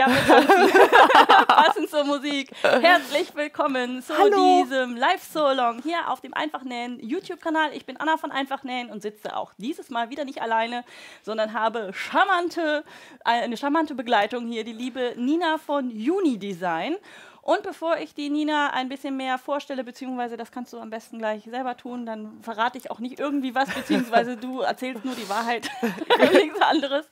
Ja, tanzen. Passend zur Musik. Herzlich willkommen zu Hallo. diesem Live-Solong hier auf dem Einfachnähen YouTube-Kanal. Ich bin Anna von Einfachnähen und sitze auch dieses Mal wieder nicht alleine, sondern habe charmante, eine charmante Begleitung hier, die liebe Nina von Unidesign. Und bevor ich die Nina ein bisschen mehr vorstelle, beziehungsweise das kannst du am besten gleich selber tun, dann verrate ich auch nicht irgendwie was, beziehungsweise du erzählst nur die Wahrheit, nichts anderes.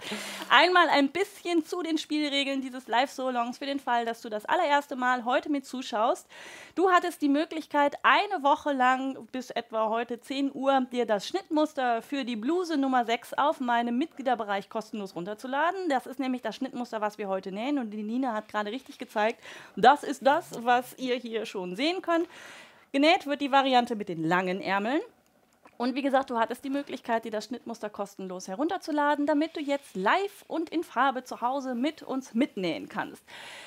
Einmal ein bisschen zu den Spielregeln dieses Live-Solongs für den Fall, dass du das allererste Mal heute mit zuschaust. Du hattest die Möglichkeit, eine Woche lang bis etwa heute 10 Uhr dir das Schnittmuster für die Bluse Nummer 6 auf meinem Mitgliederbereich kostenlos runterzuladen. Das ist nämlich das Schnittmuster, was wir heute nähen und die Nina hat gerade richtig gezeigt, das ist das, was ihr hier schon sehen könnt. Genäht wird die Variante mit den langen Ärmeln. Und wie gesagt, du hattest die Möglichkeit, dir das Schnittmuster kostenlos herunterzuladen, damit du jetzt live und in Farbe zu Hause mit uns mitnähen kannst.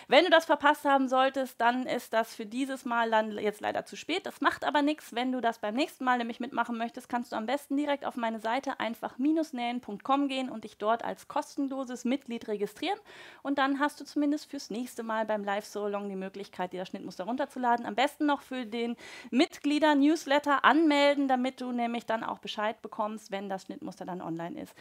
Wenn du das verpasst haben solltest, dann ist das für dieses Mal dann jetzt leider zu spät. Das macht aber nichts. Wenn du das beim nächsten Mal nämlich mitmachen möchtest, kannst du am besten direkt auf meine Seite einfach minusnähen.com gehen und dich dort als kostenloses Mitglied registrieren. Und dann hast du zumindest fürs nächste Mal beim Live-Solong die Möglichkeit, dir das Schnittmuster runterzuladen. Am besten noch für den Mitglieder-Newsletter anmelden, damit du nämlich dann auch Bescheid bekommst, wenn das Schnittmuster dann online ist.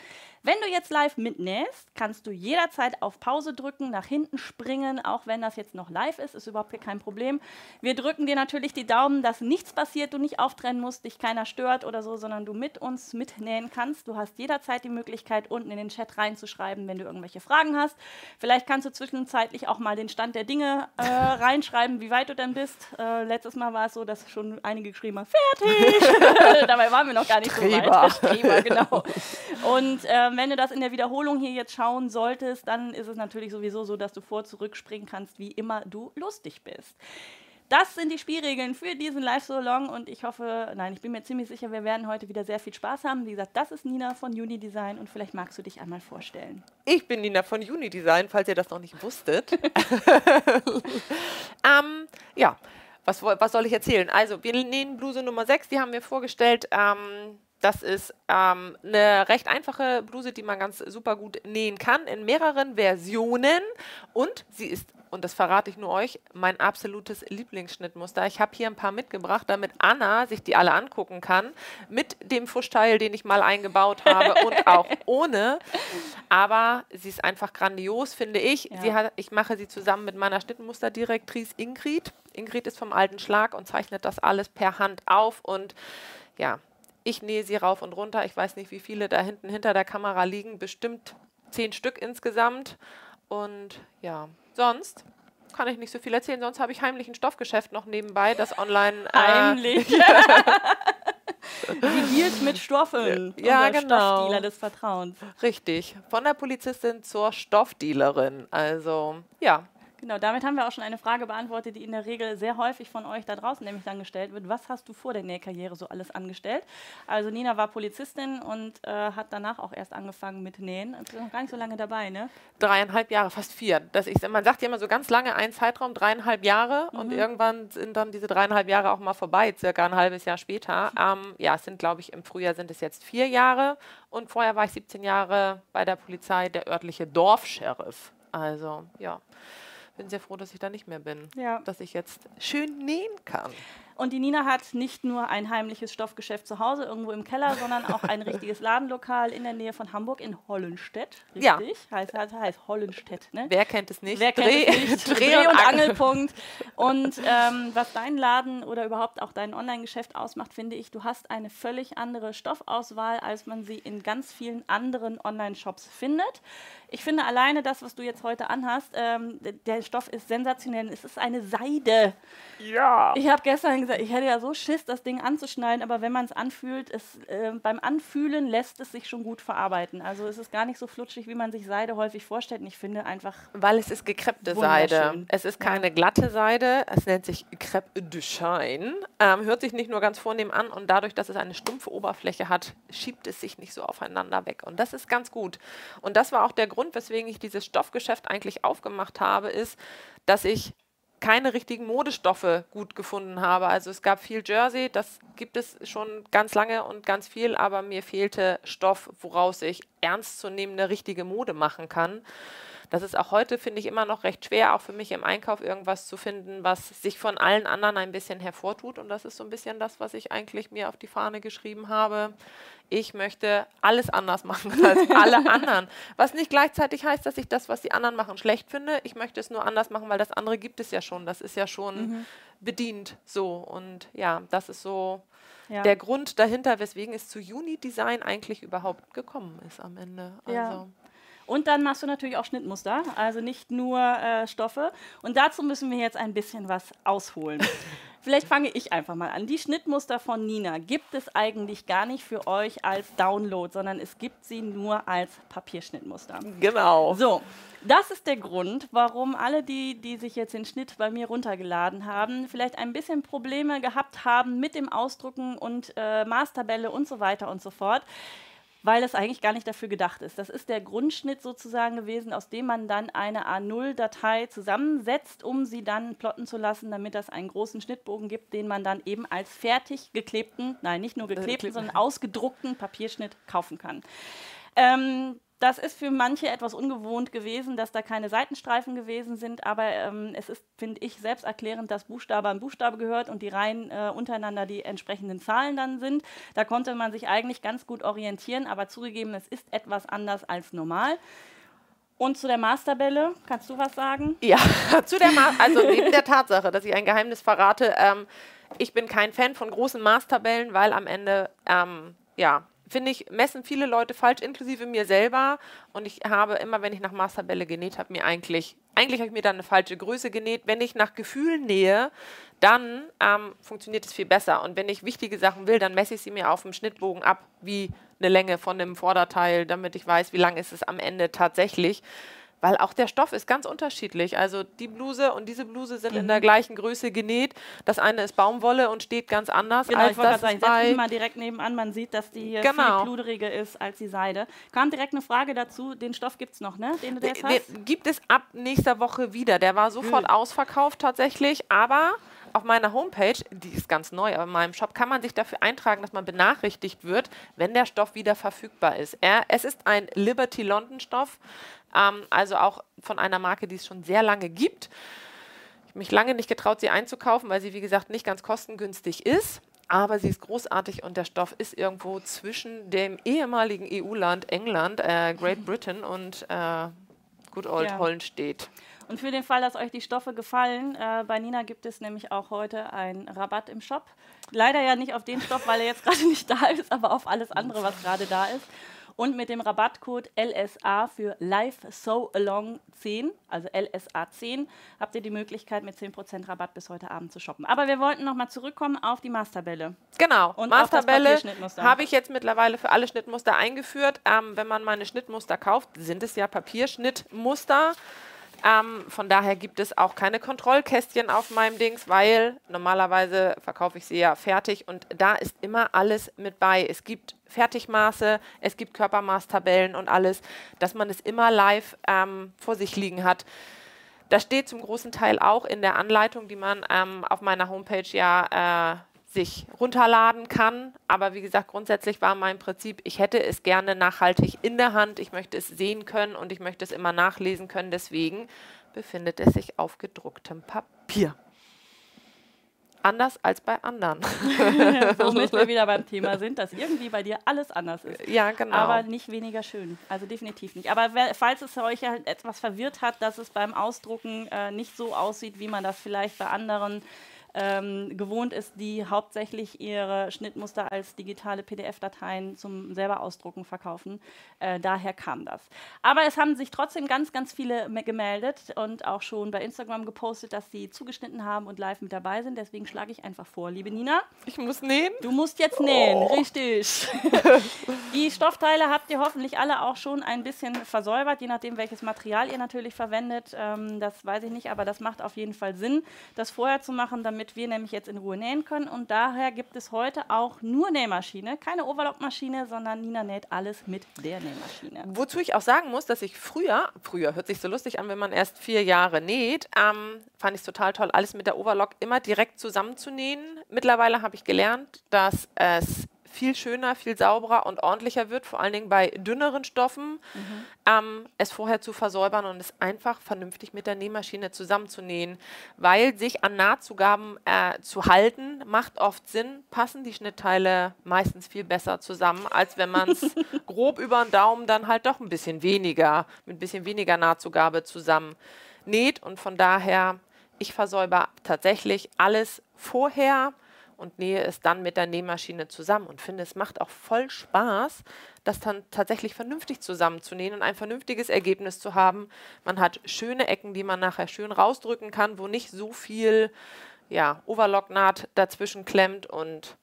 Wenn du jetzt live mitnähst, kannst du jederzeit auf Pause drücken, nach hinten springen, auch wenn das jetzt noch live ist, ist überhaupt kein Problem. Wir drücken dir natürlich die Daumen, dass nichts passiert, du nicht auftrennen musst, dich keiner stört oder so, sondern du mit uns mitnähen kannst. Du hast jederzeit die Möglichkeit, unten in den Chat reinzuschreiben, wenn du irgendwelche Fragen hast. Vielleicht kannst du zwischenzeitlich auch mal den Stand der Dinge äh, reinschreiben, wie weit du denn bist. Äh, letztes Mal war es so, dass schon einige geschrieben haben, fertig. Dabei waren wir noch gar nicht Streber. so weit. Streber, genau. Und äh, wenn du das in der Wiederholung hier jetzt schauen solltest, dann ist es natürlich sowieso so, dass du vor zurück springen kannst, wie immer du lustig bist. Das sind die Spielregeln für diesen Live-Solong und ich hoffe, nein, ich bin mir ziemlich sicher, wir werden heute wieder sehr viel Spaß haben. Wie gesagt, das ist Nina von Unidesign und vielleicht magst du dich einmal vorstellen. Ich bin Nina von Unidesign, falls ihr das noch nicht wusstet. ähm, ja, was, was soll ich erzählen? Also, wir nähen Bluse Nummer 6, die haben wir vorgestellt. Ähm, das ist ähm, eine recht einfache Bluse, die man ganz super gut nähen kann, in mehreren Versionen. Und sie ist, und das verrate ich nur euch, mein absolutes Lieblingsschnittmuster. Ich habe hier ein paar mitgebracht, damit Anna sich die alle angucken kann, mit dem Fuschteil, den ich mal eingebaut habe und auch ohne. Aber sie ist einfach grandios, finde ich. Ja. Sie hat, ich mache sie zusammen mit meiner Schnittmusterdirektrice Ingrid. Ingrid ist vom alten Schlag und zeichnet das alles per Hand auf. Und ja, ich nähe sie rauf und runter. Ich weiß nicht, wie viele da hinten hinter der Kamera liegen. Bestimmt zehn Stück insgesamt. Und ja, sonst kann ich nicht so viel erzählen. Sonst habe ich heimlich ein Stoffgeschäft noch nebenbei, das online. Äh, Heimlich. Dealt mit Stoffen. Ja, unser genau. Stoffdealer des Vertrauens. Richtig. Von der Polizistin zur Stoffdealerin. Also, ja. Genau, damit haben wir auch schon eine Frage beantwortet, die in der Regel sehr häufig von euch da draußen nämlich dann gestellt wird. Was hast du vor der Nähkarriere so alles angestellt? Also Nina war Polizistin und äh, hat danach auch erst angefangen mit Nähen. Bist noch gar nicht so lange dabei, ne? Dreieinhalb Jahre, fast vier. Das ist, man sagt ja immer so ganz lange ein Zeitraum, dreieinhalb Jahre. Und irgendwann sind dann diese dreieinhalb Jahre auch mal vorbei, circa ein halbes Jahr später. Ähm, ja, es sind, glaube ich, im Frühjahr sind es jetzt vier Jahre. Und vorher war ich 17 Jahre bei der Polizei, der örtliche Dorfscheriff. Also, ja. Bin sehr froh, dass ich da nicht mehr bin. Ja. Dass ich jetzt schön nähen kann. Und die Nina hat nicht nur ein heimliches Stoffgeschäft zu Hause irgendwo im Keller, sondern auch ein richtiges Ladenlokal in der Nähe von Hamburg in Hollenstedt. Ja. Richtig? Heißt, heißt, heißt Hollenstedt, ne? Wer kennt es nicht? Wer kennt Dreh- es nicht? Dreh- und Angel. Angelpunkt. Und ähm, was deinen Laden oder überhaupt auch dein Online-Geschäft ausmacht, finde ich, du hast eine völlig andere Stoffauswahl, als man sie in ganz vielen anderen Online-Shops findet. Ich finde alleine das, was du jetzt heute anhast, ähm, der Stoff ist sensationell. Es ist eine Seide. Ja. Ich habe gestern gesagt, ich hätte ja so Schiss, das Ding anzuschneiden, aber wenn man es anfühlt, es, äh, beim Anfühlen lässt es sich schon gut verarbeiten. Also es ist gar nicht so flutschig, wie man sich Seide häufig vorstellt. Und ich finde einfach Weil es ist gekreppte Seide. Es ist keine glatte Seide. Es nennt sich Crepe de Chine. Ähm, hört sich nicht nur ganz vornehm an und dadurch, dass es eine stumpfe Oberfläche hat, schiebt es sich nicht so aufeinander weg. Und das ist ganz gut. Und das war auch der Grund, weswegen ich dieses Stoffgeschäft eigentlich aufgemacht habe, ist, dass ich keine richtigen Modestoffe gut gefunden habe. Also es gab viel Jersey, das gibt es schon ganz lange und ganz viel, aber mir fehlte Stoff, woraus ich ernstzunehmende richtige Mode machen kann. Das ist auch heute, finde ich, immer noch recht schwer, auch für mich im Einkauf irgendwas zu finden, was sich von allen anderen ein bisschen hervortut. Und das ist so ein bisschen das, was ich eigentlich mir auf die Fahne geschrieben habe. Ich möchte alles anders machen als alle anderen. Was nicht gleichzeitig heißt, dass ich das, was die anderen machen, schlecht finde. Ich möchte es nur anders machen, weil das andere gibt es ja schon. Das ist ja schon mhm. bedient so. Und ja, das ist so ja. der Grund dahinter, weswegen es zu Uni-Design eigentlich überhaupt gekommen ist am Ende. Also. Ja. Und dann machst du natürlich auch Schnittmuster, also nicht nur äh, Stoffe. Und dazu müssen wir jetzt ein bisschen was ausholen. Vielleicht fange ich einfach mal an. Die Schnittmuster von Nina gibt es eigentlich gar nicht für euch als Download, sondern es gibt sie nur als Papierschnittmuster. Genau. So, das ist der Grund, warum alle die, die sich jetzt den Schnitt bei mir runtergeladen haben, vielleicht ein bisschen Probleme gehabt haben mit dem Ausdrucken und äh, Maßtabelle und so weiter und so fort weil es eigentlich gar nicht dafür gedacht ist. Das ist der Grundschnitt sozusagen gewesen, aus dem man dann eine A0-Datei zusammensetzt, um sie dann plotten zu lassen, damit das einen großen Schnittbogen gibt, den man dann eben als fertig geklebten, nein, nicht nur geklebten, äh, sondern ausgedruckten Papierschnitt kaufen kann. Ähm, das ist für manche etwas ungewohnt gewesen, dass da keine Seitenstreifen gewesen sind, aber ähm, es ist, finde ich, selbsterklärend, dass Buchstabe an Buchstabe gehört und die Reihen äh, untereinander die entsprechenden Zahlen dann sind. Da konnte man sich eigentlich ganz gut orientieren, aber zugegeben, es ist etwas anders als normal. Und zu der Maßtabelle, kannst du was sagen? Ja, zu der Ma also neben der Tatsache, dass ich ein Geheimnis verrate, ähm, ich bin kein Fan von großen Maßtabellen, weil am Ende, ähm, ja, finde ich, messen viele Leute falsch, inklusive mir selber. Und ich habe immer, wenn ich nach Maßtabelle genäht habe, mir eigentlich, eigentlich habe ich mir dann eine falsche Größe genäht. Wenn ich nach Gefühl nähe, dann ähm, funktioniert es viel besser. Und wenn ich wichtige Sachen will, dann messe ich sie mir auf dem Schnittbogen ab, wie eine Länge von dem Vorderteil, damit ich weiß, wie lang ist es am Ende tatsächlich weil auch der Stoff ist ganz unterschiedlich. Also die Bluse und diese Bluse sind mhm. in der gleichen Größe genäht. Das eine ist Baumwolle und steht ganz anders genau, als ich das sagen, bei mal direkt nebenan. Man sieht, dass die hier genau. viel pluderiger ist als die Seide. Kam direkt eine Frage dazu. Den Stoff gibt es noch, ne? Den du jetzt hast? Gibt es ab nächster Woche wieder. Der war sofort mhm. ausverkauft tatsächlich, aber auf meiner Homepage, die ist ganz neu, aber in meinem Shop kann man sich dafür eintragen, dass man benachrichtigt wird, wenn der Stoff wieder verfügbar ist. Er, es ist ein Liberty London Stoff. Ähm, also auch von einer Marke, die es schon sehr lange gibt. Ich habe mich lange nicht getraut, sie einzukaufen, weil sie, wie gesagt, nicht ganz kostengünstig ist. Aber sie ist großartig und der Stoff ist irgendwo zwischen dem ehemaligen EU-Land England, äh, Great Britain und äh, Good Old ja. Hollenstedt. Und für den Fall, dass euch die Stoffe gefallen, äh, bei Nina gibt es nämlich auch heute einen Rabatt im Shop. Leider ja nicht auf den Stoff, weil er jetzt gerade nicht da ist, aber auf alles andere, was gerade da ist. Und mit dem Rabattcode LSA für Live So Along 10, also LSA 10, habt ihr die Möglichkeit, mit 10% Rabatt bis heute Abend zu shoppen. Aber wir wollten nochmal zurückkommen auf die Maßtabelle. Genau, und Maßtabelle habe ich jetzt mittlerweile für alle Schnittmuster eingeführt. Ähm, wenn man meine Schnittmuster kauft, sind es ja Papierschnittmuster. Ähm, von daher gibt es auch keine Kontrollkästchen auf meinem Dings, weil normalerweise verkaufe ich sie ja fertig und da ist immer alles mit bei. Es gibt Fertigmaße, es gibt Körpermaßtabellen und alles, dass man es immer live ähm, vor sich liegen hat. Das steht zum großen Teil auch in der Anleitung, die man ähm, auf meiner Homepage ja äh, sich runterladen kann. Aber wie gesagt, grundsätzlich war mein Prinzip, ich hätte es gerne nachhaltig in der Hand, ich möchte es sehen können und ich möchte es immer nachlesen können. Deswegen befindet es sich auf gedrucktem Papier. Anders als bei anderen. Womit wir wieder beim Thema sind, dass irgendwie bei dir alles anders ist. Ja, genau. Aber nicht weniger schön. Also definitiv nicht. Aber falls es euch halt etwas verwirrt hat, dass es beim Ausdrucken äh, nicht so aussieht, wie man das vielleicht bei anderen ähm, gewohnt ist, die hauptsächlich ihre Schnittmuster als digitale PDF-Dateien zum selber ausdrucken verkaufen. Äh, daher kam das. Aber es haben sich trotzdem ganz, ganz viele gemeldet und auch schon bei Instagram gepostet, dass sie zugeschnitten haben und live mit dabei sind. Deswegen schlage ich einfach vor, liebe Nina. Ich muss nähen? Du musst jetzt nähen, oh. richtig. die Stoffteile habt ihr hoffentlich alle auch schon ein bisschen versäubert, je nachdem, welches Material ihr natürlich verwendet. Ähm, das weiß ich nicht, aber das macht auf jeden Fall Sinn, das vorher zu machen, damit damit wir nämlich jetzt in Ruhe nähen können. Und daher gibt es heute auch nur Nähmaschine, keine Overlock-Maschine, sondern Nina näht alles mit der Nähmaschine. Wozu ich auch sagen muss, dass ich früher, früher hört sich so lustig an, wenn man erst vier Jahre näht, ähm, fand ich es total toll, alles mit der Overlock immer direkt zusammenzunähen. Mittlerweile habe ich gelernt, dass es viel schöner, viel sauberer und ordentlicher wird, vor allen Dingen bei dünneren Stoffen, mhm. ähm, es vorher zu versäubern und es einfach vernünftig mit der Nähmaschine zusammenzunähen, weil sich an Nahtzugaben äh, zu halten, macht oft Sinn, passen die Schnittteile meistens viel besser zusammen, als wenn man es grob über den Daumen dann halt doch ein bisschen weniger, mit ein bisschen weniger Nahtzugabe zusammen näht und von daher, ich versäuber tatsächlich alles vorher, und nähe es dann mit der Nähmaschine zusammen und finde, es macht auch voll Spaß, das dann tatsächlich vernünftig zusammenzunähen und ein vernünftiges Ergebnis zu haben. Man hat schöne Ecken, die man nachher schön rausdrücken kann, wo nicht so viel ja, Overlocknaht dazwischen klemmt und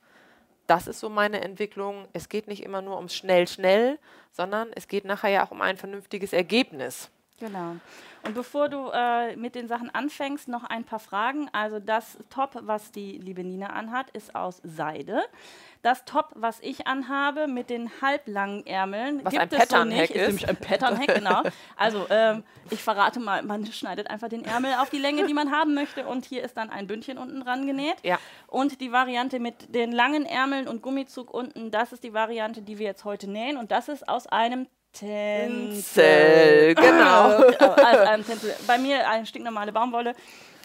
das ist so meine Entwicklung. Es geht nicht immer nur ums schnell, schnell, sondern es geht nachher ja auch um ein vernünftiges Ergebnis. Genau. Und bevor du äh, mit den Sachen anfängst, noch ein paar Fragen. Also das Top, was die liebe Nina anhat, ist aus Seide. Das Top, was ich anhabe, mit den halblangen Ärmeln, was gibt ein es so nicht. Ist. ist nämlich ein Patternhack, genau. Also ähm, ich verrate mal, man schneidet einfach den Ärmel auf die Länge, die man haben möchte. Und hier ist dann ein Bündchen unten dran genäht. Ja. Und die Variante mit den langen Ärmeln und Gummizug unten, das ist die Variante, die wir jetzt heute nähen. Und das ist aus einem Tänzel, genau. also ein Tänzel. Bei mir eine stinknormale Baumwolle.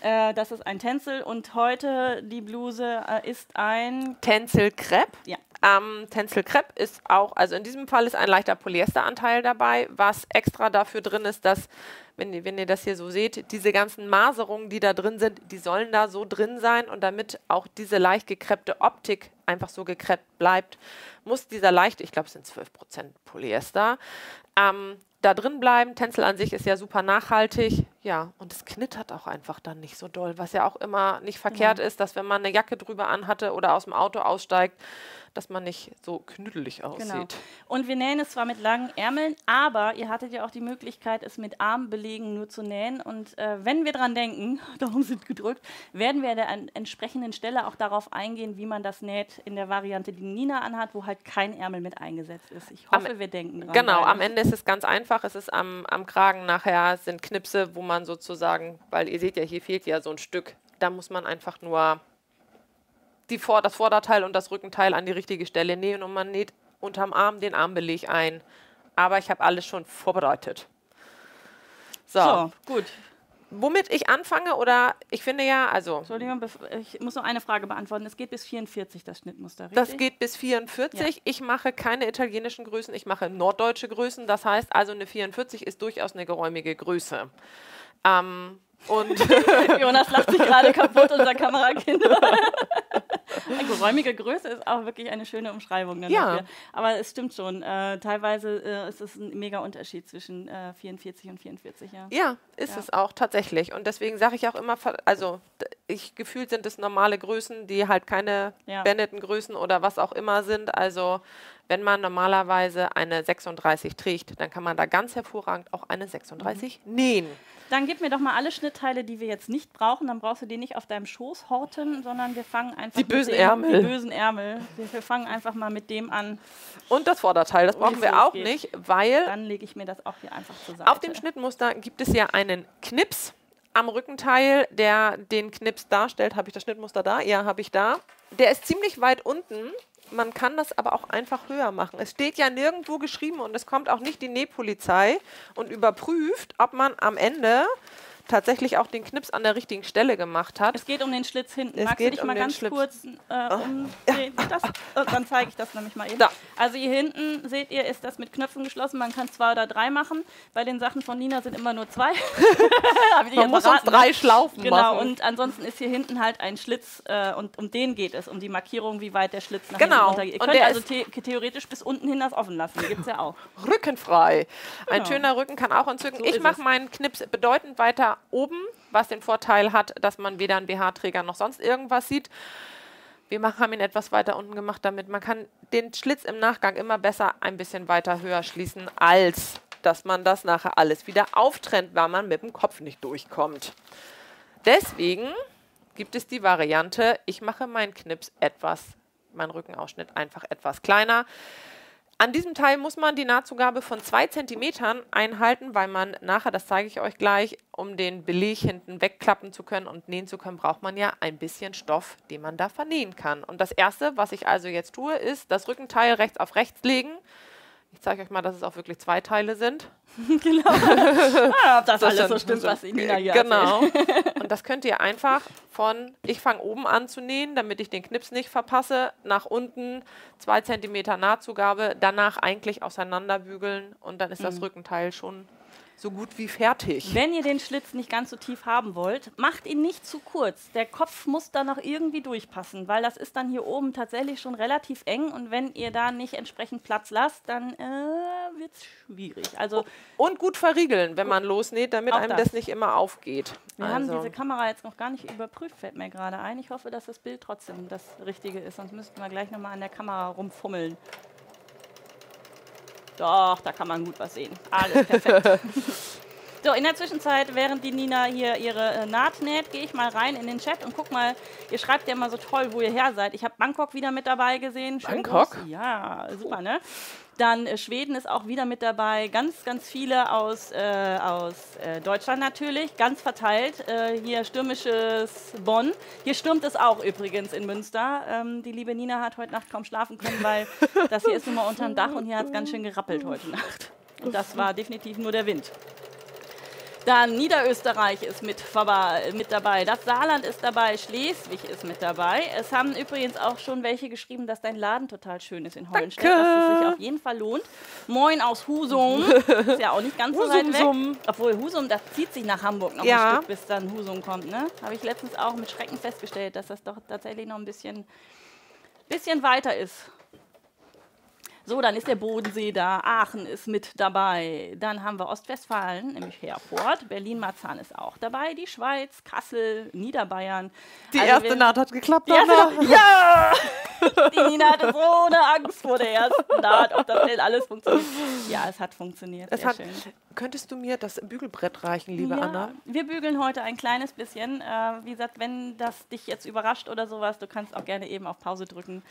Äh, das ist ein Tänzel und heute die Bluse äh, ist ein Tänzel Crepe. Ja. Ähm, Tänzel Crepe ist auch, also in diesem Fall ist ein leichter Polyesteranteil dabei, was extra dafür drin ist, dass, wenn ihr, wenn ihr das hier so seht, diese ganzen Maserungen, die da drin sind, die sollen da so drin sein und damit auch diese leicht gekreppte Optik einfach so gekreppt bleibt, muss dieser leichte, ich glaube es sind 12% Polyester, ähm, da drin bleiben. Tänzel an sich ist ja super nachhaltig. Ja, und es knittert auch einfach dann nicht so doll, was ja auch immer nicht verkehrt ja. ist, dass wenn man eine Jacke drüber anhatte oder aus dem Auto aussteigt, dass man nicht so knüttelig genau. aussieht. Genau. Und wir nähen es zwar mit langen Ärmeln, aber ihr hattet ja auch die Möglichkeit, es mit Armbelegen nur zu nähen. Und äh, wenn wir dran denken, darum sind gedrückt, werden wir an der entsprechenden Stelle auch darauf eingehen, wie man das näht in der Variante, die Nina anhat, wo halt kein Ärmel mit eingesetzt ist. Ich hoffe, am, wir denken dran. Genau, am Ende ist es ganz einfach. Es ist am, am Kragen nachher sind Knipse, wo man sozusagen, weil ihr seht ja, hier fehlt ja so ein Stück. Da muss man einfach nur die Vor das Vorderteil und das Rückenteil an die richtige Stelle nähen und man näht unterm Arm den Armbeleg ein. Aber ich habe alles schon vorbereitet. So. so, gut. Womit ich anfange oder ich finde ja, also. Entschuldigung, ich muss noch eine Frage beantworten. Es geht bis 44, das Schnittmuster, richtig? Das geht bis 44. Ja. Ich mache keine italienischen Größen, ich mache norddeutsche Größen. Das heißt also, eine 44 ist durchaus eine geräumige Größe. Ähm, und Jonas lacht sich gerade kaputt, unser Kamerakind. eine geräumige Größe ist auch wirklich eine schöne Umschreibung. ja. Dafür. Aber es stimmt schon. Äh, teilweise äh, ist es ein mega Unterschied zwischen äh, 44 und 44. Ja, ja ist ja. es auch tatsächlich. Und deswegen sage ich auch immer, also ich gefühlt sind es normale Größen, die halt keine ja. Benetton-Größen oder was auch immer sind. Also wenn man normalerweise eine 36 trägt, dann kann man da ganz hervorragend auch eine 36 mhm. nähen. Dann gib mir doch mal alle Schnittteile, die wir jetzt nicht brauchen. Dann brauchst du die nicht auf deinem Schoß horten, sondern wir fangen einfach die bösen dem, Ärmel. Die bösen Ärmel. Wir, wir, fangen einfach mal mit dem an. Und das Vorderteil, das brauchen wir auch geht. nicht, weil. Dann lege ich mir das auch hier einfach Seite. Auf dem Schnittmuster gibt es ja einen Knips am Rückenteil, der den Knips darstellt. Habe ich das Schnittmuster da? Ja, habe ich da. Der ist ziemlich weit unten man kann das aber auch einfach höher machen. Es steht ja nirgendwo geschrieben und es kommt auch nicht die Nähpolizei und überprüft, ob man am Ende tatsächlich auch den Knips an der richtigen Stelle gemacht hat. Es geht um den Schlitz hinten. Es Magst geht du dich um mal ganz Schlips. kurz äh, um ja. äh, dann zeige ich das nämlich mal eben. Da. Also hier hinten seht ihr, ist das mit Knöpfen geschlossen. Man kann zwei oder drei machen. Bei den Sachen von Nina sind immer nur zwei. Man muss uns drei Schlaufen genau, machen. Genau, und ansonsten ist hier hinten halt ein Schlitz äh, und um den geht es, um die Markierung, wie weit der Schlitz nach genau. hinten runtergeht. Ihr könnt also the theoretisch bis unten hin das offen lassen. Gibt es ja auch. Rückenfrei. Genau. Ein schöner Rücken kann auch entzücken. So ich mache meinen Knips bedeutend weiter oben was den Vorteil hat, dass man weder einen BH-Träger noch sonst irgendwas sieht. Wir haben ihn etwas weiter unten gemacht, damit man kann den Schlitz im Nachgang immer besser ein bisschen weiter höher schließen, als dass man das nachher alles wieder auftrennt, weil man mit dem Kopf nicht durchkommt. Deswegen gibt es die Variante, ich mache meinen Knips etwas, meinen Rückenausschnitt einfach etwas kleiner. An diesem Teil muss man die Nahtzugabe von zwei Zentimetern einhalten, weil man nachher, das zeige ich euch gleich, um den Beleg hinten wegklappen zu können und nähen zu können, braucht man ja ein bisschen Stoff, den man da vernähen kann. Und das Erste, was ich also jetzt tue, ist das Rückenteil rechts auf rechts legen. Ich zeige euch mal, dass es auch wirklich zwei Teile sind. genau. ah, ob das, Das alles so stimmt, was Nina hier Genau. Und das könnt ihr einfach von, ich fange oben an zu nähen, damit ich den Knips nicht verpasse, nach unten zwei Zentimeter Nahtzugabe, danach eigentlich auseinanderbügeln und dann ist das Mhm. Rückenteil schon so gut wie fertig. Wenn ihr den Schlitz nicht ganz so tief haben wollt, macht ihn nicht zu kurz. Der Kopf muss da noch irgendwie durchpassen, weil das ist dann hier oben tatsächlich schon relativ eng und wenn ihr da nicht entsprechend Platz lasst, dann äh, wird es schwierig. Also Und gut verriegeln, wenn man losnäht, damit einem das. das. nicht immer aufgeht. wir also. haben diese Kamera jetzt noch gar nicht überprüft, fällt mir gerade ein. Ich hoffe, dass das Bild trotzdem das Richtige ist, sonst müssten wir gleich nochmal an der Kamera rumfummeln. Doch, da kann man gut was sehen. Alles perfekt. So, in der Zwischenzeit, während die Nina hier ihre äh, Naht näht, gehe ich mal rein in den Chat und guck mal, ihr schreibt ja immer so toll, wo ihr her seid. Ich habe Bangkok wieder mit dabei gesehen. Schönen Bangkok? Gruß. Ja, super, ne? Dann äh, Schweden ist auch wieder mit dabei. Ganz, ganz viele aus, äh, aus äh, Deutschland natürlich, ganz verteilt. Äh, hier stürmisches Bonn. Hier stürmt es auch übrigens in Münster. Ähm, die liebe Nina hat heute Nacht kaum schlafen können, weil das hier ist nun mal unterm Dach und hier hat es ganz schön gerappelt heute Nacht. Und das war definitiv nur der Wind. Dann Niederösterreich ist mit, mit dabei, das Saarland ist dabei, Schleswig ist mit dabei. Es haben übrigens auch schon welche geschrieben, dass dein Laden total schön ist in Hollenstedt, dass es sich auf jeden Fall lohnt. Moin aus Husum, ist ja auch nicht ganz so weit weg. Obwohl Husum, das zieht sich nach Hamburg noch Ja. ein Stück, bis dann Husum kommt. Ne? Habe ich letztens auch mit Schrecken festgestellt, dass das doch tatsächlich noch ein bisschen, bisschen weiter ist. So, dann ist der Bodensee da, Aachen ist mit dabei. Dann haben wir Ostwestfalen, nämlich Herford. Berlin-Marzahn ist auch dabei. Die Schweiz, Kassel, Niederbayern. Die Also erste Naht hat geklappt. Erste ja! Die Nina hatte so eine Angst vor der ersten Naht, ob das denn alles funktioniert. Ja, es hat funktioniert. Es hat, schön. könntest du mir das Bügelbrett reichen, liebe ja, Anna? Wir bügeln heute ein kleines bisschen. Äh, wie gesagt, wenn das dich jetzt überrascht oder sowas, du kannst auch gerne eben auf Pause drücken.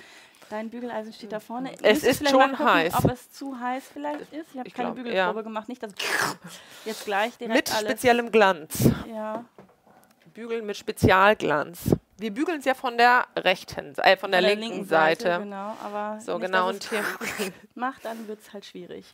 Dein Bügeleisen steht da vorne. Es ist vielleicht schon gucken, heiß. Ob es zu heiß vielleicht ist. Ich habe keine glaub, Bügelprobe ja. gemacht. Nicht, dass jetzt gleich direkt Mit alles. speziellem Glanz. Ja, Bügeln mit Spezialglanz. Wir bügeln es ja von der rechten, äh, von der, von linken, Seite. Genau, aber So, nicht, genau. Und hier. macht, dann wird es halt schwierig.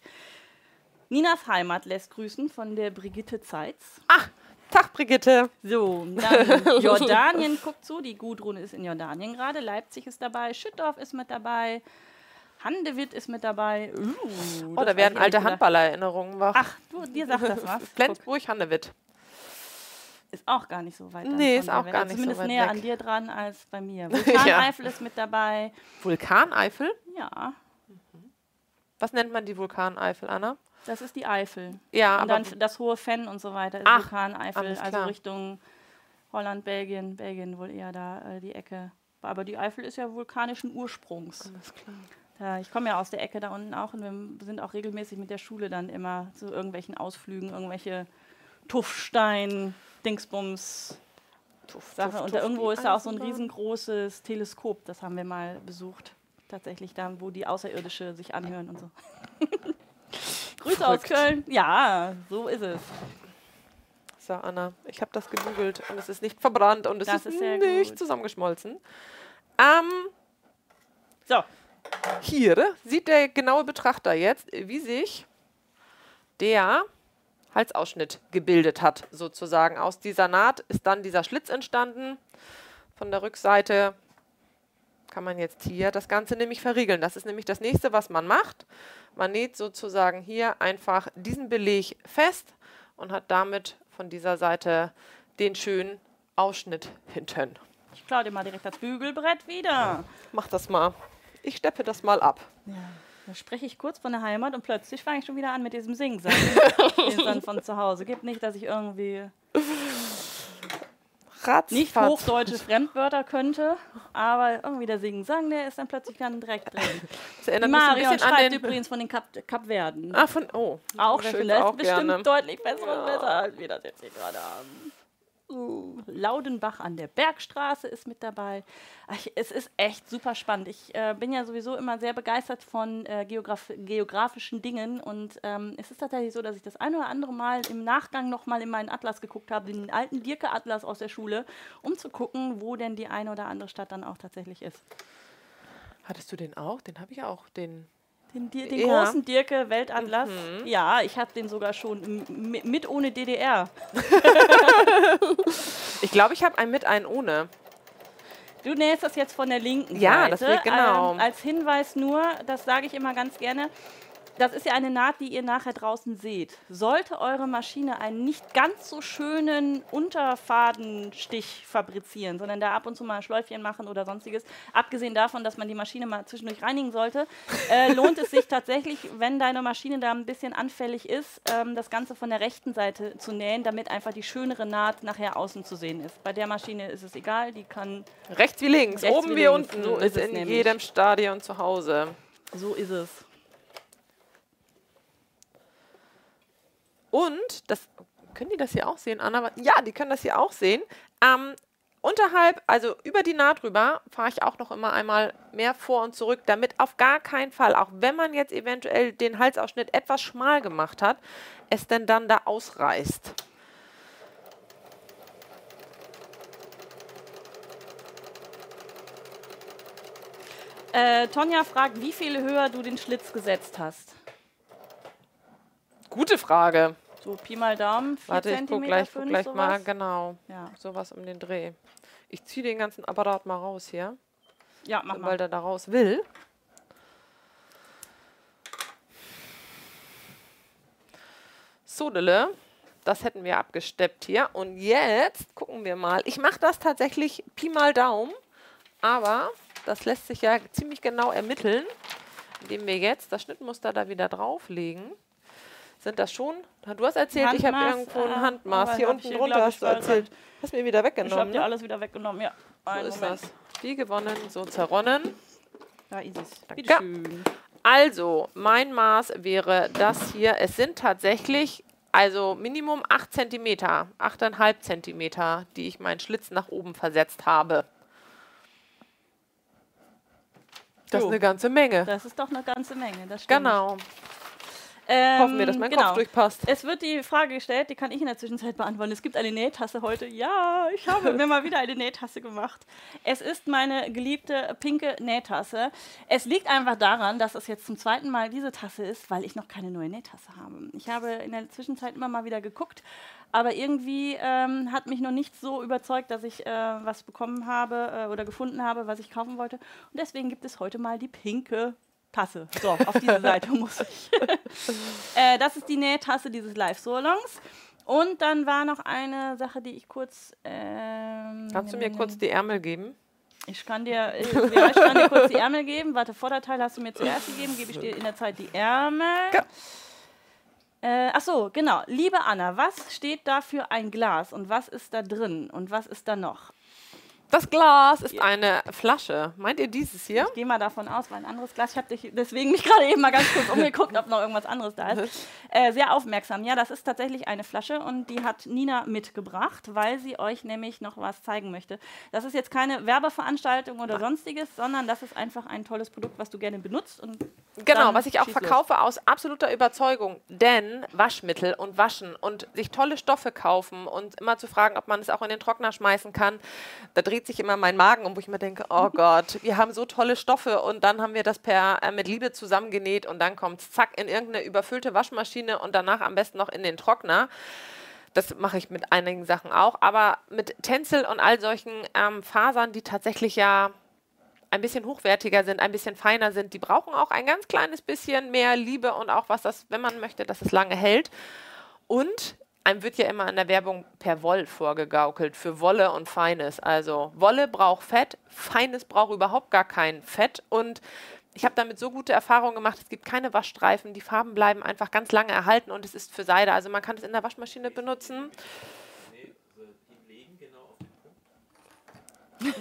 Ninas Heimat lässt grüßen von der Brigitte Zeitz. Ach, Tag, Brigitte. So, dann Jordanien guckt zu. Die Gudrun ist in Jordanien gerade. Leipzig ist dabei. Schüttorf ist mit dabei. Handewitt ist mit dabei. Uh, Oh, da werden alte. Handballererinnerungen wach. Ach, du, dir sagt das was. Flensburg, Hannewitt. ist auch gar nicht so weit. Nee, ist auch gar Also nicht so Zumindest weit näher weg. an dir dran als bei mir. Vulkaneifel ist mit dabei. Vulkaneifel? Ja, Was nennt man die Vulkaneifel, Anna? das ist die Eifel. Ja, und aber dann das hohe Fenn und so weiter ist Ach, Vulkaneifel, also. Richtung Holland, Belgien, Belgien wohl eher da äh, die Ecke. Aber die Eifel ist ja vulkanischen Ursprungs. alles klar. Da, ich komme ja aus der Ecke da unten auch und wir sind auch regelmäßig mit der Schule dann immer zu irgendwelchen Ausflügen, irgendwelche Tuffstein, Dingsbums Tuff, Sache. tuff, Und da irgendwo ist da auch so ein riesengroßes Teleskop, das haben wir mal besucht. Tatsächlich da, wo die Außerirdische sich anhören und so. Grüße aus. Köln. Ja, so ist es. So, Anna, ich habe das gebügelt und es ist nicht verbrannt und es Das ist, ist nicht gut. zusammengeschmolzen. Ähm, So, hier sieht der genaue Betrachter jetzt, wie sich der Halsausschnitt gebildet hat, sozusagen. Aus dieser Naht ist dann dieser Schlitz entstanden. Von der Rückseite kann man jetzt hier das Ganze nämlich verriegeln. Das ist nämlich das nächste, was man macht. Man näht sozusagen hier einfach diesen Beleg fest und hat damit von dieser Seite den schönen Ausschnitt hinten. ich klaue dir mal direkt das Bügelbrett wieder. Mach das mal. Ich steppe das mal ab. Ja. Da spreche ich kurz von der Heimat und plötzlich fange ich schon wieder an mit diesem Singsang, den es dann von zu Hause gibt. Nicht, dass ich irgendwie Ratzfatz. nicht hochdeutsche Fremdwörter könnte, aber irgendwie der Singsang, der ist dann plötzlich ganz direkt drin. Das erinnert mich Marion bisschen schreibt übrigens von den Kap Kapverden. Ah, von... Oh. auch schön, auch bestimmt gerne. deutlich besser und besser, als wir das jetzt hier gerade haben. Uh, Laudenbach an der Bergstraße ist mit dabei. Es ist echt super spannend. Ich äh, bin ja sowieso immer sehr begeistert von äh, Geograf geografischen Dingen und ähm, es ist tatsächlich so, dass ich das ein oder andere Mal im Nachgang nochmal in meinen Atlas geguckt habe, den alten Dirke-Atlas aus der Schule, um zu gucken, wo denn die eine oder andere Stadt dann auch tatsächlich ist. Hattest du den auch? Den habe ich auch, den Den, den Ja. großen Dirke Weltatlas. Mhm. Ja, ich habe den sogar schon mit, ohne DDR. Ich glaube, ich habe einen mit, einen ohne. Du nähst das jetzt von der linken Ja, Seite. das will- genau. Ähm, als Hinweis nur, das sage ich immer ganz gerne. Das ist ja eine Naht, die ihr nachher draußen seht. Sollte eure Maschine einen nicht ganz so schönen Unterfadenstich fabrizieren, sondern da ab und zu mal Schläufchen machen oder sonstiges, abgesehen davon, dass man die Maschine mal zwischendurch reinigen sollte, äh, lohnt es sich tatsächlich, wenn deine Maschine da ein bisschen anfällig ist, ähm, das Ganze von der rechten Seite zu nähen, damit einfach die schönere Naht nachher außen zu sehen ist. Bei der Maschine ist es egal, die kann Rechts wie links, Rechts oben wie links, unten. so ist ist es in nämlich. jedem Stadion zu Hause. So ist es. Und, das können die das hier auch sehen, Anna? Ja, die können das hier auch sehen. Ähm, unterhalb, also über die Naht drüber, fahre ich auch noch immer einmal mehr vor und zurück, damit auf gar keinen Fall, auch wenn man jetzt eventuell den Halsausschnitt etwas schmal gemacht hat, es denn dann da ausreißt. Äh, Tonja fragt, wie viel höher du den Schlitz gesetzt hast. Gute Frage. So Pi mal Daumen, 4 Warte, ich guck gleich, guck 5, gleich mal, sowas. genau. Ja. Sowas um den Dreh. Ich ziehe den ganzen Apparat mal raus hier, ja, mach weil mal. der da raus will. So, Dille, das hätten wir abgesteppt hier. Und jetzt gucken wir mal. Ich mache das tatsächlich Pi mal Daumen, aber das lässt sich ja ziemlich genau ermitteln, indem wir jetzt das Schnittmuster da wieder drauflegen. Sind das schon? Du hast erzählt, ich habe irgendwo ein äh, Handmaß. Hier unten ich drunter hast ich, du erzählt. Hast mir wieder Ich weggenommen. habe dir alles wieder weggenommen, ja. So Einen ist Moment. das. Wie gewonnen, so zerronnen. Da ist es. Danke. Also, mein Maß wäre das hier. Es sind tatsächlich, also Minimum 8 cm, 8,5 cm, die ich meinen Schlitz nach oben versetzt habe. Das Jo. ist eine ganze Menge. Das ist doch eine ganze Menge, das stimmt. Genau. Ähm, Hoffen wir, dass mein genau. Kopf durchpasst. Es wird die Frage gestellt, die kann ich in der Zwischenzeit beantworten. Es gibt eine Nähtasse heute. Ja, ich habe mir mal wieder eine Nähtasse gemacht. Es ist meine geliebte pinke Nähtasse. Es liegt einfach daran, dass es jetzt zum zweiten Mal diese Tasse ist, weil ich noch keine neue Nähtasse habe. Ich habe in der Zwischenzeit immer mal wieder geguckt, aber irgendwie ähm, hat mich noch nicht so überzeugt, dass ich äh, was bekommen habe äh, oder gefunden habe, was ich kaufen wollte. Und deswegen gibt es heute mal die pinke Tasse. So, auf diese Seite muss ich. äh, das ist die Nähtasse dieses Live-Solongs. Und dann war noch eine Sache, die ich kurz. Ähm, Kannst du mir kurz die Ärmel geben? Ich kann dir, ja, ich kann dir kurz die Ärmel geben. Warte, Vorderteil hast du mir zuerst gegeben, gebe ich dir in der Zeit die Ärmel. Ja. Äh, ach so, genau. Liebe Anna, was steht da für ein Glas und was ist da drin und was ist da noch? Das Glas ist eine Flasche. Meint ihr dieses hier? Ich gehe mal davon aus, weil ein anderes Glas, ich habe dich deswegen mich gerade eben mal ganz kurz umgeguckt, ob noch irgendwas anderes da ist. Äh, sehr aufmerksam. Ja, das ist tatsächlich eine Flasche und die hat Nina mitgebracht, weil sie euch nämlich noch was zeigen möchte. Das ist jetzt keine Werbeveranstaltung oder sonstiges, sondern das ist einfach ein tolles Produkt, was du gerne benutzt. Und Genau, was ich auch schieß los. verkaufe aus absoluter Überzeugung. Denn Waschmittel und Waschen und sich tolle Stoffe kaufen und immer zu fragen, ob man es auch in den Trockner schmeißen kann, da dreht sich immer mein Magen um, wo ich mir denke, oh Gott, wir haben so tolle Stoffe und dann haben wir das per äh, mit Liebe zusammengenäht und dann kommt es zack in irgendeine überfüllte Waschmaschine und danach am besten noch in den Trockner. Das mache ich mit einigen Sachen auch, aber mit Tencel und all solchen ähm, Fasern, die tatsächlich ja ein bisschen hochwertiger sind, ein bisschen feiner sind, die brauchen auch ein ganz kleines bisschen mehr Liebe und auch was das, wenn man möchte, dass es lange hält. Und einem wird ja immer in der Werbung per Woll vorgegaukelt für Wolle und Feines. Also Wolle braucht Fett, Feines braucht überhaupt gar kein Fett und ich habe damit so gute Erfahrungen gemacht, es gibt keine Waschstreifen, die Farben bleiben einfach ganz lange erhalten und es ist für Seide. Also man kann es in der Waschmaschine benutzen.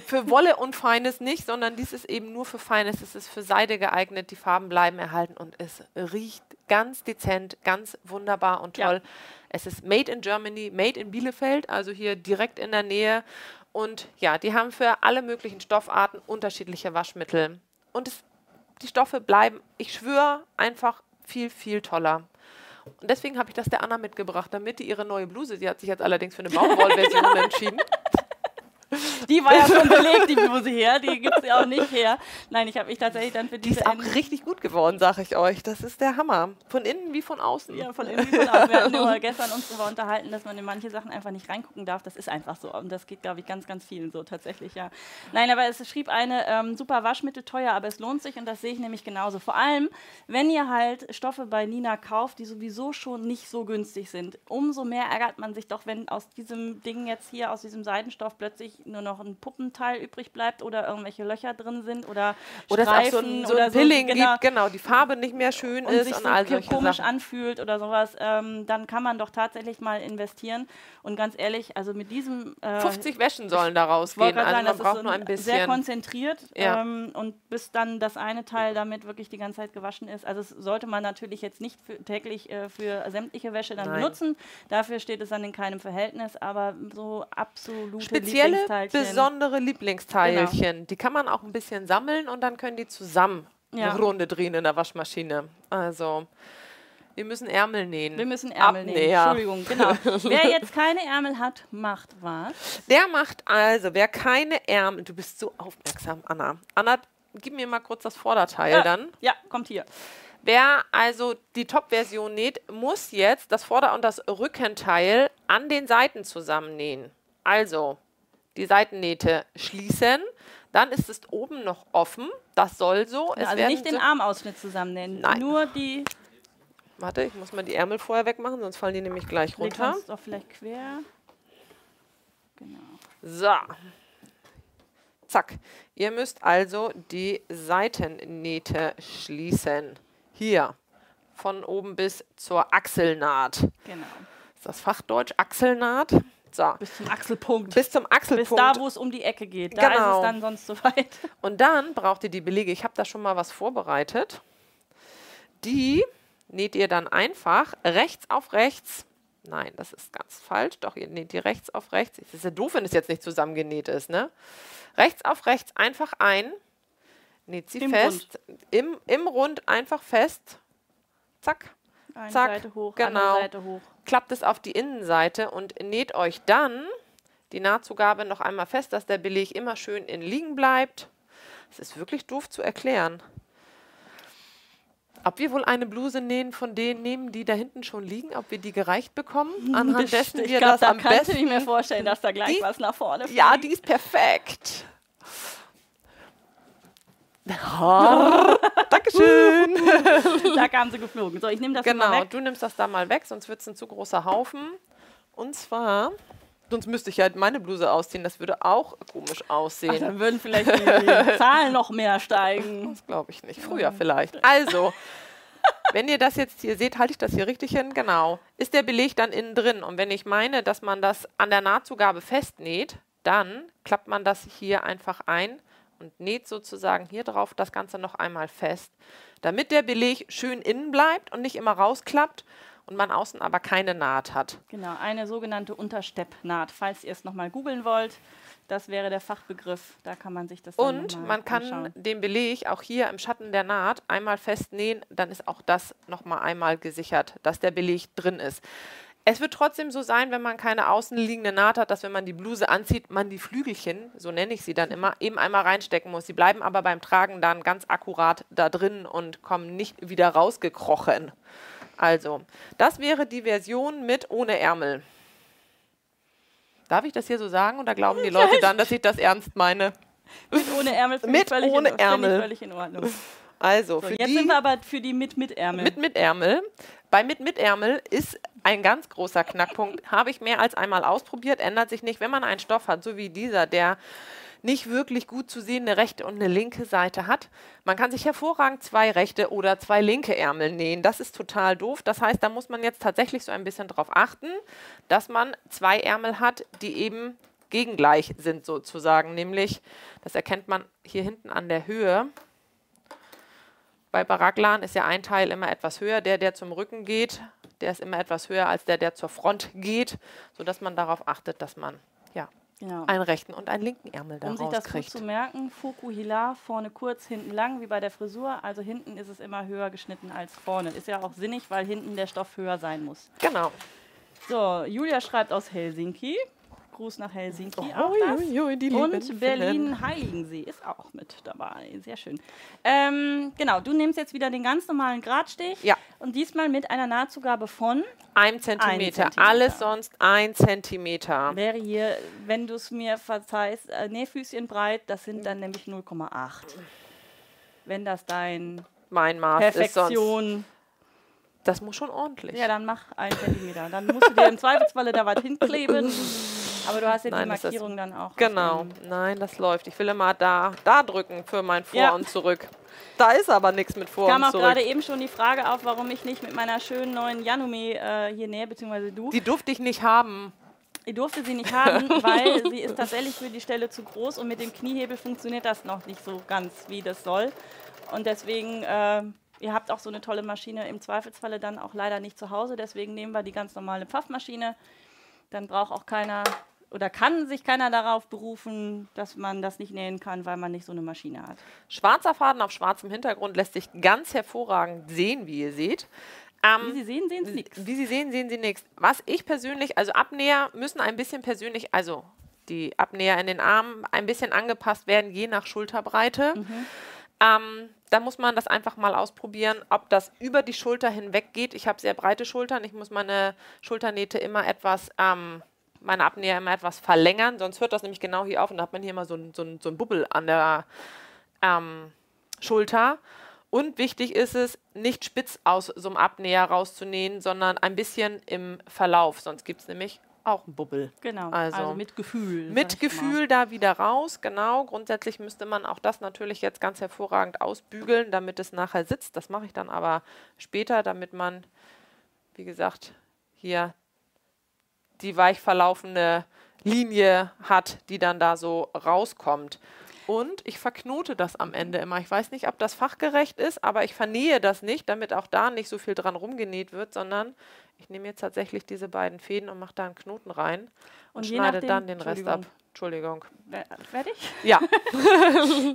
Für Wolle und Feines nicht, sondern dies ist eben nur für Feines. Es ist für Seide geeignet, die Farben bleiben erhalten und es riecht ganz dezent, ganz wunderbar und Ja. Es ist made in Germany, made in Bielefeld, also hier direkt in der Nähe. Und ja, die haben für alle möglichen Stoffarten unterschiedliche Waschmittel. Und es, die Stoffe bleiben, ich schwöre, einfach viel, viel toller. Und deswegen habe ich das der Anna mitgebracht, damit die ihre neue Bluse, sie hat sich jetzt allerdings für eine Baumwollversion entschieden. Die war ja schon belegt, die Bluse hier. Die gibt es ja auch nicht her. Nein, ich habe mich tatsächlich dann für Die diese ist auch richtig gut geworden, sage ich euch. Das ist der Hammer. Von innen wie von außen. Ja, von irgendwie von außen. Wir hatten nur gestern uns darüber unterhalten, dass man in manche Sachen einfach nicht reingucken darf. Das ist einfach so. Und das geht, glaube ich, ganz, ganz vielen so tatsächlich, ja. Nein, aber es schrieb eine ähm, super Waschmittel teuer, aber es lohnt sich und das sehe ich nämlich genauso. Vor allem, wenn ihr halt Stoffe bei Nina kauft, die sowieso schon nicht so günstig sind. Umso mehr ärgert man sich doch, wenn aus diesem Ding jetzt hier, aus diesem Seidenstoff plötzlich nur noch ein Puppenteil übrig bleibt oder irgendwelche Löcher drin sind oder Oder es auch so Streifen ein, so oder ein Pilling genau gibt, genau, die Farbe nicht mehr schön und ist sich und so all solche komisch Sachen. anfühlt oder sowas, ähm, dann kann man doch tatsächlich mal investieren. Und ganz ehrlich, also mit diesem äh, 50 Wäschen sollen da ich wollte rausgehen, gerade also sagen, man das braucht ist nur so ein sehr bisschen. konzentriert Ja. ähm, und bis dann das eine Teil damit wirklich die ganze Zeit gewaschen ist. Also es sollte man natürlich jetzt nicht für, täglich äh, für sämtliche Wäsche dann Nein. benutzen. Dafür steht es dann in keinem Verhältnis, aber so absolute Spezielle, Lieblingsteilchen. besondere Lieblingsteilchen. Die kann man auch ein bisschen sammeln und dann können die zusammen Ja. eine Runde drehen in der Waschmaschine. Also, wir müssen Ärmel nähen. Wir müssen Ärmel. Abnäher. Entschuldigung, genau. Wer jetzt keine Ärmel hat, macht was? Der macht also, wer keine Ärmel, du bist so aufmerksam, Anna. Anna, gib mir mal kurz das Vorderteil Ja. dann. Ja, kommt hier. Wer also die Top-Version näht, muss jetzt das Vorder- und das Rückenteil an den Seiten zusammennähen. Also die Seitennähte schließen, dann ist es oben noch offen. Das soll so. Es also nicht den Armausschnitt zusammennehmen, Nein. nur die Warte, ich muss mal die Ärmel vorher wegmachen, sonst fallen die nämlich gleich runter. uns doch vielleicht quer. Genau. So. Zack. Ihr müsst also die Seitennähte schließen. Hier. Von oben bis zur Achselnaht. Genau. Ist das Fachdeutsch? Achselnaht? So. Bis zum Achselpunkt. Bis zum Bis Achselpunkt. da, wo es um die Ecke geht. Da ist Genau. es dann sonst soweit. Und dann braucht ihr die Belege. Ich habe da schon mal was vorbereitet. Die näht ihr dann einfach rechts auf rechts. Nein, das ist ganz falsch. Doch, ihr näht die rechts auf rechts. Es ist ja doof, wenn es jetzt nicht zusammengenäht ist, ne? Rechts auf rechts einfach ein. Näht sie Im fest. Im, Im Rund einfach fest. Zack. Eine Zack, Seite hoch, genau. Seite hoch. Klappt es auf die Innenseite und näht euch dann die Nahtzugabe noch einmal fest, dass der Beleg immer schön in liegen bleibt. Es ist wirklich doof zu erklären. Ob wir wohl eine Bluse nähen von denen nehmen, die da hinten schon liegen, ob wir die gereicht bekommen, anhand dessen wir glaub, das da am besten... ich mir vorstellen, dass da gleich Die- was nach vorne Ja, fliegt. die ist perfekt. Oh, Dankeschön. Da kam sie geflogen. So, ich nehme das mal Genau, weg. du nimmst das da mal weg, sonst wird es ein zu großer Haufen. Und zwar, sonst müsste ich halt meine Bluse ausziehen, das würde auch komisch Ach, aussehen. dann würden vielleicht die Zahlen noch mehr steigen. Das glaube ich nicht. Früher vielleicht. Also, wenn ihr das jetzt hier seht, halte ich das hier richtig hin. Genau. Ist der Beleg dann innen drin? Und wenn ich meine, dass man das an der Nahtzugabe festnäht, dann klappt man das hier einfach ein und näht sozusagen hier drauf das Ganze noch einmal fest, damit der Beleg schön innen bleibt und nicht immer rausklappt und man außen aber keine Naht hat. Genau, eine sogenannte Untersteppnaht. Falls ihr es nochmal googeln wollt, das wäre der Fachbegriff. Da kann man sich das Und man kann anschauen. den Beleg auch hier im Schatten der Naht einmal festnähen, dann ist auch das nochmal einmal gesichert, dass der Beleg drin ist. Es wird trotzdem so sein, wenn man keine außenliegende Naht hat, dass wenn man die Bluse anzieht, man die Flügelchen, so nenne ich sie dann immer, eben einmal reinstecken muss. Sie bleiben aber beim Tragen dann ganz akkurat da drin und kommen nicht wieder rausgekrochen. Also, das wäre die Version mit ohne Ärmel. Darf ich das hier so sagen oder glauben die Leute dann, dass ich das ernst meine? Mit ohne Ärmel Mit ohne Ärmel. Völlig in Ordnung. Also, So, für jetzt die sind wir aber für die mit mit Ärmel. mit mit Ärmel. Bei mit mit Ärmel ist ein ganz großer Knackpunkt. Habe ich mehr als einmal ausprobiert, ändert sich nicht. Wenn man einen Stoff hat, so wie dieser, der nicht wirklich gut zu sehende rechte und eine linke Seite hat. Man kann sich hervorragend zwei rechte oder zwei linke Ärmel nähen. Das ist total doof. Das heißt, da muss man jetzt tatsächlich so ein bisschen drauf achten, dass man zwei Ärmel hat, die eben gegengleich sind sozusagen. Nämlich, das erkennt man hier hinten an der Höhe. Bei Baraklan ist ja ein Teil immer etwas höher. Der, der zum Rücken geht, der ist immer etwas höher als der, der zur Front geht, sodass man darauf achtet, dass man ja, Genau. einen rechten und einen linken Ärmel Um sich das gut kriegt. zu merken, Fukuhila, vorne kurz, hinten lang, wie bei der Frisur. Also hinten ist es immer höher geschnitten als vorne. Ist ja auch sinnig, weil hinten der Stoff höher sein muss. Genau. So, Julia schreibt aus Helsinki. Gruß nach Helsinki. auch Ui, das. ui, ui, die Und. Berlin-Heiligensee ist auch mit dabei. Sehr schön. Ähm, genau, du nimmst jetzt wieder den ganz normalen Gradstich. Ja. Und diesmal mit einer Nahtzugabe von, Ein Zentimeter. Zentimeter. Alles sonst ein Zentimeter. wäre hier, wenn du es mir verzeihst, äh, Nähfüßchen breit, das sind dann nämlich 0,8. Wenn das dein Mein Maß ist sonst. Perfektion, Das muss schon ordentlich. ja, dann mach einen Zentimeter. Dann musst du dir im Zweifelsfalle da was hinkleben. Aber du hast ja Nein, die Markierung dann auch. Genau. Nein, das läuft. Ich will immer da, da drücken für mein Vor Ja. und Zurück. Da ist aber nichts mit Vor kam und auch Zurück. gerade eben schon die Frage auf, warum ich nicht mit meiner schönen neuen Janumi äh, hier nähe, beziehungsweise du. Die durfte ich nicht haben. Ich durfte sie nicht haben, weil sie ist tatsächlich für die Stelle zu groß und mit dem Kniehebel funktioniert das noch nicht so ganz, wie das soll. Und deswegen, äh, ihr habt auch so eine tolle Maschine im Zweifelsfalle dann auch leider nicht zu Hause, deswegen nehmen wir die ganz normale Pfaffmaschine. Dann braucht auch keiner oder kann sich keiner darauf berufen, dass man das nicht nähen kann, weil man nicht so eine Maschine hat. Schwarzer Faden auf schwarzem Hintergrund lässt sich ganz hervorragend sehen, wie ihr seht. Wie Ähm, Sie sehen, sehen Sie nichts. Wie Sie sehen, sehen Sie nichts. Was ich persönlich, also Abnäher müssen ein bisschen persönlich, also die Abnäher in den Armen ein bisschen angepasst werden, je nach Schulterbreite. Ähm, da muss man das einfach mal ausprobieren, ob das über die Schulter hinweg geht. Ich habe sehr breite Schultern. Ich muss meine Schulternähte immer etwas, ähm, meine Abnäher immer etwas verlängern, sonst hört das nämlich genau hier auf und da hat man hier immer so ein, so ein, so ein Bubbel an der ähm, Schulter. Und wichtig ist es, nicht spitz aus so einem Abnäher rauszunähen, sondern ein bisschen im Verlauf. Sonst gibt es nämlich auch einen Bubbel. Genau, Also, also, mit Gefühl. Mit. Gefühl da wieder raus, genau. Grundsätzlich müsste man auch das natürlich jetzt ganz hervorragend ausbügeln, damit es nachher sitzt. Das mache ich dann aber später, damit man, wie gesagt, hier die weich verlaufende Linie hat, die dann da so rauskommt. Und ich verknote das am Ende immer. Ich weiß nicht, ob das fachgerecht ist, aber ich vernähe das nicht, damit auch da nicht so viel dran rumgenäht wird, sondern ich nehme jetzt tatsächlich diese beiden Fäden und mache da einen Knoten rein und, Und schneide nachdem- dann den Rest ab. Entschuldigung. Fertig? Ja,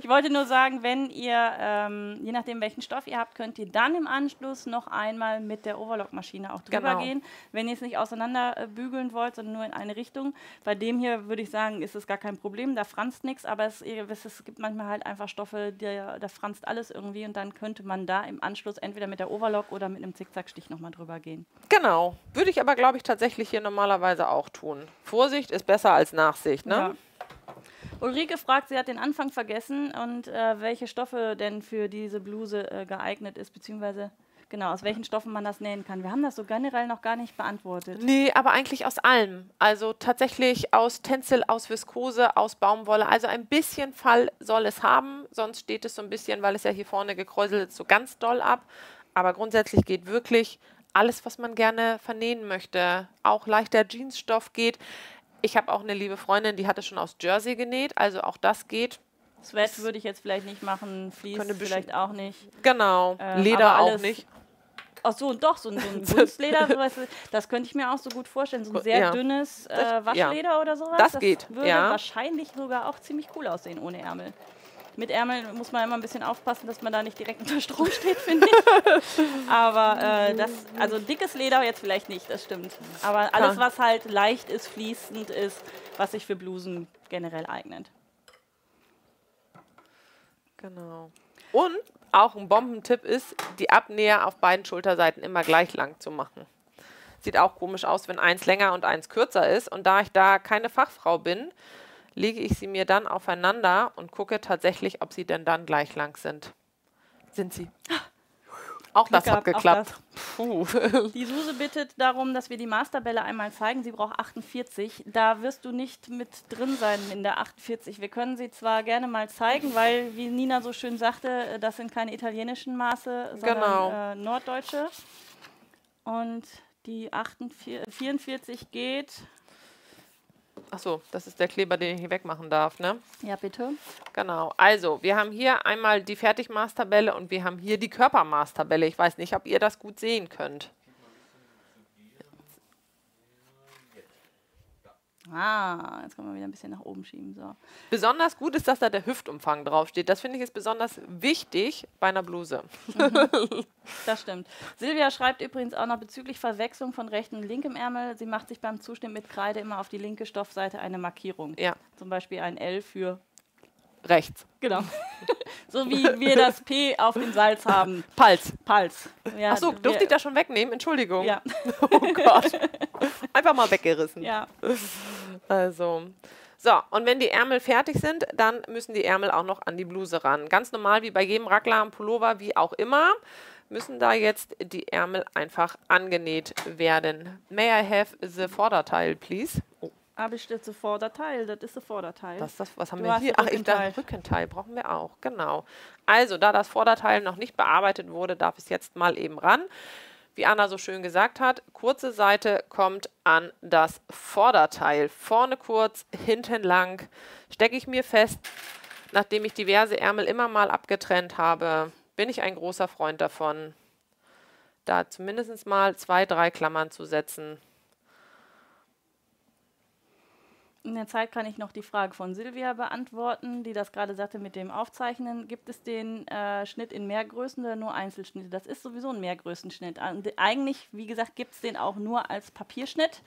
Ich wollte nur sagen, wenn ihr, ähm, je nachdem welchen Stoff ihr habt, könnt ihr dann im Anschluss noch einmal mit der Overlock-Maschine auch drüber Genau. gehen, wenn ihr es nicht auseinander äh, bügeln wollt, sondern nur in eine Richtung. Bei dem hier würde ich sagen, ist es gar kein Problem, da franzt nichts, aber es, ihr wisst, es gibt manchmal halt einfach Stoffe, der, da franzt alles irgendwie und dann könnte man da im Anschluss entweder mit der Overlock oder mit einem Zickzackstich nochmal drüber gehen. genau. Würde ich aber, glaube ich, tatsächlich hier normalerweise auch tun. Vorsicht ist besser als Nachsicht, ne? Ja. Ulrike fragt, sie hat den Anfang vergessen und äh, welche Stoffe denn für diese Bluse äh, geeignet ist, beziehungsweise genau, aus welchen Stoffen man das nähen kann. Wir haben das so generell noch gar nicht beantwortet. Nee, aber eigentlich aus allem. Also tatsächlich aus Tencel, aus Viskose, aus Baumwolle. Also ein bisschen Fall soll es haben, sonst steht es so ein bisschen, weil es ja hier vorne gekräuselt ist, so ganz doll ab. Aber grundsätzlich geht wirklich alles, was man gerne vernähen möchte. Auch leichter Jeansstoff geht. Ich habe auch eine liebe Freundin, die hatte schon aus Jersey genäht, also auch das geht. Sweat würde ich jetzt vielleicht nicht machen, Fleece vielleicht auch nicht. Genau, Ähm, Leder auch nicht. Ach so, und doch, so ein, so ein Kunstleder, sowas, das könnte ich mir auch so gut vorstellen. So ein sehr Ja. dünnes äh, Das- ja. Waschleder oder sowas. Das geht, würde ja. wahrscheinlich sogar auch ziemlich cool aussehen ohne Ärmel. Mit Ärmel muss man immer ein bisschen aufpassen, dass man da nicht direkt unter Strom steht, finde ich. Aber äh, das, also dickes Leder jetzt vielleicht nicht, das stimmt. Aber alles, was halt leicht ist, fließend ist, was sich für Blusen generell eignet. Genau. Und auch ein Bombentipp ist, die Abnäher auf beiden Schulterseiten immer gleich lang zu machen. Sieht auch komisch aus, wenn eins länger und eins kürzer ist. Und da ich da keine Fachfrau bin, lege ich sie mir dann aufeinander und gucke tatsächlich, ob sie denn dann gleich lang sind. Sind sie? Auch das hat geklappt. Puh. Die Suse bittet darum, dass wir die Masterbälle einmal zeigen. Sie braucht 48. Da wirst du nicht mit drin sein in der 48. Wir können sie zwar gerne mal zeigen, weil, wie Nina so schön sagte, äh, das sind keine italienischen Maße, sondern Genau. äh, norddeutsche. Und die 48, 44 geht Achso, das ist der Kleber, den ich hier wegmachen darf, ne? Ja, bitte. Genau. Also, wir haben hier einmal die Fertigmaßtabelle und wir haben hier die Körpermaßtabelle. Ich weiß nicht, ob ihr das gut sehen könnt. Ah, jetzt können wir wieder ein bisschen nach oben schieben. So. Besonders gut ist, dass da der Hüftumfang draufsteht. Das finde ich ist besonders wichtig bei einer Bluse. Mhm. Das stimmt. Silvia schreibt übrigens auch noch bezüglich Verwechslung von rechten und linkem Ärmel. Sie macht sich beim Zuschnitt mit Kreide immer auf die linke Stoffseite eine Markierung. Ja. Zum Beispiel ein L für rechts. Genau. so wie wir das P auf dem Salz haben. Pals. Pals. Ja, Achso, durfte ich das schon wegnehmen? Entschuldigung. Ja. oh Gott. Einfach mal weggerissen. Ja. Also. So, und wenn die Ärmel fertig sind, dann müssen die Ärmel auch noch an die Bluse ran. Ganz normal wie bei jedem Raglan, Pullover, wie auch immer, müssen da jetzt die Ärmel einfach angenäht werden. May I have the Vorderteil, please? Oh. Aber ich das Vorderteil, das ist das Vorderteil. Das, das, was haben du wir hier? Ach, ich dachte, Rückenteil brauchen wir auch, genau. Also, da das Vorderteil noch nicht bearbeitet wurde, darf es jetzt mal eben ran. Wie Anna so schön gesagt hat, kurze Seite kommt an das Vorderteil. Vorne kurz, hinten lang. Stecke ich mir fest, nachdem ich diverse Ärmel immer mal abgetrennt habe, bin ich ein großer Freund davon, da zumindest mal zwei, drei Klammern zu setzen In der Zeit kann ich noch die Frage von Silvia beantworten, die das gerade sagte mit dem Aufzeichnen. Gibt es den äh, Schnitt in Mehrgrößen oder nur Einzelschnitte? Das ist sowieso ein Mehrgrößenschnitt. Eigentlich, wie gesagt, gibt es den auch nur als Papierschnitt.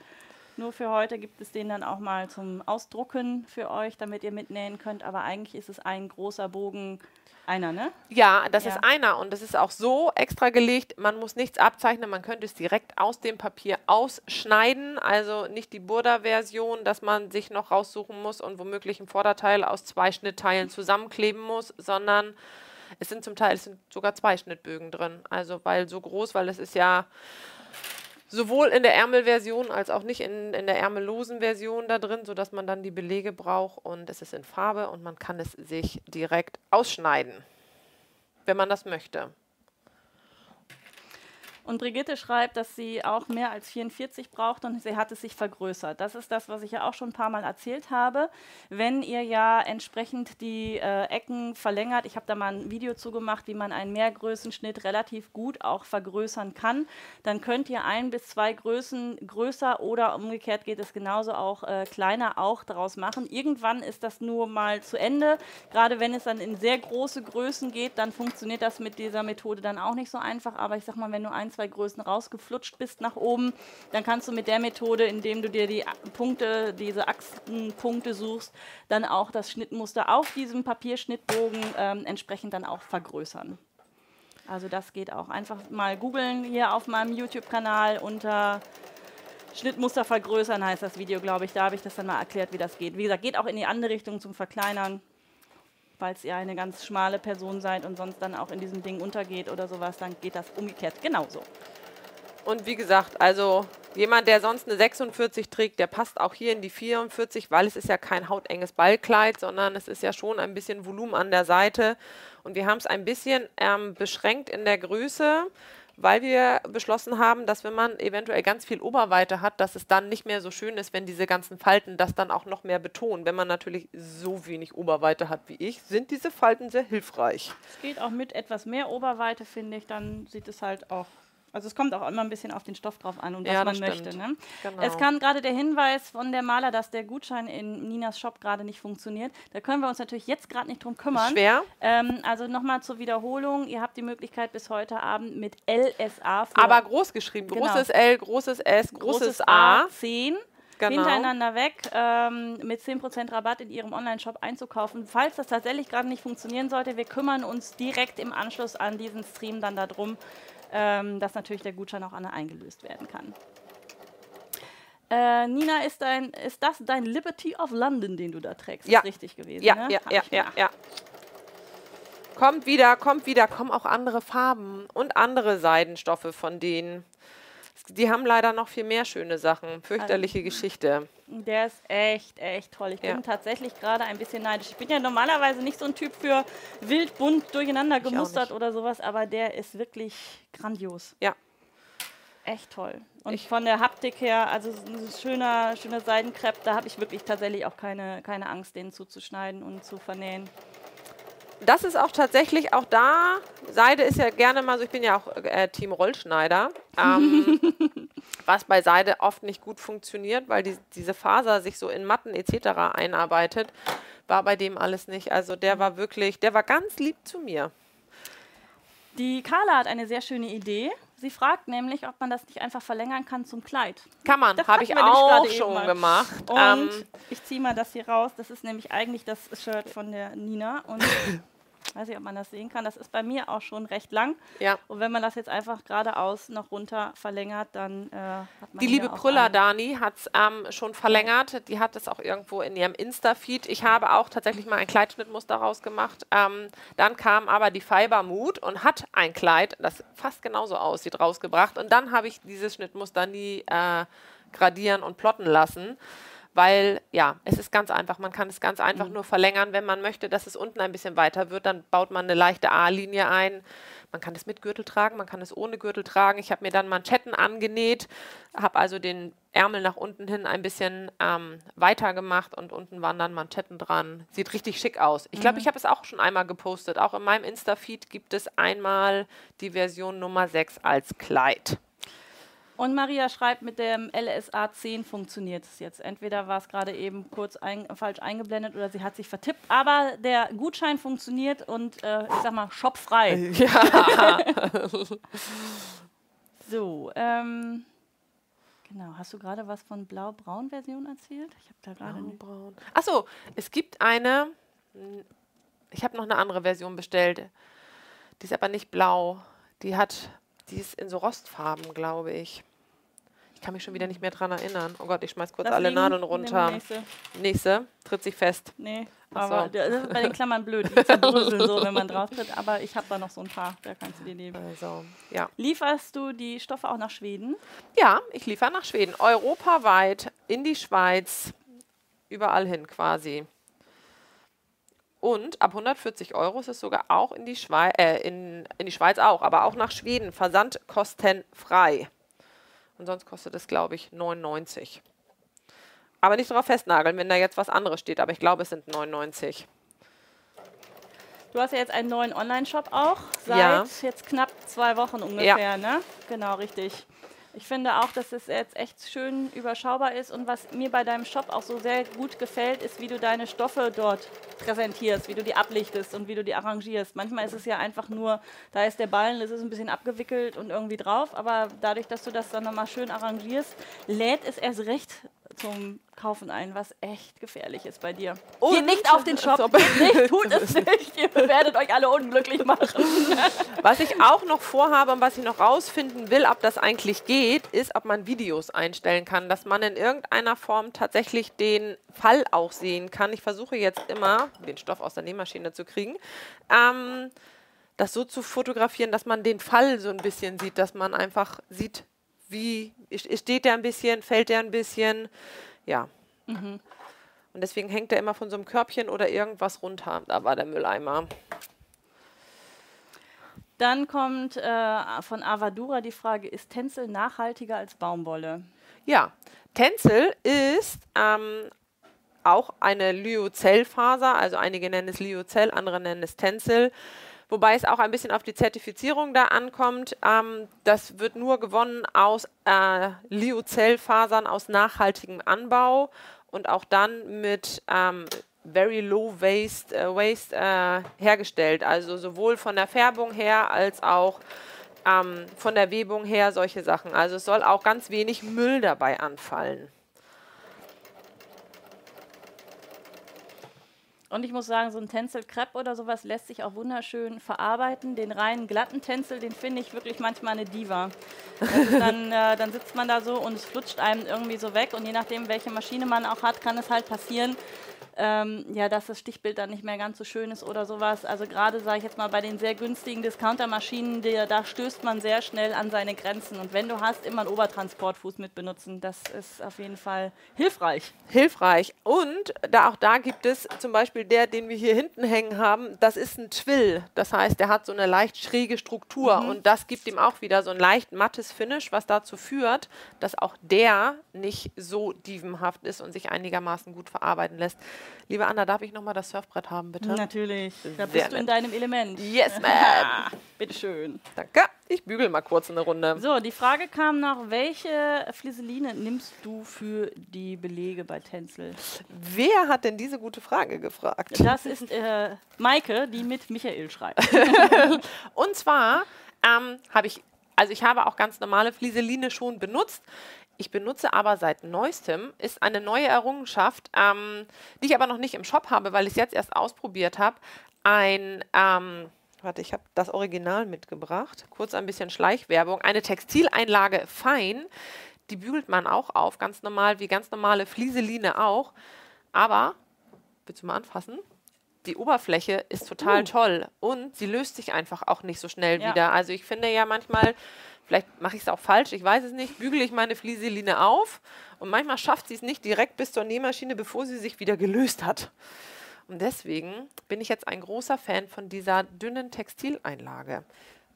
Nur für heute gibt es den dann auch mal zum Ausdrucken für euch, damit ihr mitnähen könnt. Aber eigentlich ist es ein großer Bogen einer, ne? Ja, das ja. ist einer und das ist auch so extra gelegt. Man muss nichts abzeichnen, man könnte es direkt aus dem Papier ausschneiden. Also nicht die Burda-Version, dass man sich noch raussuchen muss und womöglich ein Vorderteil aus zwei Schnittteilen zusammenkleben muss, sondern es sind zum Teil es sind sogar zwei Schnittbögen drin. Also weil so groß, weil es ist ja sowohl in der Ärmelversion als auch nicht in, in der ärmellosen Version da drin, sodass man dann die Belege braucht und es ist in Farbe und man kann es sich direkt ausschneiden, wenn man das möchte. Und Brigitte schreibt, dass sie auch mehr als 44 braucht und sie hat es sich vergrößert. Das ist das, was ich ja auch schon ein paar Mal erzählt habe. Wenn ihr ja entsprechend die äh, Ecken verlängert, ich habe da mal ein Video zugemacht, wie man einen Mehrgrößenschnitt relativ gut auch vergrößern kann, dann könnt ihr ein bis zwei Größen größer oder umgekehrt geht es genauso auch äh, kleiner auch daraus machen. Irgendwann ist das nur mal zu Ende. Gerade wenn es dann in sehr große Größen geht, dann funktioniert das mit dieser Methode dann auch nicht so einfach. Aber ich sag mal, wenn du ein, zwei Größen rausgeflutscht bist nach oben, dann kannst du mit der Methode, indem du dir die Punkte, diese Achsenpunkte suchst, dann auch das Schnittmuster auf diesem Papierschnittbogen ähm, entsprechend dann auch vergrößern. Also das geht auch. Einfach mal googeln hier auf meinem YouTube-Kanal unter Schnittmuster vergrößern heißt das Video, glaube ich. Da habe ich das dann mal erklärt, wie das geht. Wie gesagt, geht auch in die andere Richtung zum Verkleinern falls ihr eine ganz schmale Person seid und sonst dann auch in diesem Ding untergeht oder sowas, dann geht das umgekehrt genauso. Und wie gesagt, also jemand, der sonst eine 46 trägt, der passt auch hier in die 44, weil es ist ja kein hautenges Ballkleid, sondern es ist ja schon ein bisschen Volumen an der Seite. Und wir haben es ein bisschen ähm, beschränkt in der Größe weil wir beschlossen haben, dass wenn man eventuell ganz viel Oberweite hat, dass es dann nicht mehr so schön ist, wenn diese ganzen Falten das dann auch noch mehr betonen. Wenn man natürlich so wenig Oberweite hat wie ich, sind diese Falten sehr hilfreich. Es geht auch mit etwas mehr Oberweite, finde ich, dann sieht es halt auch also es kommt auch immer ein bisschen auf den Stoff drauf an und was ja, man möchte. Ne? Genau. Es kam gerade der Hinweis von der Maler, dass der Gutschein in Ninas Shop gerade nicht funktioniert. Da können wir uns natürlich jetzt gerade nicht drum kümmern. Schwer. Ähm, also nochmal zur Wiederholung. Ihr habt die Möglichkeit bis heute Abend mit LSA. Aber groß geschrieben. Genau. Großes L, großes S, großes, großes A. 10 Genau. hintereinander weg ähm, mit 10% Rabatt in Ihrem Online-Shop einzukaufen. Falls das tatsächlich gerade nicht funktionieren sollte, wir kümmern uns direkt im Anschluss an diesen Stream dann darum, ähm, dass natürlich der Gutschein auch eingelöst werden kann. Äh, Nina, ist, dein, ist das dein Liberty of London, den du da trägst? Ja. Ist richtig gewesen, ja, ne? Ja, ja, ja, ja. Kommt wieder, kommt wieder, kommen auch andere Farben und andere Seidenstoffe von denen. Die haben leider noch viel mehr schöne Sachen. Fürchterliche also, Geschichte. Der ist echt, echt toll. Ich bin tatsächlich gerade ein bisschen neidisch. Ich bin ja normalerweise nicht so ein Typ für wild, bunt, durcheinander gemustert oder sowas, aber der ist wirklich grandios. Ja. echt toll. Und ich von der Haptik her, also ein schöner, schöner Seidenkrepp, da habe ich wirklich tatsächlich auch keine, keine Angst, den zuzuschneiden und zu vernähen. Das ist auch tatsächlich auch da. Seide ist ja gerne mal so, ich bin ja auch äh, Team Rollschneider. Ähm, was bei Seide oft nicht gut funktioniert, weil die, diese Faser sich so in Matten etc. einarbeitet, war bei dem alles nicht. Also der war wirklich, der war ganz lieb zu mir. Die Carla hat eine sehr schöne Idee. Sie fragt nämlich, ob man das nicht einfach verlängern kann zum Kleid. Kann man, habe ich auch schon gemacht. Und ähm, ich ziehe mal das hier raus. Das ist nämlich eigentlich das Shirt von der Nina. Und weiß nicht, ob man das sehen kann. Das ist bei mir auch schon recht lang. Ja. Und wenn man das jetzt einfach geradeaus noch runter verlängert, dann äh, hat man. Die liebe Prüller Dani hat es ähm, schon verlängert. Die hat es auch irgendwo in ihrem Insta-Feed. Ich habe auch tatsächlich mal ein Kleidschnittmuster rausgemacht. Ähm, dann kam aber die Fiber Mood und hat ein Kleid, das fast genauso aussieht, rausgebracht. Und dann habe ich dieses Schnittmuster nie äh, gradieren und plotten lassen weil ja, es ist ganz einfach. Man kann es ganz einfach mhm. nur verlängern, wenn man möchte, dass es unten ein bisschen weiter wird. Dann baut man eine leichte A-Linie ein. Man kann es mit Gürtel tragen, man kann es ohne Gürtel tragen. Ich habe mir dann Manschetten angenäht, habe also den Ärmel nach unten hin ein bisschen ähm, weiter gemacht und unten waren dann Manschetten dran. Sieht richtig schick aus. Ich glaube, mhm. ich habe es auch schon einmal gepostet. Auch in meinem Insta-Feed gibt es einmal die Version Nummer 6 als Kleid. Und Maria schreibt, mit dem LSA 10 funktioniert es jetzt. Entweder war es gerade eben kurz ein, falsch eingeblendet oder sie hat sich vertippt. Aber der Gutschein funktioniert und äh, ich sag mal, shopfrei. Ja. so, ähm, genau. Hast du gerade was von Blau-Braun-Version erzählt? Ich habe da gerade. Blau-Braun. Achso, es gibt eine. Ich habe noch eine andere Version bestellt. Die ist aber nicht blau. Die hat die ist in so Rostfarben, glaube ich. Ich kann mich schon wieder nicht mehr dran erinnern. Oh Gott, ich schmeiß kurz Lass alle liegen. Nadeln runter. Nächste. nächste. Tritt sich fest. Nee, aber so. das ist bei den Klammern blöd. Die zerbröseln so, wenn man drauf tritt. Aber ich habe da noch so ein paar. Da kannst du dir nehmen. Also, ja. Lieferst du die Stoffe auch nach Schweden? Ja, ich liefere nach Schweden. Europaweit, in die Schweiz, überall hin quasi. Und ab 140 Euro ist es sogar auch in die, Schweiz, äh, in, in die Schweiz auch, aber auch nach Schweden versandkostenfrei. Und sonst kostet es, glaube ich, 99. Aber nicht darauf festnageln, wenn da jetzt was anderes steht, aber ich glaube, es sind 99. Du hast ja jetzt einen neuen Online-Shop auch, seit ja. jetzt knapp zwei Wochen ungefähr, ja. ne? Genau, richtig. Ich finde auch, dass es jetzt echt schön überschaubar ist und was mir bei deinem Shop auch so sehr gut gefällt, ist, wie du deine Stoffe dort präsentierst, wie du die ablichtest und wie du die arrangierst. Manchmal ist es ja einfach nur, da ist der Ballen, das ist ein bisschen abgewickelt und irgendwie drauf, aber dadurch, dass du das dann nochmal schön arrangierst, lädt es erst recht zum Kaufen ein, was echt gefährlich ist bei dir. Und Geht nicht auf den Shop, nicht, tut es nicht, ihr werdet euch alle unglücklich machen. Was ich auch noch vorhabe und was ich noch rausfinden will, ob das eigentlich geht, ist, ob man Videos einstellen kann, dass man in irgendeiner Form tatsächlich den Fall auch sehen kann. Ich versuche jetzt immer, den Stoff aus der Nähmaschine zu kriegen, ähm, das so zu fotografieren, dass man den Fall so ein bisschen sieht, dass man einfach sieht, wie steht der ein bisschen, fällt der ein bisschen, ja. Mhm. Und deswegen hängt er immer von so einem Körbchen oder irgendwas runter. Da war der Mülleimer. Dann kommt äh, von Avadura die Frage, ist Tencel nachhaltiger als Baumwolle? Ja, Tencel ist ähm, auch eine Lyocell-Faser, also einige nennen es Lyocell, andere nennen es Tencel wobei es auch ein bisschen auf die Zertifizierung da ankommt. Ähm, das wird nur gewonnen aus äh, Lyocell-Fasern aus nachhaltigem Anbau und auch dann mit ähm, Very Low Waste, äh, Waste äh, hergestellt. Also sowohl von der Färbung her als auch ähm, von der Webung her solche Sachen. Also es soll auch ganz wenig Müll dabei anfallen. Und ich muss sagen, so ein Tänzel Crepe oder sowas lässt sich auch wunderschön verarbeiten. Den reinen glatten Tänzel, den finde ich wirklich manchmal eine Diva. Dann, äh, dann sitzt man da so und es flutscht einem irgendwie so weg. Und je nachdem, welche Maschine man auch hat, kann es halt passieren, ähm, ja, dass das Stichbild dann nicht mehr ganz so schön ist oder sowas. Also gerade, sage ich jetzt mal, bei den sehr günstigen Discounter-Maschinen, da stößt man sehr schnell an seine Grenzen. Und wenn du hast, immer einen Obertransportfuß mit benutzen. Das ist auf jeden Fall hilfreich. Hilfreich. Und da, auch da gibt es zum Beispiel Beispiel der, den wir hier hinten hängen haben, das ist ein Twill. Das heißt, der hat so eine leicht schräge Struktur Mhm. und das gibt ihm auch wieder so ein leicht mattes Finish, was dazu führt, dass auch der nicht so dievenhaft ist und sich einigermaßen gut verarbeiten lässt. Liebe Anna, darf ich nochmal das Surfbrett haben, bitte? Natürlich. Da Sehr bist du in nett. deinem Element. Yes, man. Ah, bitteschön. Danke. Ich bügel mal kurz eine Runde. So, die Frage kam noch, welche Flieseline nimmst du für die Belege bei Tänzel? Wer hat denn diese gute Frage gefragt? Das ist äh, Maike, die mit Michael schreibt. Und zwar ähm, habe ich, also ich habe auch ganz normale Flieseline schon benutzt. Ich benutze aber seit neuestem, ist eine neue Errungenschaft, ähm, die ich aber noch nicht im Shop habe, weil ich es jetzt erst ausprobiert habe. Ein, ähm, warte, ich habe das Original mitgebracht. Kurz ein bisschen Schleichwerbung. Eine Textileinlage fein. Die bügelt man auch auf, ganz normal, wie ganz normale Flieseline auch. Aber, willst du mal anfassen? Die Oberfläche ist total Uh. toll und sie löst sich einfach auch nicht so schnell Ja. wieder. Also ich finde ja manchmal, vielleicht mache ich es auch falsch, ich weiß es nicht, bügele ich meine Flieseline auf und manchmal schafft sie es nicht direkt bis zur Nähmaschine, bevor sie sich wieder gelöst hat. Und deswegen bin ich jetzt ein großer Fan von dieser dünnen Textileinlage.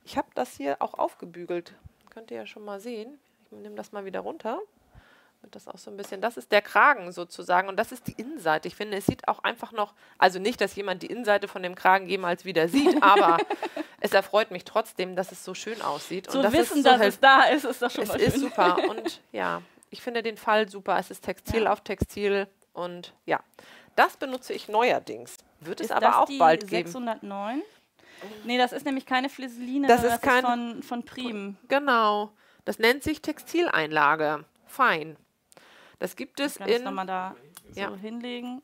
Ich habe das hier auch aufgebügelt. Könnt ihr ja schon mal sehen. Ich nehme das mal wieder runter. Das auch so ein bisschen. Das ist der Kragen sozusagen und das ist die Innenseite. Ich finde, es sieht auch einfach noch, also nicht, dass jemand die Innenseite von dem Kragen jemals wieder sieht, aber es erfreut mich trotzdem, dass es so schön aussieht. Zu und das wissen, ist so dass es da ist, ist doch schon es mal ist schön. super und ja, ich finde den Fall super. Es ist Textil Ja. auf Textil und ja, das benutze ich neuerdings. Wird es Ist aber das auch bald geben. 609? Nee, das ist nämlich keine Flieseline, Das ist kein- von, von Prim. Genau. Das nennt sich Textileinlage. Fein. Das gibt es in. nochmal da so Ja. hinlegen.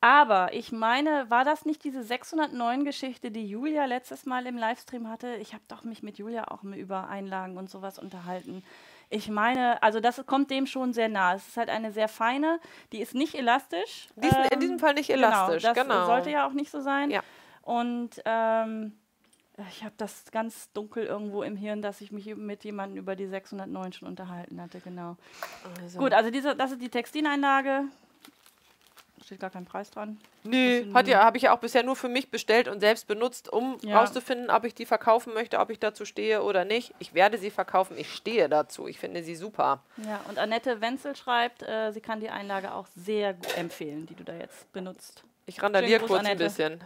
Aber ich meine, war das nicht diese 609-Geschichte, die Julia letztes Mal im Livestream hatte? Ich habe doch mich mit Julia auch über Einlagen und sowas unterhalten. Ich meine, also das kommt dem schon sehr nah. Es ist halt eine sehr feine, die ist nicht elastisch. Die ist in ähm, diesem Fall nicht genau, elastisch. das Genau. sollte ja auch nicht so sein. Ja. Und ähm, ich habe das ganz dunkel irgendwo im Hirn, dass ich mich mit jemandem über die 609 schon unterhalten hatte, genau. Also. Gut, also diese, das ist die Textileinlage. Steht gar kein Preis dran. Nee, hat ja, habe ich ja auch bisher nur für mich bestellt und selbst benutzt, um Ja. rauszufinden, ob ich die verkaufen möchte, ob ich dazu stehe oder nicht. Ich werde sie verkaufen, ich stehe dazu. Ich finde sie super. Ja, und Annette Wenzel schreibt, äh, sie kann die Einlage auch sehr gut empfehlen, die du da jetzt benutzt. Ich randaliere kurz ein Annette. bisschen.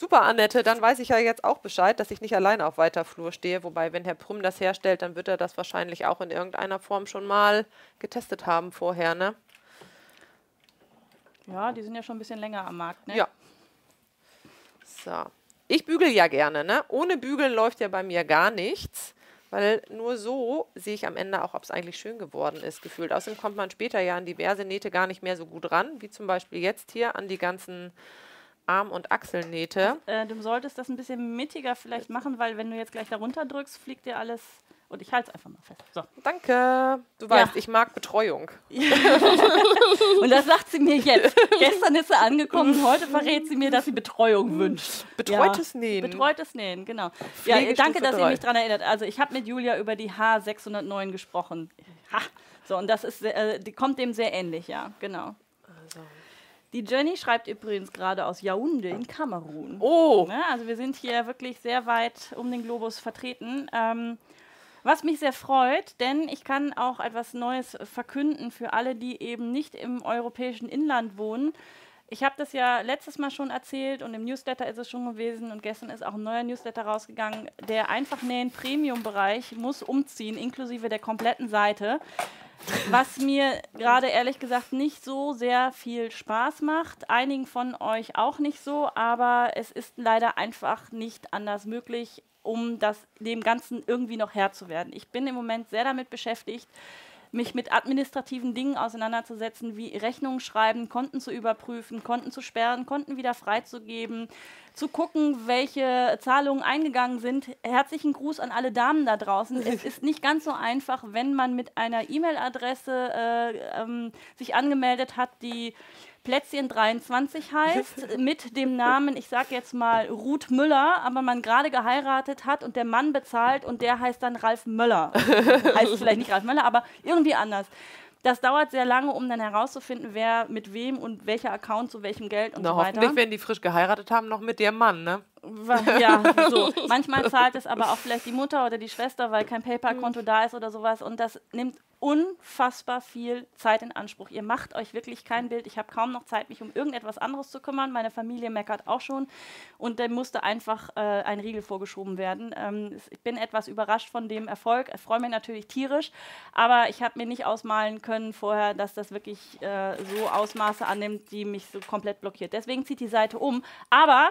Super, Annette, dann weiß ich ja jetzt auch Bescheid, dass ich nicht alleine auf weiter Flur stehe. Wobei, wenn Herr Prüm das herstellt, dann wird er das wahrscheinlich auch in irgendeiner Form schon mal getestet haben vorher, ne? Ja, die sind ja schon ein bisschen länger am Markt, ne? Ja. So. Ich bügel ja gerne, ne? Ohne Bügeln läuft ja bei mir gar nichts, weil nur so sehe ich am Ende auch, ob es eigentlich schön geworden ist, gefühlt. Außerdem kommt man später ja an diverse Nähte gar nicht mehr so gut ran, wie zum Beispiel jetzt hier an die ganzen Arm- und Achselnähte. Äh, du solltest das ein bisschen mittiger vielleicht machen, weil wenn du jetzt gleich darunter drückst, fliegt dir alles. Und ich halte es einfach mal fest. So. Danke. Du Ja. weißt, ich mag Betreuung. Und das sagt sie mir jetzt. Gestern ist sie angekommen und heute verrät sie mir, dass sie Betreuung wünscht. Betreutes Nähen. Betreutes Nähen, genau. Ja, danke, dass ihr drei. mich daran erinnert. Also ich habe mit Julia über die H609 gesprochen. Ha. So, und das ist, äh, die kommt dem sehr ähnlich, ja, genau. Also. Die Jenny schreibt übrigens gerade aus Yaoundé in Kamerun. Oh, Ne? Also wir sind hier wirklich sehr weit um den Globus vertreten. Ähm, was mich sehr freut, denn ich kann auch etwas Neues verkünden für alle, die eben nicht im europäischen Inland wohnen. Ich habe das ja letztes Mal schon erzählt und im Newsletter ist es schon gewesen und gestern ist auch ein neuer Newsletter rausgegangen. Der Einfachnähen Premium-Bereich muss umziehen, inklusive der kompletten Seite. Was mir gerade ehrlich gesagt nicht so sehr viel Spaß macht. Einigen von euch auch nicht so, aber es ist leider einfach nicht anders möglich, um das, dem Ganzen irgendwie noch Herr zu werden. Ich bin im Moment sehr damit beschäftigt, mich mit administrativen Dingen auseinanderzusetzen, wie Rechnungen schreiben, Konten zu überprüfen, Konten zu sperren, Konten wieder freizugeben, zu gucken, welche Zahlungen eingegangen sind. Herzlichen Gruß an alle Damen da draußen. es ist nicht ganz so einfach, wenn man mit einer E-Mail-Adresse äh, ähm, sich angemeldet hat, die Plätzchen 23 heißt, mit dem Namen, ich sag jetzt mal Ruth Müller, aber man gerade geheiratet hat und der Mann bezahlt und der heißt dann Ralf Möller. heißt vielleicht nicht Ralf Möller, aber irgendwie anders. Das dauert sehr lange, um dann herauszufinden, wer mit wem und welcher Account zu welchem Geld und Na, so weiter. hoffentlich, wenn die frisch geheiratet haben, noch mit ihrem Mann, ne? Ja, so. Manchmal zahlt es aber auch vielleicht die Mutter oder die Schwester, weil kein PayPal-Konto da ist oder sowas. Und das nimmt unfassbar viel Zeit in Anspruch. Ihr macht euch wirklich kein Bild. Ich habe kaum noch Zeit, mich um irgendetwas anderes zu kümmern. Meine Familie meckert auch schon. Und da musste einfach äh, ein Riegel vorgeschoben werden. Ähm, ich bin etwas überrascht von dem Erfolg. Ich freue mich natürlich tierisch. Aber ich habe mir nicht ausmalen können vorher, dass das wirklich äh, so Ausmaße annimmt, die mich so komplett blockiert. Deswegen zieht die Seite um. Aber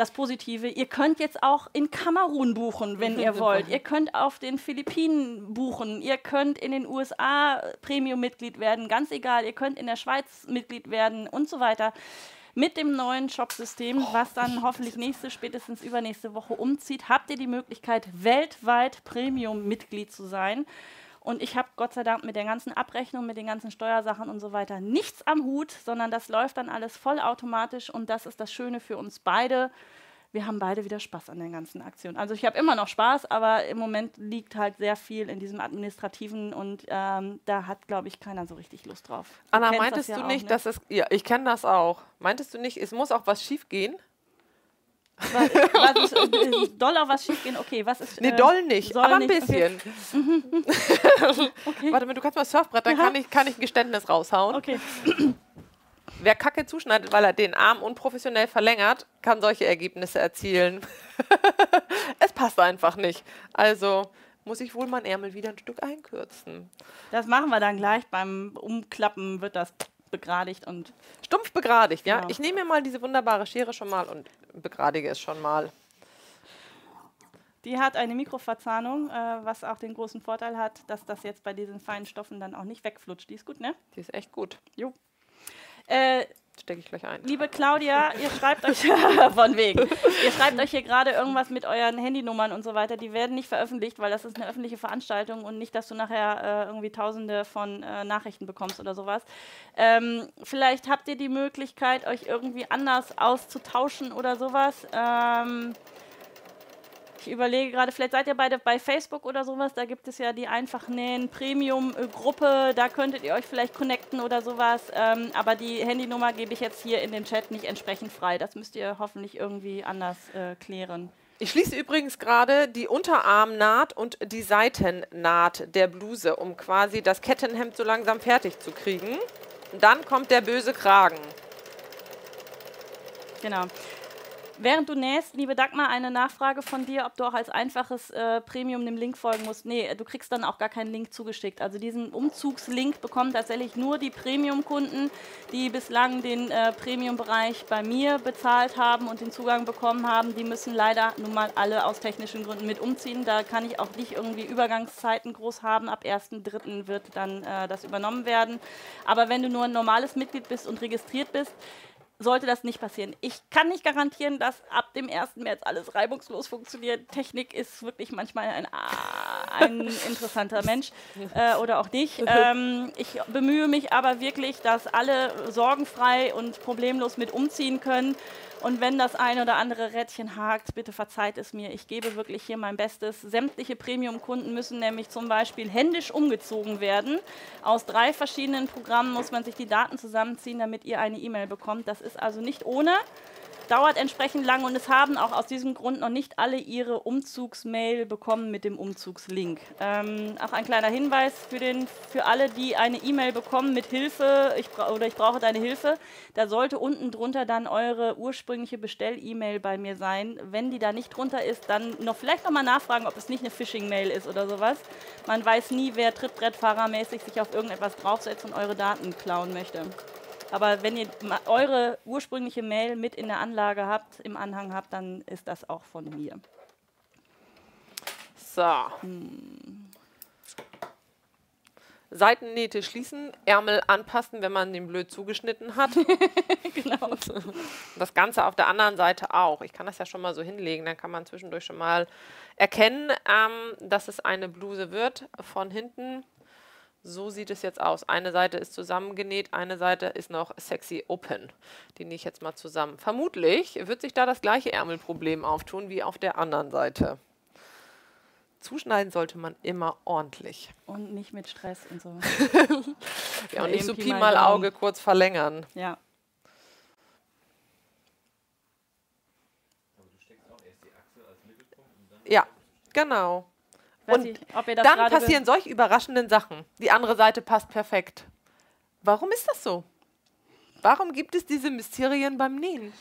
das Positive, ihr könnt jetzt auch in Kamerun buchen, wenn ihr wollt. Ihr könnt auf den Philippinen buchen. Ihr könnt in den USA Premium-Mitglied werden, ganz egal. Ihr könnt in der Schweiz Mitglied werden und so weiter. Mit dem neuen Shop-System, was dann hoffentlich nächste, spätestens übernächste Woche umzieht, habt ihr die Möglichkeit, weltweit Premium-Mitglied zu sein. Und ich habe Gott sei Dank mit der ganzen Abrechnung, mit den ganzen Steuersachen und so weiter nichts am Hut, sondern das läuft dann alles vollautomatisch und das ist das Schöne für uns beide. Wir haben beide wieder Spaß an der ganzen Aktion. Also ich habe immer noch Spaß, aber im Moment liegt halt sehr viel in diesem Administrativen und ähm, da hat, glaube ich, keiner so richtig Lust drauf. Du Anna, meintest du ja nicht, auch, ne? dass es. Ja, ich kenne das auch. Meintest du nicht, es muss auch was schief gehen? Was, was ist, äh, doll auf was schief gehen? Okay, was ist. Nee, äh, doll nicht, aber ein nicht? Okay. bisschen. Okay. Warte mal, du kannst mal Surfbrett, dann Aha. kann ich, kann ich ein Geständnis raushauen. okay. Wer Kacke zuschneidet, weil er den Arm unprofessionell verlängert, kann solche Ergebnisse erzielen. es passt einfach nicht. Also muss ich wohl mein Ärmel wieder ein Stück einkürzen. Das machen wir dann gleich. Beim Umklappen wird das begradigt und Stumpf begradigt, ja? Genau. Ich nehme mir mal diese wunderbare Schere schon mal und begradige es schon mal. Die hat eine Mikroverzahnung, äh, was auch den großen Vorteil hat, dass das jetzt bei diesen feinen Stoffen dann auch nicht wegflutscht. Die ist gut, ne? Die ist echt gut. Jo. Äh, Stecke ich gleich ein. liebe Claudia, ihr schreibt euch von wegen. Ihr schreibt euch hier gerade irgendwas mit euren Handynummern und so weiter. Die werden nicht veröffentlicht, weil das ist eine öffentliche Veranstaltung und nicht, dass du nachher äh, irgendwie Tausende von äh, Nachrichten bekommst oder sowas. Ähm, vielleicht habt ihr die Möglichkeit, euch irgendwie anders auszutauschen oder sowas. Ähm, Ich überlege gerade, vielleicht seid ihr beide bei Facebook oder sowas. Da gibt es ja die einfach nähen Premium-Gruppe. Da könntet ihr euch vielleicht connecten oder sowas. Ähm, aber die Handynummer gebe ich jetzt hier in den Chat nicht entsprechend frei. Das müsst ihr hoffentlich irgendwie anders äh, klären. Ich schließe übrigens gerade die Unterarmnaht und die Seitennaht der Bluse, um quasi das Kettenhemd so langsam fertig zu kriegen. Und dann kommt der böse Kragen. Genau. Während du nähst, liebe Dagmar, eine Nachfrage von dir, ob du auch als einfaches äh, Premium dem Link folgen musst. Nee, du kriegst dann auch gar keinen Link zugeschickt. Also diesen Umzugslink bekommen tatsächlich nur die Premium-Kunden, die bislang den äh, Premium-Bereich bei mir bezahlt haben und den Zugang bekommen haben. Die müssen leider nun mal alle aus technischen Gründen mit umziehen. Da kann ich auch nicht irgendwie Übergangszeiten groß haben. Ab 1.3. wird dann äh, das übernommen werden. Aber wenn du nur ein normales Mitglied bist und registriert bist, sollte das nicht passieren. Ich kann nicht garantieren, dass ab dem 1. März alles reibungslos funktioniert. Technik ist wirklich manchmal ein, ein interessanter Mensch äh, oder auch nicht. Ähm, ich bemühe mich aber wirklich, dass alle sorgenfrei und problemlos mit umziehen können. Und wenn das ein oder andere Rädchen hakt, bitte verzeiht es mir. Ich gebe wirklich hier mein Bestes. Sämtliche Premium-Kunden müssen nämlich zum Beispiel händisch umgezogen werden. Aus drei verschiedenen Programmen muss man sich die Daten zusammenziehen, damit ihr eine E-Mail bekommt. Das ist also nicht ohne. Dauert entsprechend lang und es haben auch aus diesem Grund noch nicht alle ihre Umzugsmail bekommen mit dem Umzugslink. Ähm, auch ein kleiner Hinweis für, den, für alle, die eine E-Mail bekommen mit Hilfe ich oder ich brauche deine Hilfe. Da sollte unten drunter dann eure ursprüngliche Bestell-E-Mail bei mir sein. Wenn die da nicht drunter ist, dann noch vielleicht nochmal nachfragen, ob es nicht eine Phishing-Mail ist oder sowas. Man weiß nie, wer Trittbrettfahrermäßig sich auf irgendetwas draufsetzt und eure Daten klauen möchte. Aber wenn ihr eure ursprüngliche Mail mit in der Anlage habt, im Anhang habt, dann ist das auch von mir. So. Seitennähte schließen, Ärmel anpassen, wenn man den blöd zugeschnitten hat. genau. Das Ganze auf der anderen Seite auch. Ich kann das ja schon mal so hinlegen, dann kann man zwischendurch schon mal erkennen, ähm, dass es eine Bluse wird von hinten. So sieht es jetzt aus. Eine Seite ist zusammengenäht, eine Seite ist noch sexy open. Die nähe ich jetzt mal zusammen. Vermutlich wird sich da das gleiche Ärmelproblem auftun wie auf der anderen Seite. zuschneiden sollte man immer ordentlich. Und nicht mit Stress und so. Ja, und nicht so Pi mal. Auge kurz verlängern. Ja. Ja, genau. Und ich, Dann passieren solch überraschenden Sachen. Die andere Seite passt perfekt. Warum ist das so? Warum gibt es diese Mysterien beim Nähen?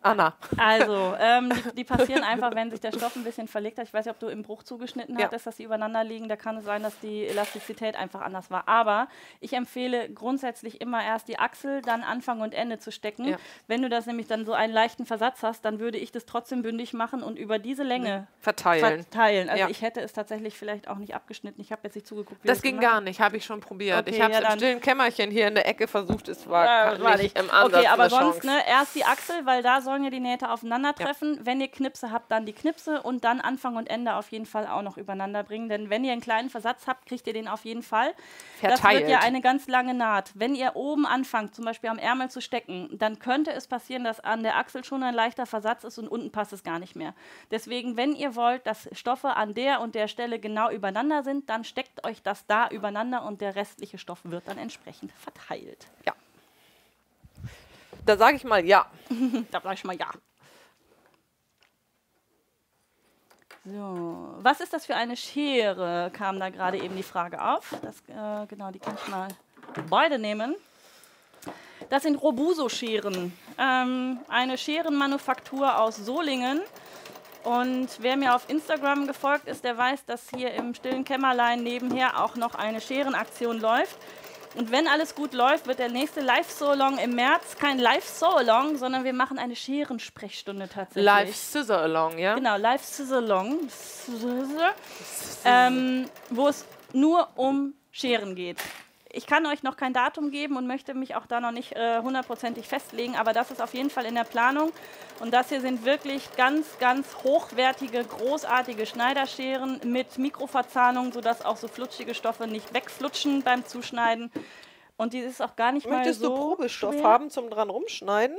Anna. Also, ähm, die, die passieren einfach, wenn sich der Stoff ein bisschen verlegt hat. Ich weiß nicht, ob du im Bruch zugeschnitten Ja. hattest, dass sie übereinander liegen. Da kann es sein, dass die Elastizität einfach anders war. Aber ich empfehle grundsätzlich immer erst die Achsel, dann Anfang und Ende zu stecken. Ja. Wenn du das nämlich dann so einen leichten Versatz hast, dann würde ich das trotzdem bündig machen und über diese Länge Verteilen. verteilen. Also Ja. ich hätte es tatsächlich vielleicht auch nicht abgeschnitten. Ich habe jetzt nicht zugeguckt, wie Das du es ging gemacht gar nicht, habe ich schon probiert. Okay, ich habe es im stillen Kämmerchen hier in der Ecke versucht. Es war, gar war nicht nicht. im Ansatz Okay, aber sonst ne, erst die Achsel, weil da sollen ja die Nähte aufeinandertreffen. Wenn ihr Knipse habt, dann die Knipse und dann Anfang und Ende auf jeden Fall auch noch übereinander bringen. Denn wenn ihr einen kleinen Versatz habt, kriegt ihr den auf jeden Fall. Das wird Verteilt. ja eine ganz lange Naht. Wenn ihr oben anfangt, zum Beispiel am Ärmel zu stecken, dann könnte es passieren, dass an der Achsel schon ein leichter Versatz ist und unten passt es gar nicht mehr. Deswegen, wenn ihr wollt, dass Stoffe an der und der Stelle genau übereinander sind, dann steckt euch das da übereinander und der restliche Stoff wird dann entsprechend verteilt. Ja. Da sage ich mal ja. Da sag ich mal ja. So, was ist das für eine Schere? Kam da gerade eben die Frage auf. Das, äh, genau, die kann ich mal beide nehmen. Das sind Robuso-Scheren. Ähm, eine Scherenmanufaktur aus Solingen. Und wer mir auf Instagram gefolgt ist, der weiß, dass hier im stillen Kämmerlein nebenher auch noch eine Scherenaktion läuft. Und wenn alles gut läuft, wird der nächste Live-So-Along im März kein Live-So-Along, sondern wir machen eine Scherensprechstunde tatsächlich. Live Scissor Along, ja? Genau, Live Sizzalong, Sizzle, ähm, wo es nur um Scheren geht. Ich kann euch noch kein Datum geben und möchte mich auch da noch nicht äh, hundertprozentig festlegen, aber das ist auf jeden Fall in der Planung. Und das hier sind wirklich ganz, ganz hochwertige, großartige Schneiderscheren mit Mikroverzahnung, sodass auch so flutschige Stoffe nicht wegflutschen beim Zuschneiden. Und die ist auch gar nicht Möchtest mal so du Probestoff schwer. haben zum dran rumschneiden?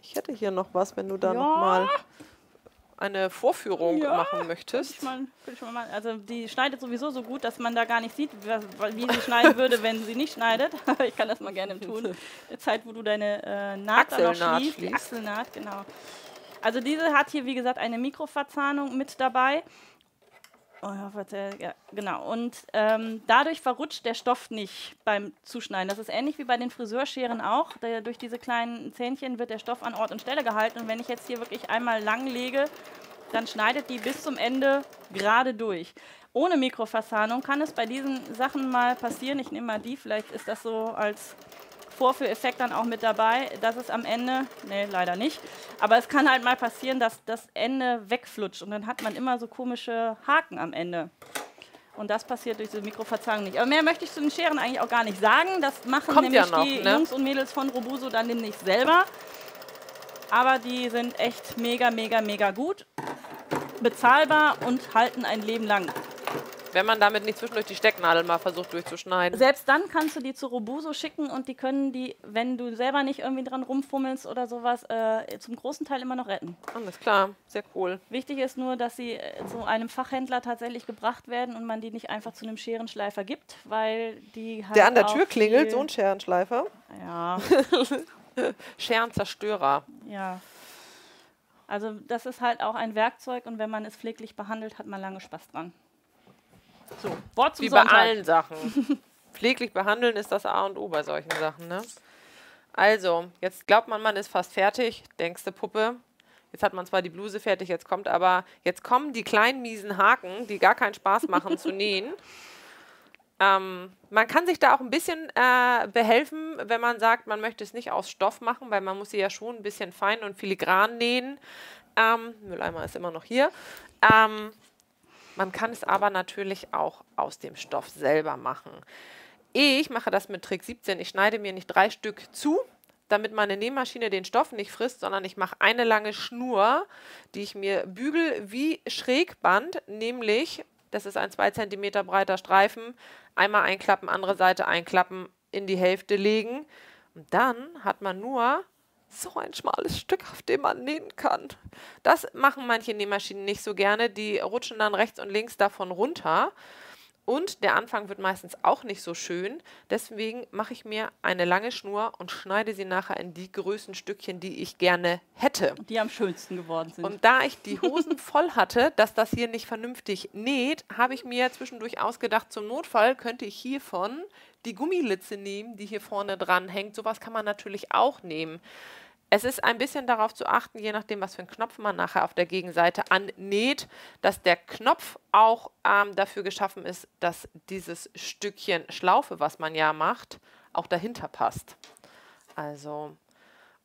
Ich hätte hier noch was, wenn du da Ja. noch mal eine Vorführung Ja, machen möchtest. mal, mal. Also die schneidet sowieso so gut, dass man da gar nicht sieht, wie sie schneiden würde, wenn sie nicht schneidet. ich kann das mal gerne tun. Der Zeit, wo du deine äh, Naht Achselnaht schließt. Die. Achselnaht, genau. Also diese hat hier, wie gesagt, eine Mikroverzahnung mit dabei. Oh, ja, genau. Und ähm, dadurch verrutscht der Stoff nicht beim Zuschneiden. Das ist ähnlich wie bei den Friseurscheren auch. Der, durch diese kleinen Zähnchen wird der Stoff an Ort und Stelle gehalten. Und wenn ich jetzt hier wirklich einmal lang lege, dann schneidet die bis zum Ende gerade durch. Ohne Mikroverzahnung kann es bei diesen Sachen mal passieren. Ich nehme mal die, vielleicht ist das so als Vorführeffekt dann auch mit dabei, dass es am Ende, nee, leider nicht, aber es kann halt mal passieren, dass das Ende wegflutscht und dann hat man immer so komische Haken am Ende. Und das passiert durch diese Mikroverzahnung nicht. Aber mehr möchte ich zu den Scheren eigentlich auch gar nicht sagen. Das machen Kommt ja nämlich noch, die ne? Jungs und Mädels von Robuso dann nämlich selber. Aber die sind echt mega, mega, mega gut, bezahlbar und halten ein Leben lang. Wenn man damit nicht zwischendurch die Stecknadel mal versucht durchzuschneiden. Selbst dann kannst du die zu Robuso schicken und die können die, wenn du selber nicht irgendwie dran rumfummelst oder sowas, äh, zum großen Teil immer noch retten. Alles klar, sehr cool. Wichtig ist nur, dass sie äh, zu einem Fachhändler tatsächlich gebracht werden und man die nicht einfach zu einem Scherenschleifer gibt, weil die halt Der an der Tür klingelt, so ein Scherenschleifer. Ja, Scherenzerstörer. ja. Also das ist halt auch ein Werkzeug und wenn man es pfleglich behandelt, hat man lange Spaß dran. So, Wort zum Wie bei Sonntag. allen Sachen. Pfleglich behandeln ist das A und O bei solchen Sachen, ne? Also, jetzt glaubt man, man ist fast fertig. Denkste Puppe. Jetzt hat man zwar die Bluse fertig, jetzt kommt aber, jetzt kommen die kleinen miesen Haken, die gar keinen Spaß machen zu nähen. Ähm, man kann sich da auch ein bisschen äh, behelfen, wenn man sagt, man möchte es nicht aus Stoff machen, weil man muss sie ja schon ein bisschen fein und filigran nähen. Ähm, Mülleimer ist immer noch hier. Ähm, man kann es aber natürlich auch aus dem Stoff selber machen. Ich mache das mit Trick 17. Ich schneide mir nicht drei Stück zu, damit meine Nähmaschine den Stoff nicht frisst, sondern ich mache eine lange Schnur, die ich mir bügel wie Schrägband, nämlich, das ist ein 2 cm breiter Streifen, einmal einklappen, andere Seite einklappen, in die Hälfte legen. Und dann hat man nur so ein schmales Stück, auf dem man nähen kann. Das machen manche Nähmaschinen nicht so gerne. Die rutschen dann rechts und links davon runter. Und der Anfang wird meistens auch nicht so schön. Deswegen mache ich mir eine lange Schnur und schneide sie nachher in die Größenstückchen, die ich gerne hätte. Die am schönsten geworden sind. Und da ich die Hosen voll hatte, dass das hier nicht vernünftig näht, habe ich mir zwischendurch ausgedacht, zum Notfall könnte ich hiervon die Gummilitze nehmen, die hier vorne dran hängt. Sowas kann man natürlich auch nehmen. Es ist ein bisschen darauf zu achten, je nachdem, was für einen Knopf man nachher auf der Gegenseite annäht, dass der Knopf auch ähm, dafür geschaffen ist, dass dieses Stückchen Schlaufe, was man ja macht, auch dahinter passt. Also,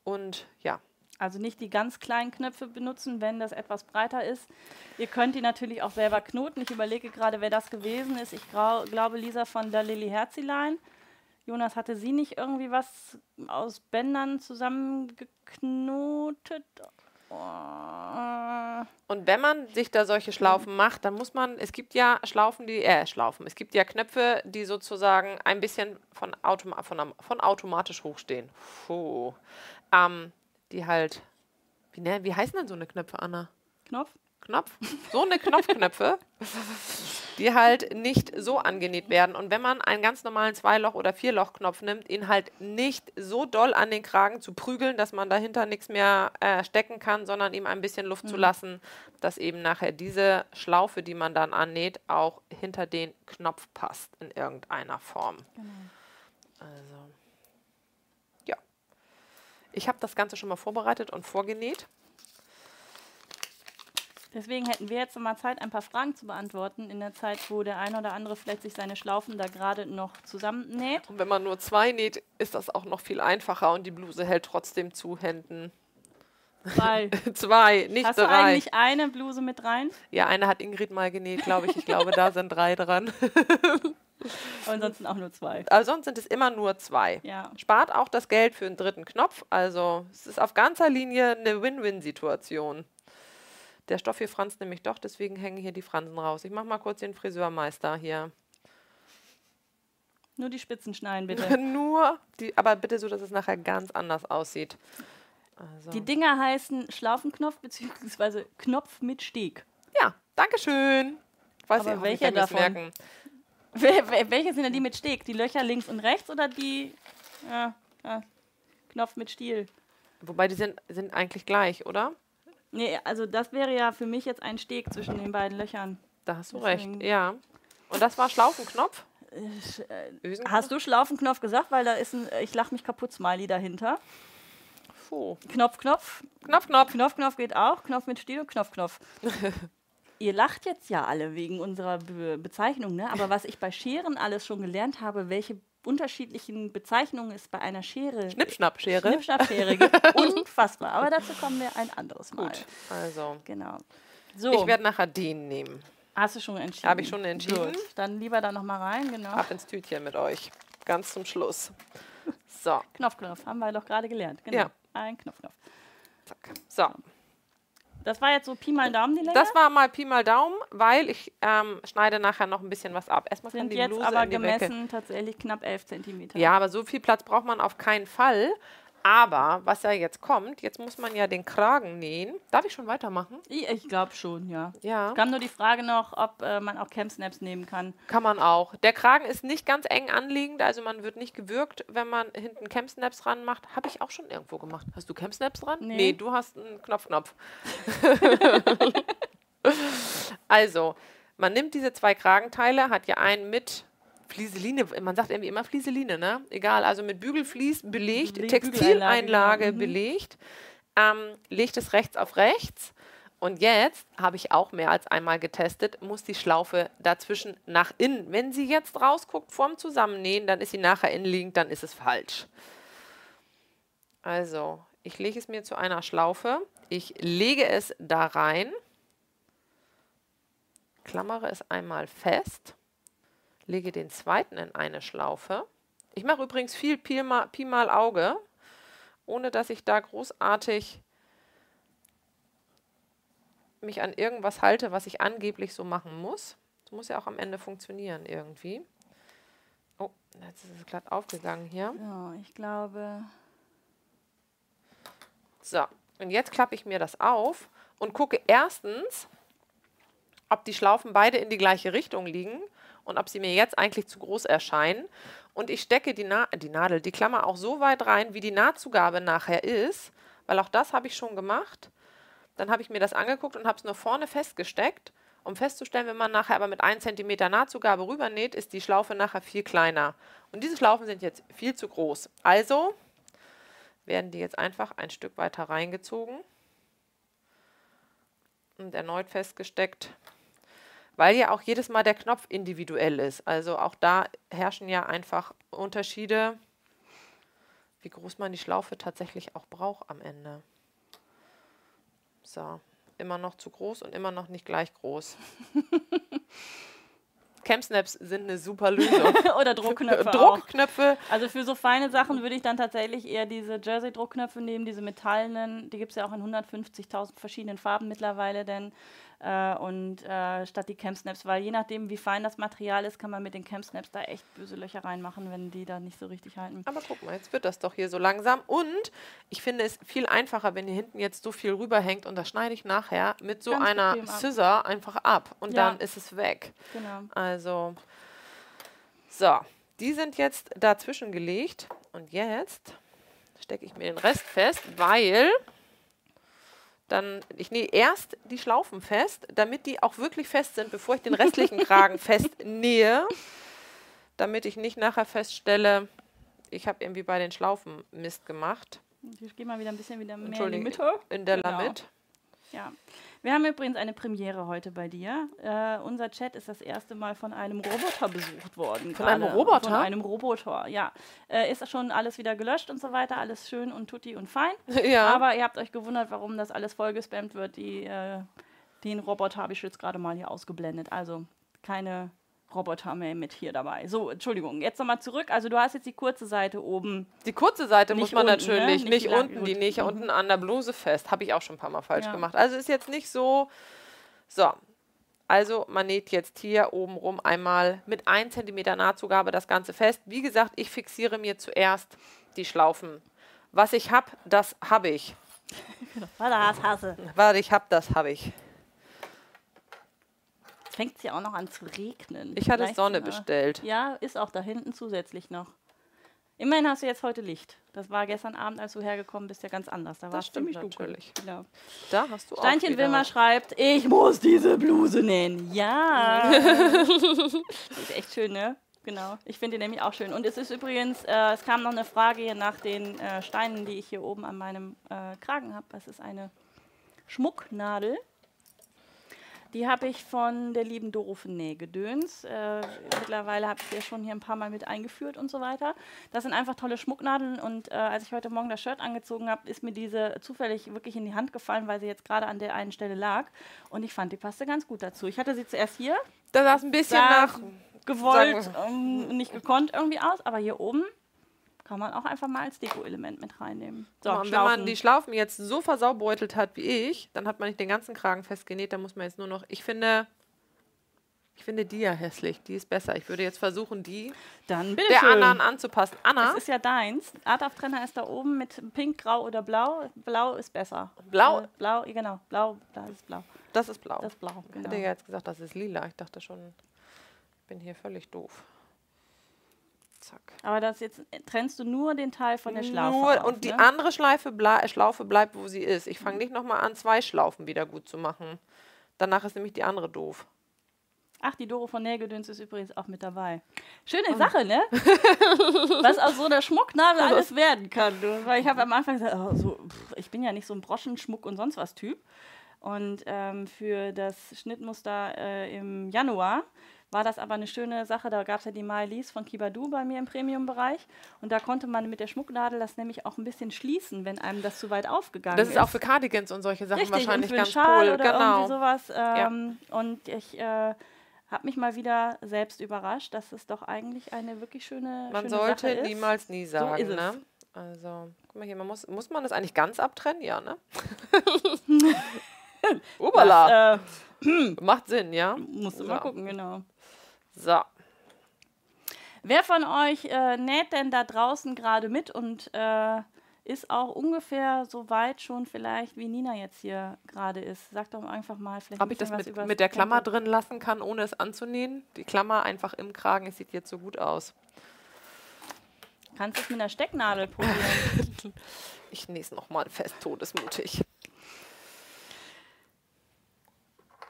und ja. Also nicht die ganz kleinen Knöpfe benutzen, wenn das etwas breiter ist. Ihr könnt die natürlich auch selber knoten. Ich überlege gerade, wer das gewesen ist. Ich glaube, Lisa von der Lilly Herzilein. Jonas, hatte sie nicht irgendwie was aus Bändern zusammengeknotet? Oh. Und wenn man sich da solche Schlaufen macht, dann muss man, es gibt ja Schlaufen, die, äh, Schlaufen, es gibt ja Knöpfe, die sozusagen ein bisschen von, Automa von, von automatisch hochstehen. Puh. Ähm, die halt, wie, ne, wie heißen denn so eine Knöpfe, Anna? Knopf? Knopf, so eine Knopfknöpfe, die halt nicht so angenäht werden. Und wenn man einen ganz normalen Zweiloch- oder Vierloch-Knopf nimmt, ihn halt nicht so doll an den Kragen zu prügeln, dass man dahinter nichts mehr äh, stecken kann, sondern ihm ein bisschen Luft mhm. zu lassen, dass eben nachher diese Schlaufe, die man dann annäht, auch hinter den Knopf passt in irgendeiner Form. Genau. Also, ja. Ich habe das Ganze schon mal vorbereitet und vorgenäht. Deswegen hätten wir jetzt mal Zeit, ein paar Fragen zu beantworten, in der Zeit, wo der eine oder andere vielleicht sich seine Schlaufen da gerade noch zusammennäht. Und wenn man nur zwei näht, ist das auch noch viel einfacher und die Bluse hält trotzdem zu Händen. Zwei. zwei, nicht Hast drei. Hast du eigentlich eine Bluse mit rein? Ja, eine hat Ingrid mal genäht, glaube ich. Ich glaube, da sind drei dran. Aber ansonsten auch nur zwei. Aber sonst sind es immer nur zwei. Ja. Spart auch das Geld für einen dritten Knopf. Also es ist auf ganzer Linie eine Win-Win-Situation. Der Stoff hier franzt nämlich doch, deswegen hängen hier die Fransen raus. Ich mache mal kurz den Friseurmeister hier. Nur die Spitzen schneiden, bitte. Nur, die, aber bitte so, dass es nachher ganz anders aussieht. Also. Die Dinger heißen Schlaufenknopf bzw. Knopf mit Steg. Ja, danke schön. Weiß aber welche davon? Merken. welche sind denn die mit Steg? Die Löcher links und rechts oder die ja, ja, Knopf mit Stiel? Wobei die sind, sind eigentlich gleich, oder? Nee, also das wäre ja für mich jetzt ein Steg zwischen den beiden Löchern. Da hast du Deswegen. recht, ja. Und das war Schlaufenknopf? Äh, hast du Schlaufenknopf gesagt? Weil da ist ein Ich lach mich kaputt Smiley dahinter. Puh. Knopf, Knopf. Knopf, Knopf. Knopf, Knopf geht auch. Knopf mit Stiel und Knopf, Knopf. Ihr lacht jetzt ja alle wegen unserer Be Bezeichnung, ne? Aber was ich bei Scheren alles schon gelernt habe, welche unterschiedlichen Bezeichnungen es bei einer Schere Schnippschnappschere Schnippschnappschere gibt. Unfassbar. Aber dazu kommen wir ein anderes Mal. Gut, also. Genau. So. Ich werde nachher den nehmen. Hast du schon entschieden? Habe ich schon entschieden. Gut. Dann lieber da nochmal rein, genau. Ab ins Tütchen mit euch. Ganz zum Schluss. So. Knopf, Knopf. Haben wir doch gerade gelernt. Genau. Ja. Ein Knopf, Knopf. Zack. So. Das war jetzt so Pi mal Daumen die Länge? Das war mal Pi mal Daumen, weil ich ähm, schneide nachher noch ein bisschen was ab. Erstmal Sind die jetzt Bluse aber gemessen Wecke. tatsächlich knapp 11 cm. Ja, aber so viel Platz braucht man auf keinen Fall. Aber was ja jetzt kommt, jetzt muss man ja den Kragen nähen. Darf ich schon weitermachen? Ich, ich glaube schon, ja. ja. Es kam nur die Frage noch, ob äh, man auch Camp-Snaps nehmen kann. Kann man auch. Der Kragen ist nicht ganz eng anliegend, also man wird nicht gewürgt, wenn man hinten Camp-Snaps dran macht. Habe ich auch schon irgendwo gemacht. Hast du Camp-Snaps dran? Nee. nee, du hast einen Knopf-Knopf. also, man nimmt diese zwei Kragenteile, hat ja einen mit Flieseline, man sagt irgendwie immer Flieseline, ne? Egal, also mit Bügelflies belegt, Be Textileinlage genau. belegt, ähm, legt es rechts auf rechts. Und jetzt habe ich auch mehr als einmal getestet, muss die Schlaufe dazwischen nach innen. Wenn sie jetzt rausguckt vorm Zusammennähen, dann ist sie nachher innenliegend, dann ist es falsch. Also, ich lege es mir zu einer Schlaufe. Ich lege es da rein, klammere es einmal fest lege den zweiten in eine Schlaufe. Ich mache übrigens viel Pi mal, Pi mal Auge, ohne dass ich da großartig mich an irgendwas halte, was ich angeblich so machen muss. Das muss ja auch am Ende funktionieren irgendwie. Oh, jetzt ist es glatt aufgegangen hier. Ja, ich glaube. So, und jetzt klappe ich mir das auf und gucke erstens, ob die Schlaufen beide in die gleiche Richtung liegen und ob sie mir jetzt eigentlich zu groß erscheinen. Und ich stecke die, Na die Nadel, die Klammer auch so weit rein, wie die Nahtzugabe nachher ist, weil auch das habe ich schon gemacht. Dann habe ich mir das angeguckt und habe es nur vorne festgesteckt, um festzustellen, wenn man nachher aber mit 1 cm Nahtzugabe rübernäht, ist die Schlaufe nachher viel kleiner. Und diese Schlaufen sind jetzt viel zu groß. Also werden die jetzt einfach ein Stück weiter reingezogen und erneut festgesteckt, weil ja auch jedes Mal der Knopf individuell ist. Also auch da herrschen ja einfach Unterschiede, wie groß man die Schlaufe tatsächlich auch braucht am Ende. So, immer noch zu groß und immer noch nicht gleich groß. Camsnaps sind eine super Lösung. Oder Druckknöpfe. Druckknöpfe. Auch. Also für so feine Sachen würde ich dann tatsächlich eher diese Jersey-Druckknöpfe nehmen, diese metallenen. Die gibt es ja auch in 150.000 verschiedenen Farben mittlerweile, denn äh, und äh, statt die Camsnaps, weil je nachdem, wie fein das Material ist, kann man mit den Camsnaps da echt böse Löcher reinmachen, wenn die da nicht so richtig halten. Aber guck mal, jetzt wird das doch hier so langsam. Und ich finde es viel einfacher, wenn hier hinten jetzt so viel rüberhängt und das schneide ich nachher mit so Ganz einer Scissor einfach ab und ja. dann ist es weg. Genau. Also, so, die sind jetzt dazwischen gelegt und jetzt stecke ich mir den Rest fest, weil dann, ich nähe erst die Schlaufen fest, damit die auch wirklich fest sind, bevor ich den restlichen Kragen fest nähe, damit ich nicht nachher feststelle, ich habe irgendwie bei den Schlaufen Mist gemacht. Ich gehe mal wieder ein bisschen wieder mehr in die Mitte. In der genau. Lamit. Ja. Wir haben übrigens eine Premiere heute bei dir. Äh, unser Chat ist das erste Mal von einem Roboter besucht worden. Von gerade. einem Roboter? Von einem Roboter, ja. Äh, ist schon alles wieder gelöscht und so weiter, alles schön und tutti und fein. Ja. Aber ihr habt euch gewundert, warum das alles vollgespammt wird. Die, äh, den Roboter habe ich jetzt gerade mal hier ausgeblendet. Also keine Roboter mit hier dabei. So, Entschuldigung, jetzt nochmal zurück. Also du hast jetzt die kurze Seite oben. Die kurze Seite muss man unten, natürlich, ne? nicht, nicht die unten, die nähe ich mhm. unten an der Bluse fest. Habe ich auch schon ein paar Mal falsch ja. gemacht. Also ist jetzt nicht so. So, also man näht jetzt hier oben rum einmal mit 1 cm Nahtzugabe das Ganze fest. Wie gesagt, ich fixiere mir zuerst die Schlaufen. Was ich habe, das habe ich. Was hasse. Was ich habe, das habe ich fängt es ja auch noch an zu regnen. Ich hatte Vielleicht, Sonne äh, bestellt. Ja, ist auch da hinten zusätzlich noch. Immerhin hast du jetzt heute Licht. Das war gestern Abend, als du hergekommen bist, ja ganz anders. Da war es ziemlich natürlich. dunkel. Genau. Da hast du Steinchen Wilmer schreibt, ich muss diese Bluse nähen. Ja. ist echt schön, ne? Genau. Ich finde die nämlich auch schön. Und es ist übrigens, äh, es kam noch eine Frage hier nach den äh, Steinen, die ich hier oben an meinem äh, Kragen habe. Das ist eine Schmucknadel. Die habe ich von der lieben Doro von Nähgedöns. Äh, mittlerweile habe ich sie ja schon hier ein paar Mal mit eingeführt und so weiter. Das sind einfach tolle Schmucknadeln und äh, als ich heute Morgen das Shirt angezogen habe, ist mir diese zufällig wirklich in die Hand gefallen, weil sie jetzt gerade an der einen Stelle lag und ich fand, die passte ganz gut dazu. Ich hatte sie zuerst hier. Da sah es ein bisschen nach gewollt, ähm, nicht gekonnt irgendwie aus, aber hier oben kann man auch einfach mal als Deko-Element mit reinnehmen. So, ja, wenn man die Schlaufen jetzt so versaubeutelt hat wie ich, dann hat man nicht den ganzen Kragen festgenäht, dann muss man jetzt nur noch. Ich finde. Ich finde die ja hässlich, die ist besser. Ich würde jetzt versuchen, die dann der schön. anderen anzupassen. Anna? Das ist ja deins. Art of Trenner ist da oben mit Pink, Grau oder Blau. Blau ist besser. Blau? Äh, blau, genau. Blau, das ist blau. Das ist blau. Das ist blau, genau. Ich hätte ja jetzt gesagt, das ist lila. Ich dachte schon, ich bin hier völlig doof. Zack. Aber das jetzt trennst du nur den Teil von der Schlaufe. Nur, auf, und die ne? andere Schleife ble Schlaufe bleibt, wo sie ist. Ich fange nicht nochmal an, zwei Schlaufen wieder gut zu machen. Danach ist nämlich die andere doof. Ach, die Doro von Nägeldöns ist übrigens auch mit dabei. Schöne oh. Sache, ne? Was aus so einer Schmucknadel alles werden kann. Weil ich habe am Anfang gesagt, oh, so, pff, ich bin ja nicht so ein Broschenschmuck und sonst was Typ. Und ähm, für das Schnittmuster äh, im Januar war das aber eine schöne Sache. Da gab es ja die Maëlys von Kibadu bei mir im Premium-Bereich. Und da konnte man mit der Schmucknadel das nämlich auch ein bisschen schließen, wenn einem das zu weit aufgegangen ist. Das ist auch für Cardigans und solche Sachen Richtig, wahrscheinlich und ganz Schal cool. Oder genau. irgendwie sowas. Ähm, ja. Und ich äh, habe mich mal wieder selbst überrascht, dass es doch eigentlich eine wirklich schöne Man schöne sollte Sache niemals nie sagen, so ne? Also, guck mal hier, man muss, muss man das eigentlich ganz abtrennen? Ja, ne? Ubala. äh, Macht Sinn, ja? Musst du mal gucken, genau. So. Wer von euch äh, näht denn da draußen gerade mit und äh, ist auch ungefähr so weit schon vielleicht, wie Nina jetzt hier gerade ist. Sag doch einfach mal vielleicht. Ob ich das mit, mit der Klammer drin lassen kann, ohne es anzunähen? Die Klammer einfach im Kragen, es sieht jetzt so gut aus. Kannst du es mit einer Stecknadel probieren? ich nähe es nochmal fest, todesmutig.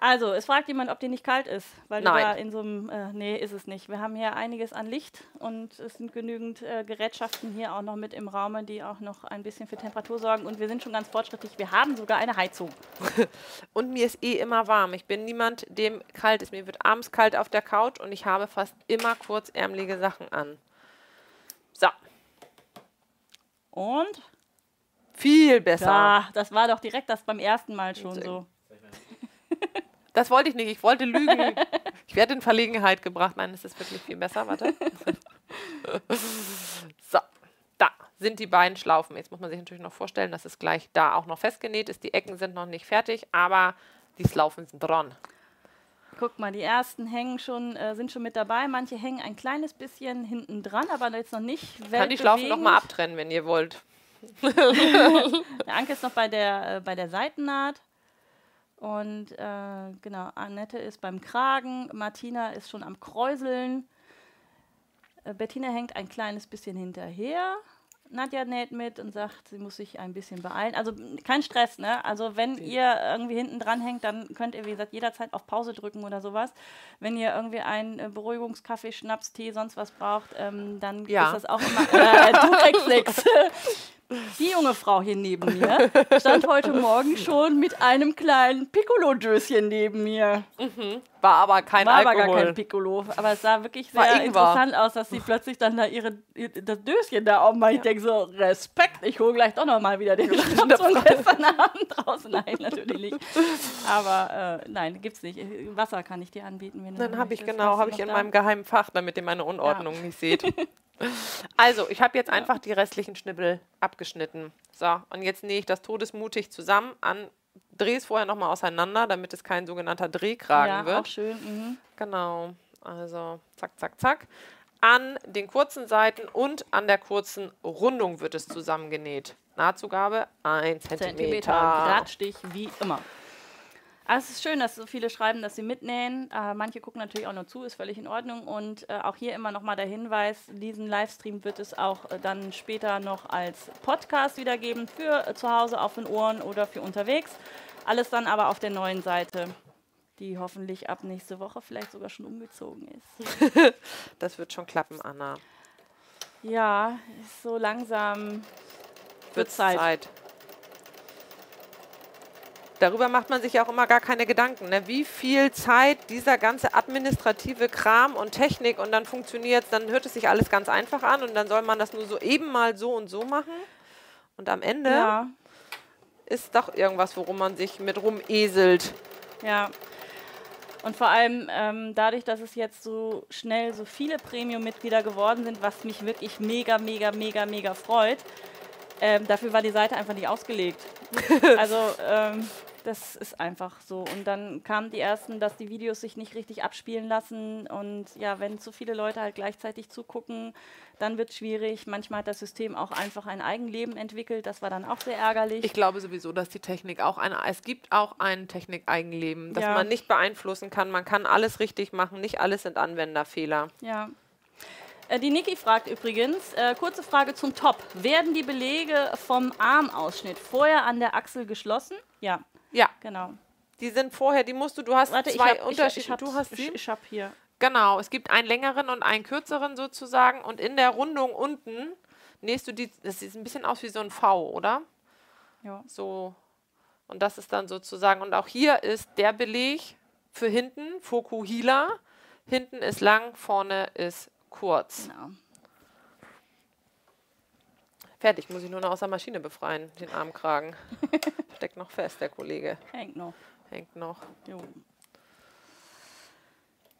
Also, es fragt jemand, ob die nicht kalt ist, weil Nein. du da in so einem, äh, nee, ist es nicht. Wir haben hier einiges an Licht und es sind genügend äh, Gerätschaften hier auch noch mit im Raum, die auch noch ein bisschen für Temperatur sorgen und wir sind schon ganz fortschrittlich. Wir haben sogar eine Heizung. und mir ist eh immer warm. Ich bin niemand, dem kalt ist. Mir wird abends kalt auf der Couch und ich habe fast immer kurzärmelige Sachen an. So. Und? Viel besser. Ja, das war doch direkt das beim ersten Mal schon so. Das wollte ich nicht, ich wollte lügen. ich werde in Verlegenheit gebracht. Nein, es ist wirklich viel besser. Warte. so, da sind die beiden Schlaufen. Jetzt muss man sich natürlich noch vorstellen, dass es gleich da auch noch festgenäht ist. Die Ecken sind noch nicht fertig, aber die Schlaufen sind dran. Guck mal, die ersten hängen schon, äh, sind schon mit dabei. Manche hängen ein kleines bisschen hinten dran, aber jetzt noch nicht. Ich kann die Schlaufen noch mal abtrennen, wenn ihr wollt. der Anke ist noch bei der, äh, bei der Seitennaht. Und äh, genau, Annette ist beim Kragen, Martina ist schon am Kräuseln. Äh, Bettina hängt ein kleines bisschen hinterher. Nadja näht mit und sagt, sie muss sich ein bisschen beeilen. Also kein Stress, ne? Also wenn ihr irgendwie hinten dran hängt, dann könnt ihr, wie gesagt, jederzeit auf Pause drücken oder sowas. Wenn ihr irgendwie einen äh, Beruhigungskaffee, Schnaps, Tee, sonst was braucht, ähm, dann ja. ist das auch immer. Äh, du kriegst nichts. Die junge Frau hier neben mir stand heute Morgen schon mit einem kleinen Piccolo-Döschen neben mir. Mhm. War aber kein War Alkohol. aber gar kein Piccolo. Aber es sah wirklich sehr interessant aus, dass sie plötzlich dann da ihre, das Döschen da aufmacht. Ja. Ich denke so, Respekt, ich hole gleich doch noch mal wieder den Schnaps von gestern Abend draußen. Nein, natürlich nicht. Aber äh, nein, gibt's nicht. Wasser kann ich dir anbieten. Wenn Dann habe ich genau, habe ich in da? meinem geheimen Fach, damit ihr meine Unordnung ja. nicht seht. Also, ich habe jetzt einfach die restlichen Schnibbel abgeschnitten. So, und jetzt nähe ich das todesmutig zusammen an, drehe es vorher nochmal auseinander, damit es kein sogenannter Drehkragen ja, wird. Auch schön. Mhm. Genau. Also, zack, zack, zack. An den kurzen Seiten und an der kurzen Rundung wird es zusammengenäht. Nahtzugabe 1 cm. Zentimeter. Gradstich wie immer. Also es ist schön, dass so viele schreiben, dass sie mitnähen. Äh, manche gucken natürlich auch nur zu, ist völlig in Ordnung. Und äh, auch hier immer nochmal der Hinweis, diesen Livestream wird es auch äh, dann später noch als Podcast wiedergeben für äh, zu Hause auf den Ohren oder für unterwegs. Alles dann aber auf der neuen Seite, die hoffentlich ab nächste Woche vielleicht sogar schon umgezogen ist. das wird schon klappen, Anna. Ja, so langsam wird Zeit. Zeit darüber macht man sich ja auch immer gar keine Gedanken. Ne? Wie viel Zeit dieser ganze administrative Kram und Technik und dann funktioniert es, dann hört es sich alles ganz einfach an und dann soll man das nur so eben mal so und so machen. Und am Ende ja. Ist doch irgendwas, worum man sich mit rumeselt. Ja. Und vor allem ähm, dadurch, dass es jetzt so schnell so viele Premium-Mitglieder geworden sind, was mich wirklich mega, mega, mega, mega freut, ähm, dafür war die Seite einfach nicht ausgelegt. also ähm, das ist einfach so. Und dann kamen die ersten, dass die Videos sich nicht richtig abspielen lassen. Und ja, wenn zu viele Leute halt gleichzeitig zugucken, dann wird es schwierig. Manchmal hat das System auch einfach ein Eigenleben entwickelt. Das war dann auch sehr ärgerlich. Ich glaube sowieso, dass die Technik auch eine, es gibt auch ein Technik-Eigenleben, das ja. man nicht beeinflussen kann. Man kann alles richtig machen. Nicht alles sind Anwenderfehler. Ja. Äh, die Niki fragt übrigens, äh, kurze Frage zum Top. Werden die Belege vom Armausschnitt vorher an der Achsel geschlossen? Ja. Ja. Genau. Die sind vorher, die musst du, du hast Warte, zwei Unterschiede. du hast sie? Ich, ich habe hier. Genau, es gibt einen längeren und einen kürzeren sozusagen und in der Rundung unten nähst du die, das sieht ein bisschen aus wie so ein V, oder? Ja. So. Und das ist dann sozusagen, und auch hier ist der Beleg für hinten, Fokuhila. Hinten ist lang, vorne ist kurz. Genau. Fertig, muss ich nur noch aus der Maschine befreien, den Armkragen. Steckt noch fest, der Kollege. Hängt noch. Hängt noch. Jo.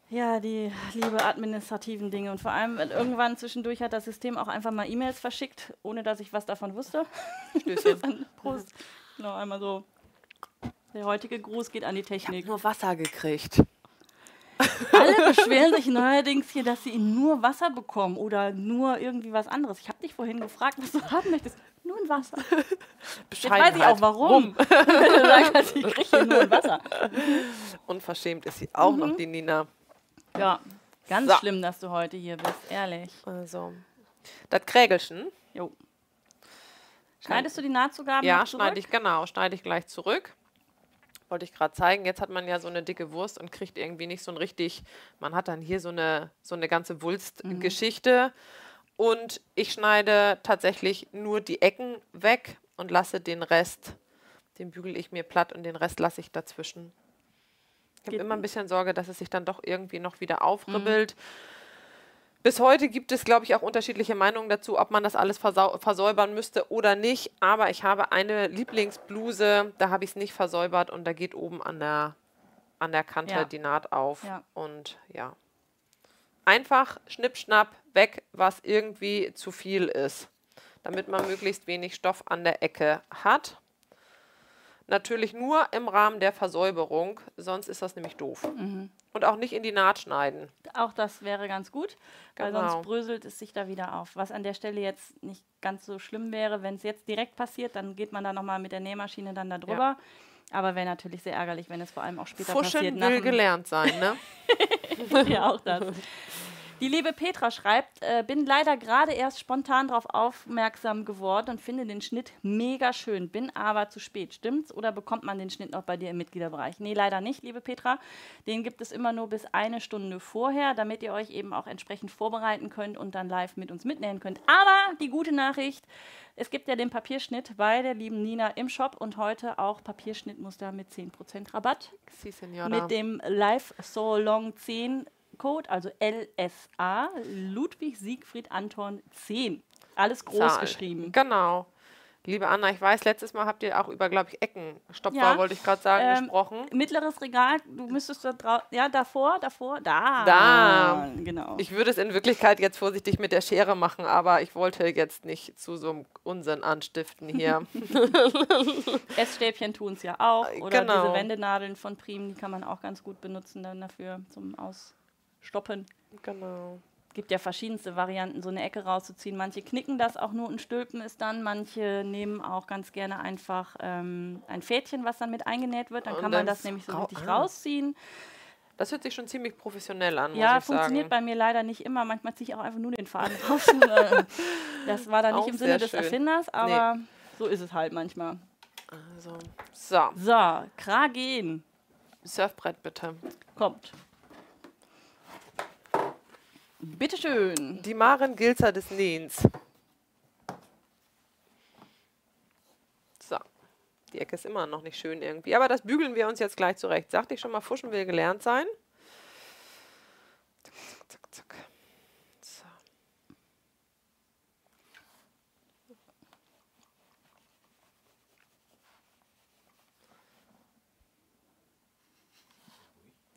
Ja, die liebe administrativen Dinge. Und vor allem, irgendwann zwischendurch hat das System auch einfach mal E-Mails verschickt, ohne dass ich was davon wusste. Stößchen. Prost. Genau, einmal so. Der heutige Gruß geht an die Technik. Ich nur Wasser gekriegt. Alle beschweren sich neuerdings hier, dass sie nur Wasser bekommen oder nur irgendwie was anderes. Ich habe dich vorhin gefragt, was du haben möchtest. Nur ein Wasser. Jetzt weiß ich auch warum. Wenn du sagst, ich kriege hier nur ein Wasser. Unverschämt ist sie auch noch, die Nina. Ja, ganz So. schlimm, dass du heute hier bist, ehrlich. Also, das Krägelchen. Jo. Schneidest du die Nahtzugaben Ja, schneide ich, genau, schneide ich gleich zurück. Wollte ich gerade zeigen. Jetzt hat man ja so eine dicke Wurst und kriegt irgendwie nicht so ein richtig, man hat dann hier so eine, so eine ganze Wulstgeschichte. Und ich schneide tatsächlich nur die Ecken weg und lasse den Rest, den bügel ich mir platt und den Rest lasse ich dazwischen. Ich habe immer ein bisschen Sorge, dass es sich dann doch irgendwie noch wieder aufribbelt. Bis heute gibt es, glaube ich, auch unterschiedliche Meinungen dazu, ob man das alles versäubern müsste oder nicht. Aber ich habe eine Lieblingsbluse, da habe ich es nicht versäubert und da geht oben an der, an der Kante Ja. die Naht auf. Ja. Und ja. Einfach schnipp, schnapp, weg, was irgendwie zu viel ist. Damit man möglichst wenig Stoff an der Ecke hat. Natürlich nur im Rahmen der Versäuberung, sonst ist das nämlich doof. Mhm. Und auch nicht in die Naht schneiden. Auch das wäre ganz gut, weil Genau. sonst bröselt es sich da wieder auf. Was an der Stelle jetzt nicht ganz so schlimm wäre, wenn es jetzt direkt passiert, dann geht man da nochmal mit der Nähmaschine dann da drüber. Aber wäre natürlich sehr ärgerlich, wenn es vor allem auch später passiert. Fuschen will gelernt sein, ne? ja, auch das. Die liebe Petra schreibt, äh, bin leider gerade erst spontan darauf aufmerksam geworden und finde den Schnitt mega schön, bin aber zu spät. Stimmt's? Oder bekommt man den Schnitt noch bei dir im Mitgliederbereich? Nee, leider nicht, liebe Petra. Den gibt es immer nur bis eine Stunde vorher, damit ihr euch eben auch entsprechend vorbereiten könnt und dann live mit uns mitnähen könnt. Aber die gute Nachricht, es gibt ja den Papierschnitt bei der lieben Nina im Shop und heute auch Papierschnittmuster mit 10% Rabatt Si, mit dem Live So Long 10 Code, also LSA, Ludwig Siegfried Anton 10. Alles groß Zahl. geschrieben. Genau. Liebe Anna, ich weiß, letztes Mal habt ihr auch über, glaube ich, Eckenstopfer, Ja. wollte ich gerade sagen, Ähm, gesprochen. Mittleres Regal, du müsstest da drauf, ja, davor, davor, da. Da. Genau. Ich würde es in Wirklichkeit jetzt vorsichtig mit der Schere machen, aber ich wollte jetzt nicht zu so einem Unsinn anstiften hier. Essstäbchen tun es ja auch. Oder Genau. diese Wendenadeln von Prim, die kann man auch ganz gut benutzen dann dafür zum Ausstoppen. genau. gibt ja verschiedenste Varianten, so eine Ecke rauszuziehen. Manche knicken das auch nur und stülpen es dann. Manche nehmen auch ganz gerne einfach ähm, ein Fädchen, was dann mit eingenäht wird. Dann Und kann man das nämlich so richtig ah. rausziehen. Das hört sich schon ziemlich professionell an, Ja, funktioniert sagen. bei mir leider nicht immer. Manchmal ziehe ich auch einfach nur den Faden raus. Das war dann nicht Auch im Sinne des schön. Erfinders, aber so ist es halt manchmal. Also, so, So, Kragen Surfbrett bitte. kommt. Bitteschön. Die Maren Gilzer des Nähens. So. Die Ecke ist immer noch nicht schön irgendwie. Aber das bügeln wir uns jetzt gleich zurecht. Sagte ich schon mal, Fuschen will gelernt sein. Zack, zack, zack. So.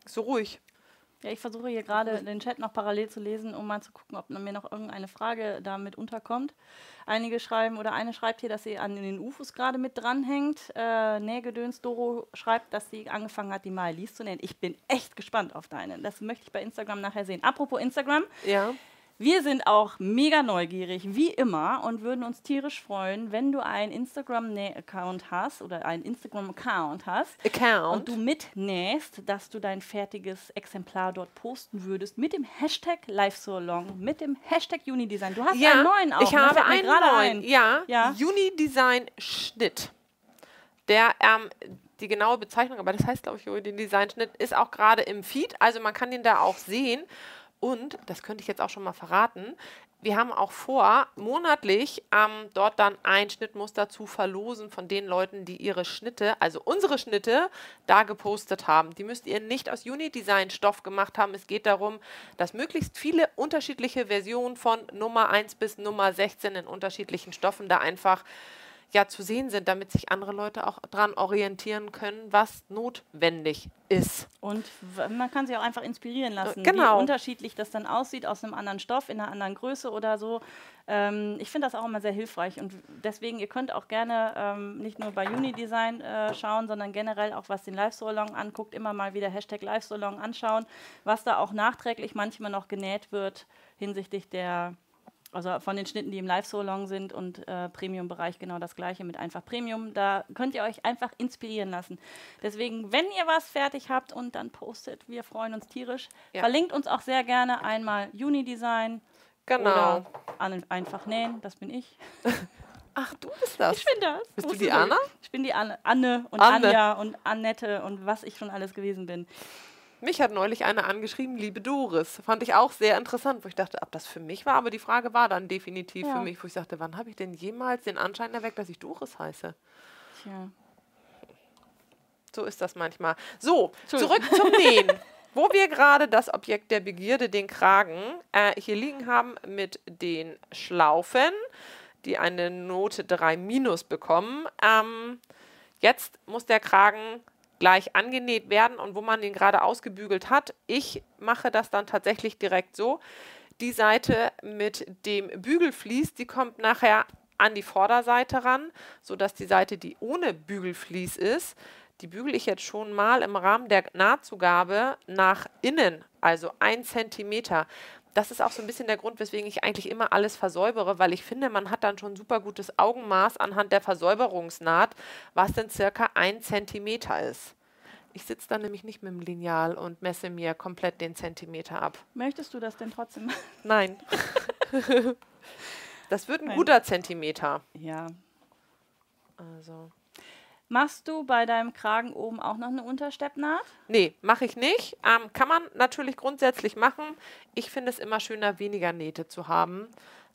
So ruhig. Ja, ich versuche hier gerade den Chat noch parallel zu lesen, um mal zu gucken, ob mir noch irgendeine Frage damit unterkommt. Einige schreiben, oder eine schreibt hier, dass sie an den UFOs gerade mit dranhängt. Äh, Nähgedöns Doro schreibt, dass sie angefangen hat, die Malis zu nähen. Ich bin echt gespannt auf deine. Das möchte ich bei Instagram nachher sehen. Apropos Instagram, Ja. Wir sind auch mega neugierig, wie immer, und würden uns tierisch freuen, wenn du einen Instagram-Account hast oder einen Instagram-Account hast und Account. du mitnähst, dass du dein fertiges Exemplar dort posten würdest mit dem Hashtag Live So Long, mit dem Hashtag Unidesign. Du hast ja, einen neuen auch. ich ne? habe einen neuen. ein. Ja, Ja. Unidesign Schnitt. Der, ähm, die genaue Bezeichnung, aber das heißt, glaube ich, Unidesign Schnitt, ist auch gerade im Feed. Also man kann den da auch sehen. Und, das könnte ich jetzt auch schon mal verraten, wir haben auch vor, monatlich ähm, dort dann ein Schnittmuster zu verlosen von den Leuten, die ihre Schnitte, also unsere Schnitte, da gepostet haben. Die müsst ihr nicht aus Unidesign-Stoff gemacht haben. Es geht darum, dass möglichst viele unterschiedliche Versionen von Nummer 1 bis Nummer 16 in unterschiedlichen Stoffen da einfach ja zu sehen sind, damit sich andere Leute auch dran orientieren können, was notwendig ist. Und man kann sich auch einfach inspirieren lassen, genau. wie unterschiedlich das dann aussieht, aus einem anderen Stoff, in einer anderen Größe oder so. Ähm, ich finde das auch immer sehr hilfreich und deswegen, ihr könnt auch gerne ähm, nicht nur bei Unidesign äh, schauen, sondern generell auch, was den Live-Salon anguckt, immer mal wieder Hashtag Live-Salon anschauen, was da auch nachträglich manchmal noch genäht wird hinsichtlich der also von den Schnitten, die im Live-Salon sind und äh, Premium-Bereich genau das gleiche mit einfach Premium. Da könnt ihr euch einfach inspirieren lassen. Deswegen, wenn ihr was fertig habt und dann postet, wir freuen uns tierisch. Ja. Verlinkt uns auch sehr gerne einmal Unidesign Genau. oder einfach nähen, das bin ich. Ach, du bist das. Ich bin das. Bist du die Anna? Ich bin die Anne, Anne und Anne. Anja und Annette und was ich schon alles gewesen bin. Mich hat neulich eine angeschrieben, liebe Doris. Fand ich auch sehr interessant, wo ich dachte, ob das für mich war, aber die Frage war dann definitiv Ja. für mich, wo ich sagte, wann habe ich denn jemals den Anschein erweckt, dass ich Doris heiße? Tja. So ist das manchmal. So, zurück zum Nähen. Wo wir gerade das Objekt der Begierde, den Kragen, äh, hier liegen haben mit den Schlaufen, die eine Note 3 minus bekommen. Ähm, jetzt muss der Kragen gleich angenäht werden und wo man den gerade ausgebügelt hat, ich mache das dann tatsächlich direkt so. Die Seite mit dem Bügelvlies, die kommt nachher an die Vorderseite ran, sodass die Seite, die ohne Bügelvlies ist, die bügele ich jetzt schon mal im Rahmen der Nahtzugabe nach innen, also ein Zentimeter. Das ist auch so ein bisschen der Grund, weswegen ich eigentlich immer alles versäubere, weil ich finde, man hat dann schon super gutes Augenmaß anhand der Versäuberungsnaht, was denn circa ein Zentimeter ist. Ich sitze dann nämlich nicht mit dem Lineal und messe mir komplett den Zentimeter ab. Möchtest du das denn trotzdem? Nein. das wird ein Nein. guter Zentimeter. ja. Also. Machst du bei deinem Kragen oben auch noch eine Untersteppnaht? Nee, mache ich nicht. Ähm, kann man natürlich grundsätzlich machen. Ich finde es immer schöner, weniger Nähte zu haben.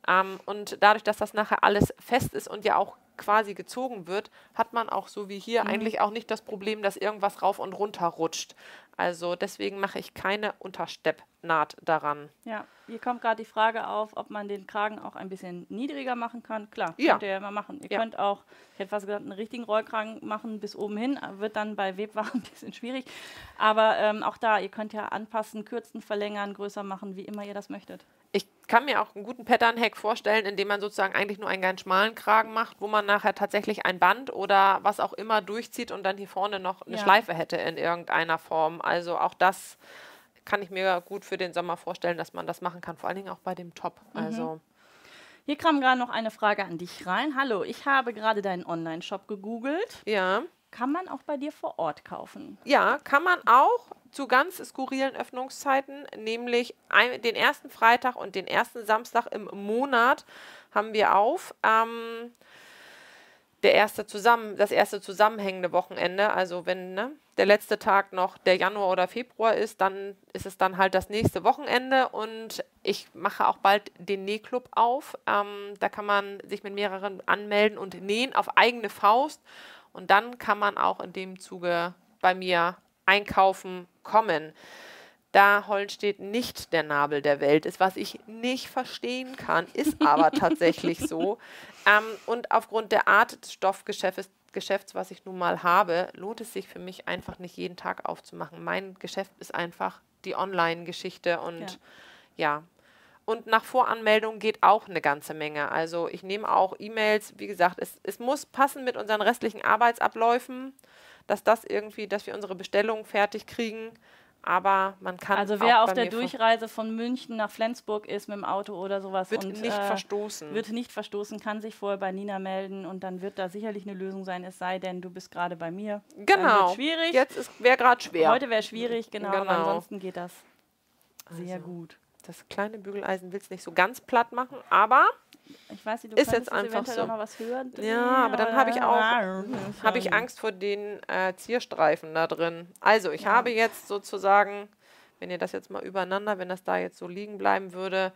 Ähm, und dadurch, dass das nachher alles fest ist und ja auch quasi gezogen wird, hat man auch so wie hier eigentlich auch nicht das Problem, dass irgendwas rauf und runter rutscht. Also deswegen mache ich keine Untersteppnaht daran. Ja, hier kommt gerade die Frage auf, ob man den Kragen auch ein bisschen niedriger machen kann. Klar, Ja. könnt ihr ja immer machen. Ihr Ja. könnt auch, ich hätte fast gesagt, einen richtigen Rollkragen machen bis oben hin. Wird dann bei Webwaren ein bisschen schwierig. Aber ähm, auch da, ihr könnt ja anpassen, kürzen, verlängern, größer machen, wie immer ihr das möchtet. Ich kann mir auch einen guten Pattern-Hack vorstellen, indem man sozusagen eigentlich nur einen ganz schmalen Kragen macht, wo man nachher tatsächlich ein Band oder was auch immer durchzieht und dann hier vorne noch eine Ja. Schleife hätte in irgendeiner Form. Also auch das kann ich mir gut für den Sommer vorstellen, dass man das machen kann, vor allen Dingen auch bei dem Top. Mhm. Also Hier kam gerade noch eine Frage an dich rein. Hallo, ich habe gerade deinen Online-Shop gegoogelt. ja. Kann man auch bei dir vor Ort kaufen? Ja, kann man auch zu ganz skurrilen Öffnungszeiten, nämlich ein, den ersten Freitag und den ersten Samstag im Monat haben wir auf. Ähm, der erste zusammen, das erste zusammenhängende Wochenende, also wenn ne, der letzte Tag noch der Januar oder Februar ist, dann ist es dann halt das nächste Wochenende und ich mache auch bald den Nähclub auf. Ähm, da kann man sich mit mehreren anmelden und nähen auf eigene Faust und dann kann man auch in dem Zuge bei mir einkaufen kommen. Da Hollenstedt nicht der Nabel der Welt ist, was ich nicht verstehen kann, ist aber tatsächlich so. Ähm, und aufgrund der Art des Stoffgeschäfts, Geschäfts, was ich nun mal habe, lohnt es sich für mich einfach nicht jeden Tag aufzumachen. Mein Geschäft ist einfach die Online-Geschichte und ja. Und nach Voranmeldung geht auch eine ganze Menge. Also ich nehme auch E-Mails, wie gesagt, es, es muss passen mit unseren restlichen Arbeitsabläufen, dass das irgendwie, dass wir unsere Bestellungen fertig kriegen. Aber man kann. Also wer auf der Durchreise von München nach Flensburg ist mit dem Auto oder sowas wird und nicht äh, verstoßen. wird nicht verstoßen, kann sich vorher bei Nina melden und dann wird da sicherlich eine Lösung sein, es sei denn, du bist gerade bei mir. Genau. schwierig. Jetzt wäre gerade schwer. Heute wäre schwierig, genau, aber Genau. ansonsten geht das sehr Also. gut. Das kleine Bügeleisen will es nicht so ganz platt machen, aber Ich weiß nicht, du Ist jetzt einfach so. noch was höher Ja, aber dann habe ich auch- habe ich Angst vor den äh, Zierstreifen da drin. Also ich Ja. habe jetzt sozusagen, wenn ihr das jetzt mal übereinander, wenn das da jetzt so liegen bleiben würde,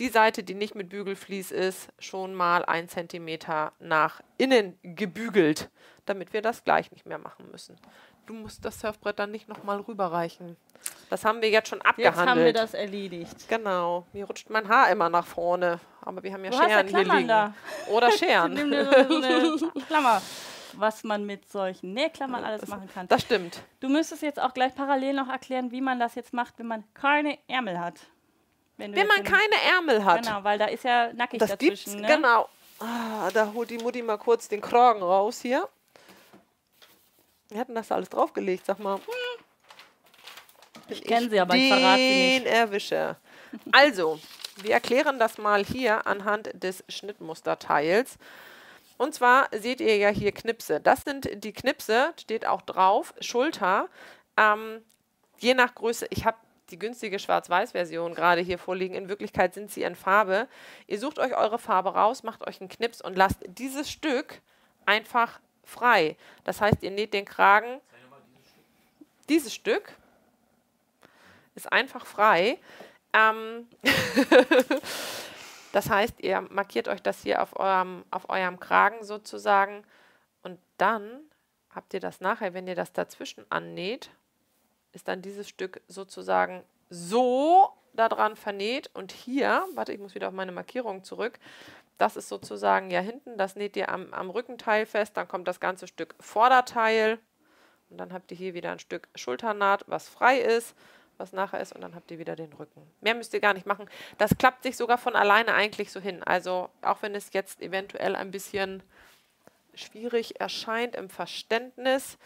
die Seite, die nicht mit Bügelvlies ist, schon mal ein Zentimeter nach innen gebügelt, damit wir das gleich nicht mehr machen müssen. Du musst das Surfbrett dann nicht nochmal rüberreichen. Das haben wir jetzt schon Jetzt abgehandelt. haben wir das erledigt. Genau. Mir rutscht mein Haar immer nach vorne. Aber wir haben ja Du hast ja Scheren hier liegen. da. Oder Scheren. Nimm dir so eine Klammer, was man mit solchen Nähklammern alles machen kann. Das stimmt. Du müsstest jetzt auch gleich parallel noch erklären, wie man das jetzt macht, wenn man keine Ärmel hat. Wenn jetzt man keine Ärmel hat. Genau, weil da ist ja nackig Das gibt's, dazwischen. ne? genau. Ah, da holt die Mutti mal kurz den Kragen raus hier. Wir hatten das alles draufgelegt, sag mal. Ich kenne sie, aber ich verrate sie Den Erwischer. Also, wir erklären das mal hier anhand des Schnittmusterteils. Und zwar seht ihr ja hier Knipse. Das sind die Knipse, steht auch drauf, Schulter. Ähm, je nach Größe, ich habe die günstige Schwarz-Weiß-Version gerade hier vorliegen. In Wirklichkeit sind sie in Farbe. Ihr sucht euch eure Farbe raus, macht euch einen Knips und lasst dieses Stück einfach frei. Das heißt, ihr näht den Kragen. Dieses Stück ist einfach frei. Ähm, das heißt, ihr markiert euch das hier auf eurem, auf eurem Kragen sozusagen und dann habt ihr das nachher, wenn ihr das dazwischen annäht, ist dann dieses Stück sozusagen so daran vernäht und hier, warte, ich muss wieder auf meine Markierung zurück, das ist sozusagen ja hinten, das näht ihr am, am Rückenteil fest, dann kommt das ganze Stück Vorderteil und dann habt ihr hier wieder ein Stück Schulternaht, was frei ist, was nachher ist und dann habt ihr wieder den Rücken. Mehr müsst ihr gar nicht machen. Das klappt sich sogar von alleine eigentlich so hin. Also auch wenn es jetzt eventuell ein bisschen schwierig erscheint im Verständnis,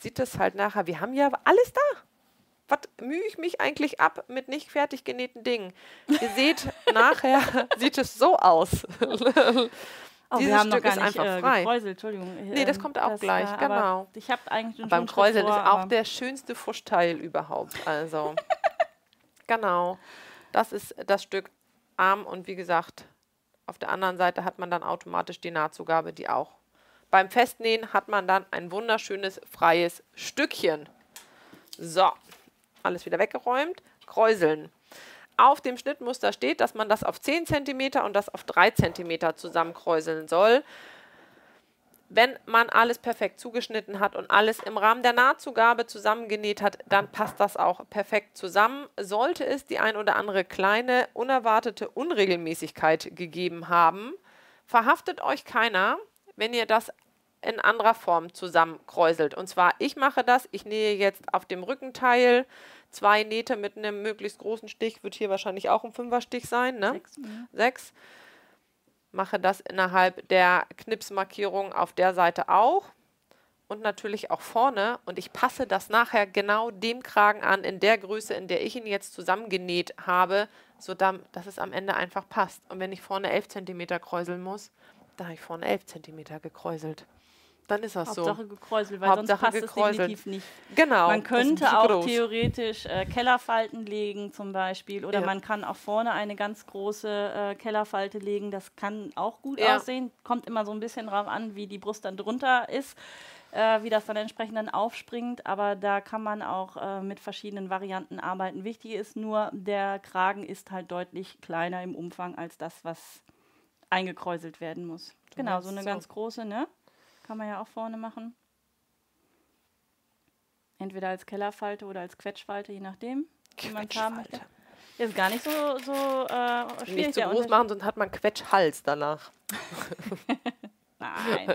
sieht es halt nachher, wir haben ja alles da. Was mühe ich mich eigentlich ab mit nicht fertig genähten Dingen? Ihr seht, nachher sieht es so aus. Oh, Dieses wir haben Stück noch gar ist nicht einfach äh, frei. gekräuselt, Entschuldigung. Nee, das kommt auch gleich, war- genau. Ich habe eigentlich schon Beim Kräuseln vor, ist auch der schönste Fuschteil überhaupt. Also, genau. Das ist das Stück Arm und wie gesagt, auf der anderen Seite hat man dann automatisch die Nahtzugabe, die auch. Beim Festnähen hat man dann ein wunderschönes freies Stückchen. So, alles wieder weggeräumt. Kräuseln. Auf dem Schnittmuster steht, dass man das auf 10 cm und das auf 3 cm zusammenkräuseln soll. Wenn man alles perfekt zugeschnitten hat und alles im Rahmen der Nahtzugabe zusammengenäht hat, dann passt das auch perfekt zusammen. Sollte es die ein oder andere kleine, unerwartete Unregelmäßigkeit gegeben haben, verhaftet euch keiner, wenn ihr das in anderer Form zusammenkräuselt. Und zwar, ich mache das, ich nähe jetzt auf dem Rückenteil zwei Nähte mit einem möglichst großen Stich, wird hier wahrscheinlich auch ein Fünferstich sein, ne? Sechs, mhm. sechs. Mache das innerhalb der Knipsmarkierung auf der Seite auch und natürlich auch vorne. Und ich passe das nachher genau dem Kragen an, in der Größe, in der ich ihn jetzt zusammengenäht habe, so dass es am Ende einfach passt. Und wenn ich vorne 11 cm kräuseln muss, dann habe ich vorne 11 cm gekräuselt. Dann ist das Hauptsache so. gekräuselt, weil Hauptsache sonst passt gekräuselt. es definitiv nicht. Genau. Man könnte auch groß. theoretisch äh, Kellerfalten legen zum Beispiel oder Ja. man kann auch vorne eine ganz große äh, Kellerfalte legen. Das kann auch gut Ja. aussehen. Kommt immer so ein bisschen drauf an, wie die Brust dann drunter ist, äh, wie das dann entsprechend dann aufspringt. Aber da kann man auch äh, mit verschiedenen Varianten arbeiten. Wichtig ist nur, der Kragen ist halt deutlich kleiner im Umfang als das, was eingekräuselt werden muss. genau, so eine so. ganz große, ne? Kann man ja auch vorne machen. Entweder als Kellerfalte oder als Quetschfalte, je nachdem, wie man haben möchte. Ist gar nicht so, so äh, schwierig. Nicht zu groß machen, sonst hat man Quetschhals danach. Nein.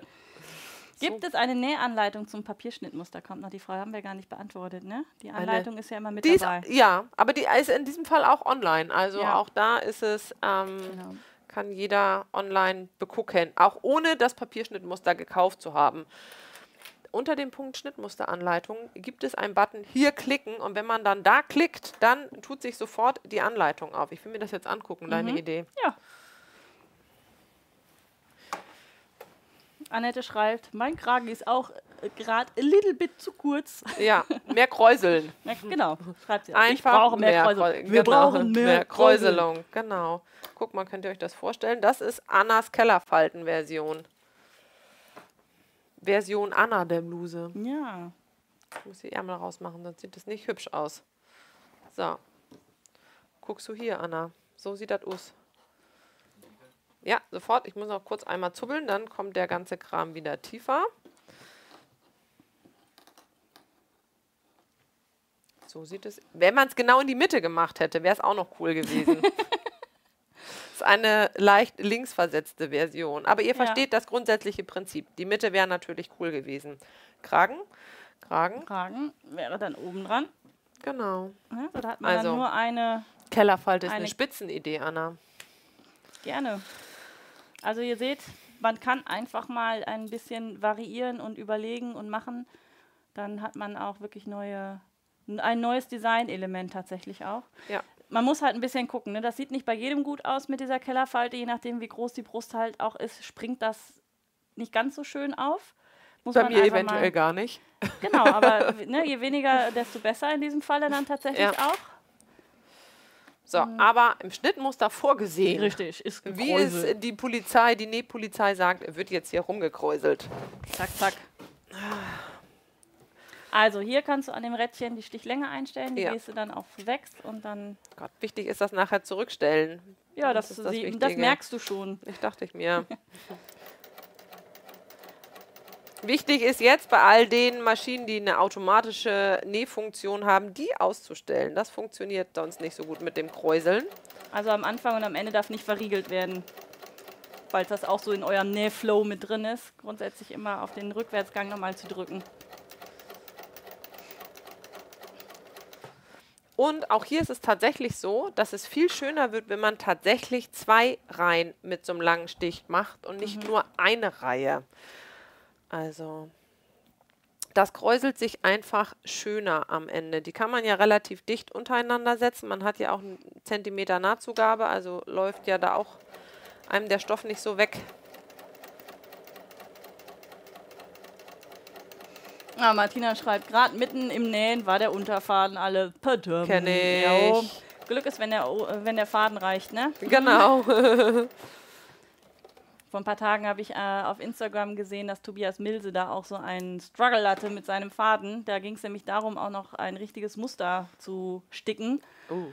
Gibt es eine Nähanleitung zum Papierschnittmuster? Kommt noch die Frage, haben wir gar nicht beantwortet, ne? Die Anleitung ist ja immer mit Die ist, dabei. ja, aber die ist in diesem Fall auch online. Also Ja. auch da ist es, ähm, Genau. Kann jeder online begucken, auch ohne das Papierschnittmuster gekauft zu haben. Unter dem Punkt Schnittmusteranleitung gibt es einen Button hier klicken und wenn man dann da klickt, dann tut sich sofort die Anleitung auf. Ich will mir das jetzt angucken, deine Mhm. Idee. Ja. Annette schreibt, mein Kragen ist auch gerade a little bit zu kurz. Ja, mehr Kräuseln. Genau, schreibt auch. Einfach ich brauche mehr, Kräu- Kräuselung. Wir genau, brauchen mehr, Kräuselung. Kräuselung. Genau. Guck mal, könnt ihr euch das vorstellen? Das ist Annas Kellerfalten-Version. Version Anna der Bluse. Ja. Ich muss die Ärmel rausmachen, sonst sieht das nicht hübsch aus. So. Guckst du hier, Anna. So sieht das aus. Ja, sofort. Ich muss noch kurz einmal zubbeln, dann kommt der ganze Kram wieder tiefer. So sieht es. Wenn man es genau in die Mitte gemacht hätte, wäre es auch noch cool gewesen. ist eine leicht linksversetzte Version. Aber ihr Ja. versteht das grundsätzliche Prinzip. Die Mitte wäre natürlich cool gewesen. Kragen, Kragen, Kragen wäre dann oben dran. genau. Ja, so, da hat man Also. dann nur eine Kellerfalte ist eine, Eine- Spitzenidee, Anna. Gerne. Also ihr seht, man kann einfach mal ein bisschen variieren und überlegen und machen. Dann hat man auch wirklich neue, ein neues Designelement tatsächlich auch. Ja. Man muss halt ein bisschen gucken. Ne? Das sieht nicht bei jedem gut aus mit dieser Kellerfalte. Je nachdem, wie groß die Brust halt auch ist, springt das nicht ganz so schön auf. Muss Bei man mir eventuell mal, gar nicht. Genau, aber ne, je weniger, desto besser in diesem Falle dann tatsächlich Ja. auch. So, aber im Schnittmuster vorgesehen. Richtig, ist Wie es die Polizei, die Nähpolizei sagt, wird jetzt hier rumgekräuselt. Zack, zack. Also hier kannst du an dem Rädchen die Stichlänge einstellen, die Ja. gehst du dann auf wächst und dann, Gott, wichtig ist das nachher zurückstellen. ja, das, ist das sie, das Wichtige. merkst du schon. Ich dachte ich mir. Wichtig ist jetzt bei all den Maschinen, die eine automatische Nähfunktion haben, die auszustellen. Das funktioniert sonst nicht so gut mit dem Kräuseln. Also am Anfang und am Ende darf nicht verriegelt werden, weil das auch so in eurem Nähflow mit drin ist. Grundsätzlich immer auf den Rückwärtsgang nochmal zu drücken. Und auch hier ist es tatsächlich so, dass es viel schöner wird, wenn man tatsächlich zwei Reihen mit so einem langen Stich macht und nicht nur eine Reihe. Also das kräuselt sich einfach schöner am Ende. Die kann man ja relativ dicht untereinander setzen. Man hat ja auch einen Zentimeter Nahtzugabe, also läuft ja da auch einem der Stoff nicht so weg. Ah, Martina schreibt, gerade mitten im Nähen war der Unterfaden alle padum. Kenn ich. Jo. Glück ist, wenn der, äh, wenn der Faden reicht, ne? Genau. Vor ein paar Tagen habe ich äh, auf Instagram gesehen, dass Tobias Milse da auch so einen Struggle hatte mit seinem Faden. Da ging es nämlich darum, auch noch ein richtiges Muster zu sticken. Uh.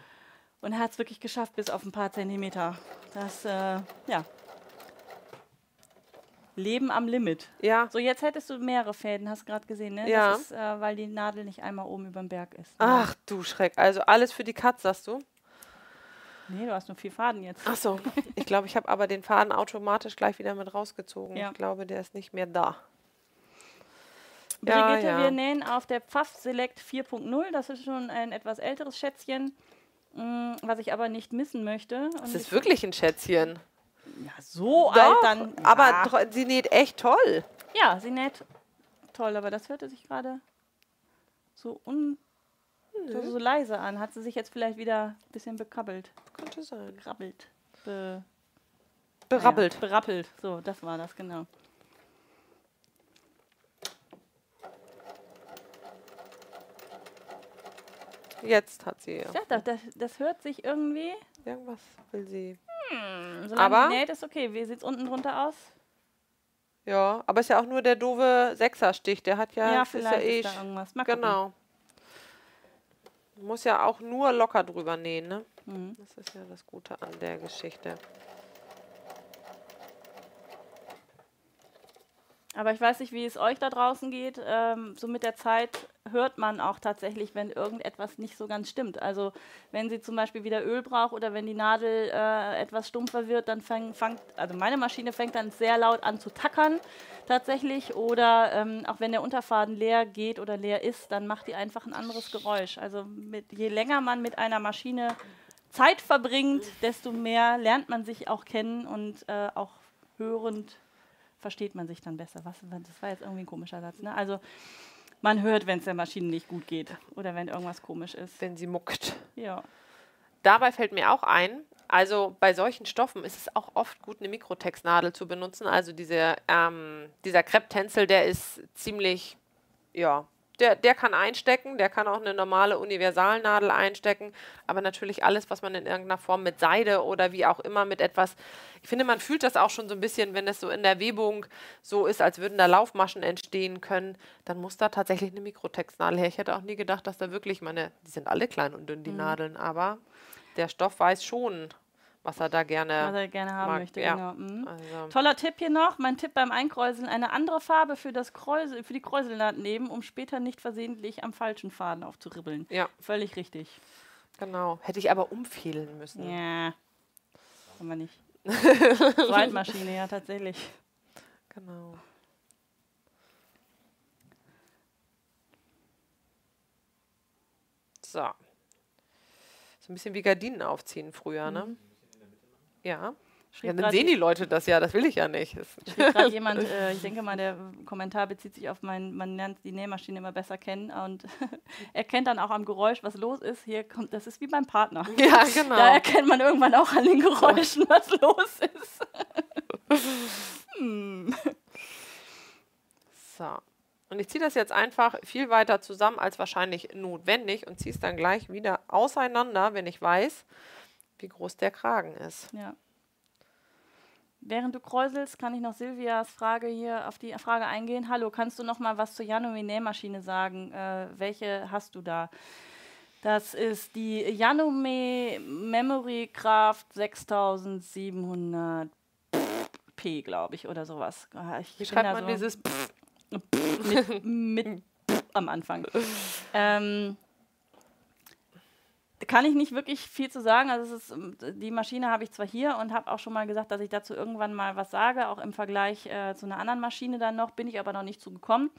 Und er hat es wirklich geschafft, bis auf ein paar Zentimeter. Das, äh, ja. Leben am Limit. Ja. So, jetzt hättest du mehrere Fäden, hast du gerade gesehen, ne? Ja. Das ist, äh, weil die Nadel nicht einmal oben über dem Berg ist. Ach du Schreck. Also alles für die Katz, sagst du? Nee, du hast nur vier Faden jetzt. Ach so, ich glaube, ich habe aber den Faden automatisch gleich wieder mit rausgezogen. Ja. Ich glaube, der ist nicht mehr da. Brigitte, ja. wir nähen auf der Pfaff Select 4.0. Das ist schon ein etwas älteres Schätzchen, mh, was ich aber nicht missen möchte. Und Das ist wirklich ein Schätzchen. Ja, so alt Doch, dann. aber ja. tro- sie näht echt toll. ja, sie näht toll, aber das hörte sich gerade so, un, so, so leise an. Hat sie sich jetzt vielleicht wieder ein bisschen bekabbelt, Könnte sein. krabbelt, be, Berappelt. Ja, berappelt. So, das war das, genau. Jetzt hat sie Ja, das, das, das hört sich irgendwie. irgendwas will sie. Solange Aber- näht, ist okay. Wie sieht es unten drunter aus? Ja, aber ist ja auch nur der doofe Sechserstich. Der hat ja, Ja, ist vielleicht ja eh ist da irgendwas. Mal gucken. Genau. Muss ja auch nur locker drüber nähen, ne? Mhm. Das ist ja das Gute an der Geschichte. Aber ich weiß nicht, wie es euch da draußen geht. Ähm, so mit der Zeit hört man auch tatsächlich, wenn irgendetwas nicht so ganz stimmt. Also wenn sie zum Beispiel wieder Öl braucht oder wenn die Nadel äh, etwas stumpfer wird, dann fängt, fängt, also meine Maschine fängt dann sehr laut an zu tackern tatsächlich. Oder ähm, auch wenn der Unterfaden leer geht oder leer ist, dann macht die einfach ein anderes Geräusch. Also mit, je länger man mit einer Maschine Zeit verbringt, desto mehr lernt man sich auch kennen und äh, auch hörend versteht man sich dann besser. Was, das war jetzt irgendwie ein komischer Satz. Ne? Also man hört, wenn es der Maschine nicht gut geht oder wenn irgendwas komisch ist. Wenn sie muckt. Ja. Dabei fällt mir auch ein, also bei solchen Stoffen ist es auch oft gut, eine Mikrotextnadel zu benutzen. Also diese, ähm, dieser Krepptänzel, der ist ziemlich, ja, der, der kann einstecken, der kann auch eine normale Universalnadel einstecken, aber natürlich alles, was man in irgendeiner Form mit Seide oder wie auch immer mit etwas, ich finde, man fühlt das auch schon so ein bisschen, wenn es so in der Webung so ist, als würden da Laufmaschen entstehen können, dann muss da tatsächlich eine Mikrotextnadel her. Ich hätte auch nie gedacht, dass da wirklich meine, die sind alle klein und dünn, die Nadeln, aber der Stoff weiß schon, was er da gerne, was er gerne haben mag, möchte. ja. Genau. Mhm. Also, Toller Tipp hier noch, mein Tipp beim Einkräuseln, eine andere Farbe für, das Kräusel, für die Kräuselnaht nehmen, um später nicht versehentlich am falschen Faden aufzuribbeln. ja, Völlig richtig. genau. Hätte ich aber umfehlen müssen. Ja, kann man nicht. Zweitmaschine, ja, tatsächlich. Genau. So. So ein bisschen wie Gardinen aufziehen früher, ne? Ja. Ja, dann sehen die Leute das ja, das will ich ja nicht. Schrieb gerade jemand, äh, ich denke mal, der Kommentar bezieht sich auf mein, man lernt die Nähmaschine immer besser kennen und erkennt dann auch am Geräusch, was los ist. Hier kommt, das ist wie beim Partner. ja, genau. Da erkennt man irgendwann auch an den Geräuschen, was los ist. hm. So. Und ich ziehe das jetzt einfach viel weiter zusammen als wahrscheinlich notwendig und ziehe es dann gleich wieder auseinander, wenn ich weiß, wie groß der Kragen ist. Ja. Während du kräuselst, kann ich noch Silvias Frage hier auf die Frage eingehen. Hallo, kannst du noch mal was zur Janome Nähmaschine sagen? Äh, welche hast du da? Das ist die Janome Memory Craft 6700 P, glaube ich, oder sowas. Ah, Ich Wie schreibt man so dieses mit, mit am Anfang. Ähm, kann ich nicht wirklich viel zu sagen. Also ist, ähm, die Maschine habe ich zwar hier und habe auch schon mal gesagt, dass ich dazu irgendwann mal was sage, auch im Vergleich äh, zu einer anderen Maschine dann noch, bin ich aber noch nicht zugekommen.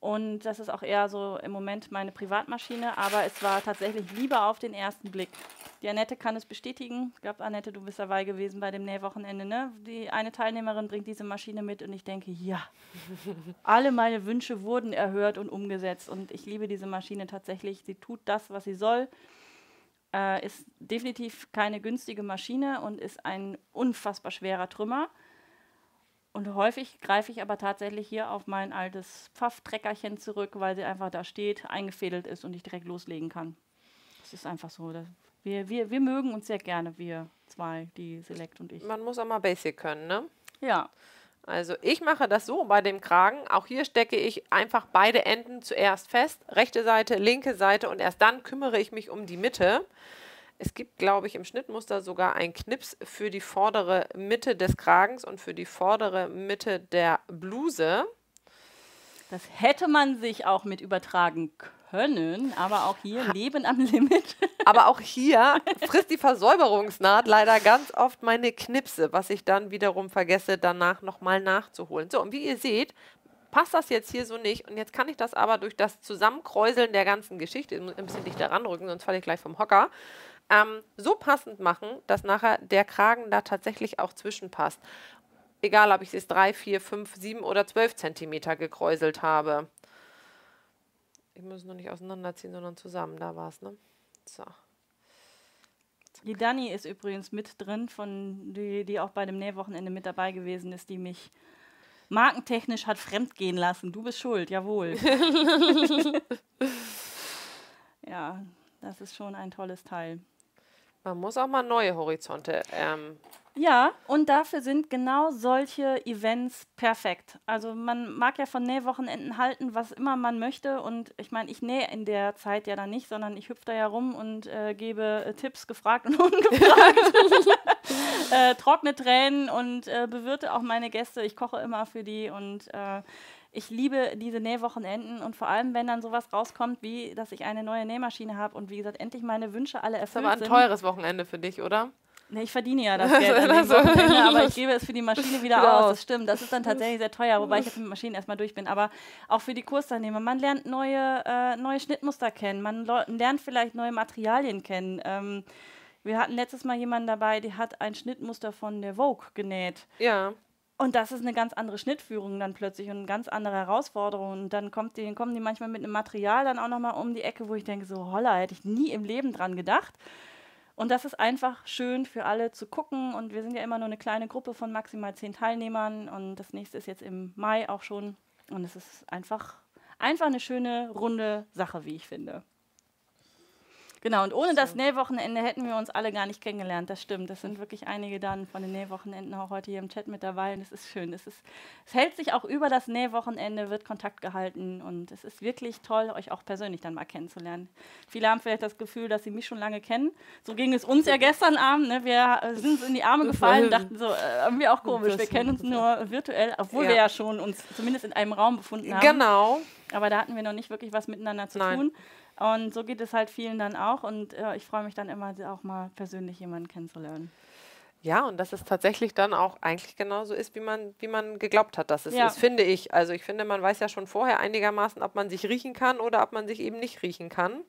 Und das ist auch eher so im Moment meine Privatmaschine, aber es war tatsächlich lieber auf den ersten Blick. Die Annette kann es bestätigen. Ich glaube, Annette, du bist dabei gewesen bei dem Nähwochenende, ne? Die eine Teilnehmerin bringt diese Maschine mit und ich denke, ja, alle meine Wünsche wurden erhört und umgesetzt. Und ich liebe diese Maschine tatsächlich. Sie tut das, was sie soll. Äh, ist definitiv keine günstige Maschine und ist ein unfassbar schwerer Trümmer. Und häufig greife ich aber tatsächlich hier auf mein altes Pfafftreckerchen zurück, weil sie einfach da steht, eingefädelt ist und ich direkt loslegen kann. Das ist einfach so. Wir, wir, wir mögen uns sehr gerne, wir zwei, die Select und ich. Man muss auch mal Basic können, ne? Ja, Also ich mache das so bei dem Kragen. Auch hier stecke ich einfach beide Enden zuerst fest. Rechte Seite, linke Seite und erst dann kümmere ich mich um die Mitte. Es gibt, glaube ich, im Schnittmuster sogar einen Knips für die vordere Mitte des Kragens und für die vordere Mitte der Bluse. das hätte man sich auch mit übertragen können, aber auch hier Leben am Limit. Aber auch hier frisst die Versäuberungsnaht leider ganz oft meine Knipse, was ich dann wiederum vergesse, danach nochmal nachzuholen. So, und wie ihr seht, passt das jetzt hier so nicht. Und jetzt kann ich das aber durch das Zusammenkräuseln der ganzen Geschichte, ich muss ein bisschen dichter ranrücken, sonst falle ich gleich vom Hocker, ähm, so passend machen, dass nachher der Kragen da tatsächlich auch zwischenpasst. Egal, ob ich es jetzt 3, 4, 5, 7 oder 12 Zentimeter gekräuselt habe. Ich muss es nur nicht auseinanderziehen, sondern zusammen. Da war es, ne? So. Die Dani ist übrigens mit drin, von die, die auch bei dem Nähwochenende mit dabei gewesen ist, die mich markentechnisch hat fremdgehen lassen. Du bist schuld, jawohl. ja, das ist schon ein tolles Teil. Man muss auch mal neue Horizonte. Ähm, Ja, und dafür sind genau solche Events perfekt. Also man mag ja von Nähwochenenden halten, was immer man möchte. Und ich meine, ich nähe in der Zeit ja dann nicht, sondern ich hüpfe da ja rum und äh, gebe äh, Tipps, gefragt und ungefragt. äh, trockne Tränen und äh, bewirte auch meine Gäste. Ich koche immer für die und äh, ich liebe diese Nähwochenenden und vor allem, wenn dann sowas rauskommt, wie, dass ich eine neue Nähmaschine habe und wie gesagt, endlich meine Wünsche alle ist erfüllt aber ein sind. teures Wochenende für dich, oder? Nee, ich verdiene ja das Geld Also. Aber ich gebe es für die Maschine wieder Wieder aus. Das stimmt, das ist dann tatsächlich sehr teuer, wobei ich jetzt mit Maschinen erstmal durch bin. Aber auch für die Kursteilnehmer, man lernt neue, äh, neue Schnittmuster kennen, man lernt vielleicht neue Materialien kennen. Ähm, wir hatten letztes Mal jemanden dabei, der hat ein Schnittmuster von der Vogue genäht. Ja. Und das ist eine ganz andere Schnittführung dann plötzlich und eine ganz andere Herausforderung. Und dann kommt die, kommen die manchmal mit einem Material dann auch nochmal um die Ecke, wo ich denke, so holla, hätte ich nie im Leben dran gedacht. Und das ist einfach schön für alle zu gucken. Und wir sind ja immer nur eine kleine Gruppe von maximal zehn Teilnehmern. Und das nächste ist jetzt im Mai auch schon. Und es ist einfach, einfach eine schöne, runde Sache, wie ich finde. Genau, und ohne das Nähwochenende hätten wir uns alle gar nicht kennengelernt. Das stimmt. Das sind wirklich einige dann von den Nähwochenenden auch heute hier im Chat mit dabei. Und es ist schön. Es, ist, es hält sich auch über das Nähwochenende, wird Kontakt gehalten. Und es ist wirklich toll, euch auch persönlich dann mal kennenzulernen. Viele haben vielleicht das Gefühl, dass sie mich schon lange kennen. So ging es uns ja gestern Abend. Ne? Wir sind uns in die Arme gefallen und dachten so, äh, irgendwie auch komisch. Wir kennen uns nur virtuell, obwohl ja. wir ja schon uns zumindest in einem Raum befunden haben. Genau. Aber da hatten wir noch nicht wirklich was miteinander zu Nein. tun. Und so geht es halt vielen dann auch. Und äh, ich freue mich dann immer auch mal persönlich jemanden kennenzulernen. Ja, und dass es tatsächlich dann auch eigentlich genauso ist, wie man, wie man geglaubt hat, dass es Ja. ist, finde ich. Also ich finde, man weiß ja schon vorher einigermaßen, ob man sich riechen kann oder ob man sich eben nicht riechen kann.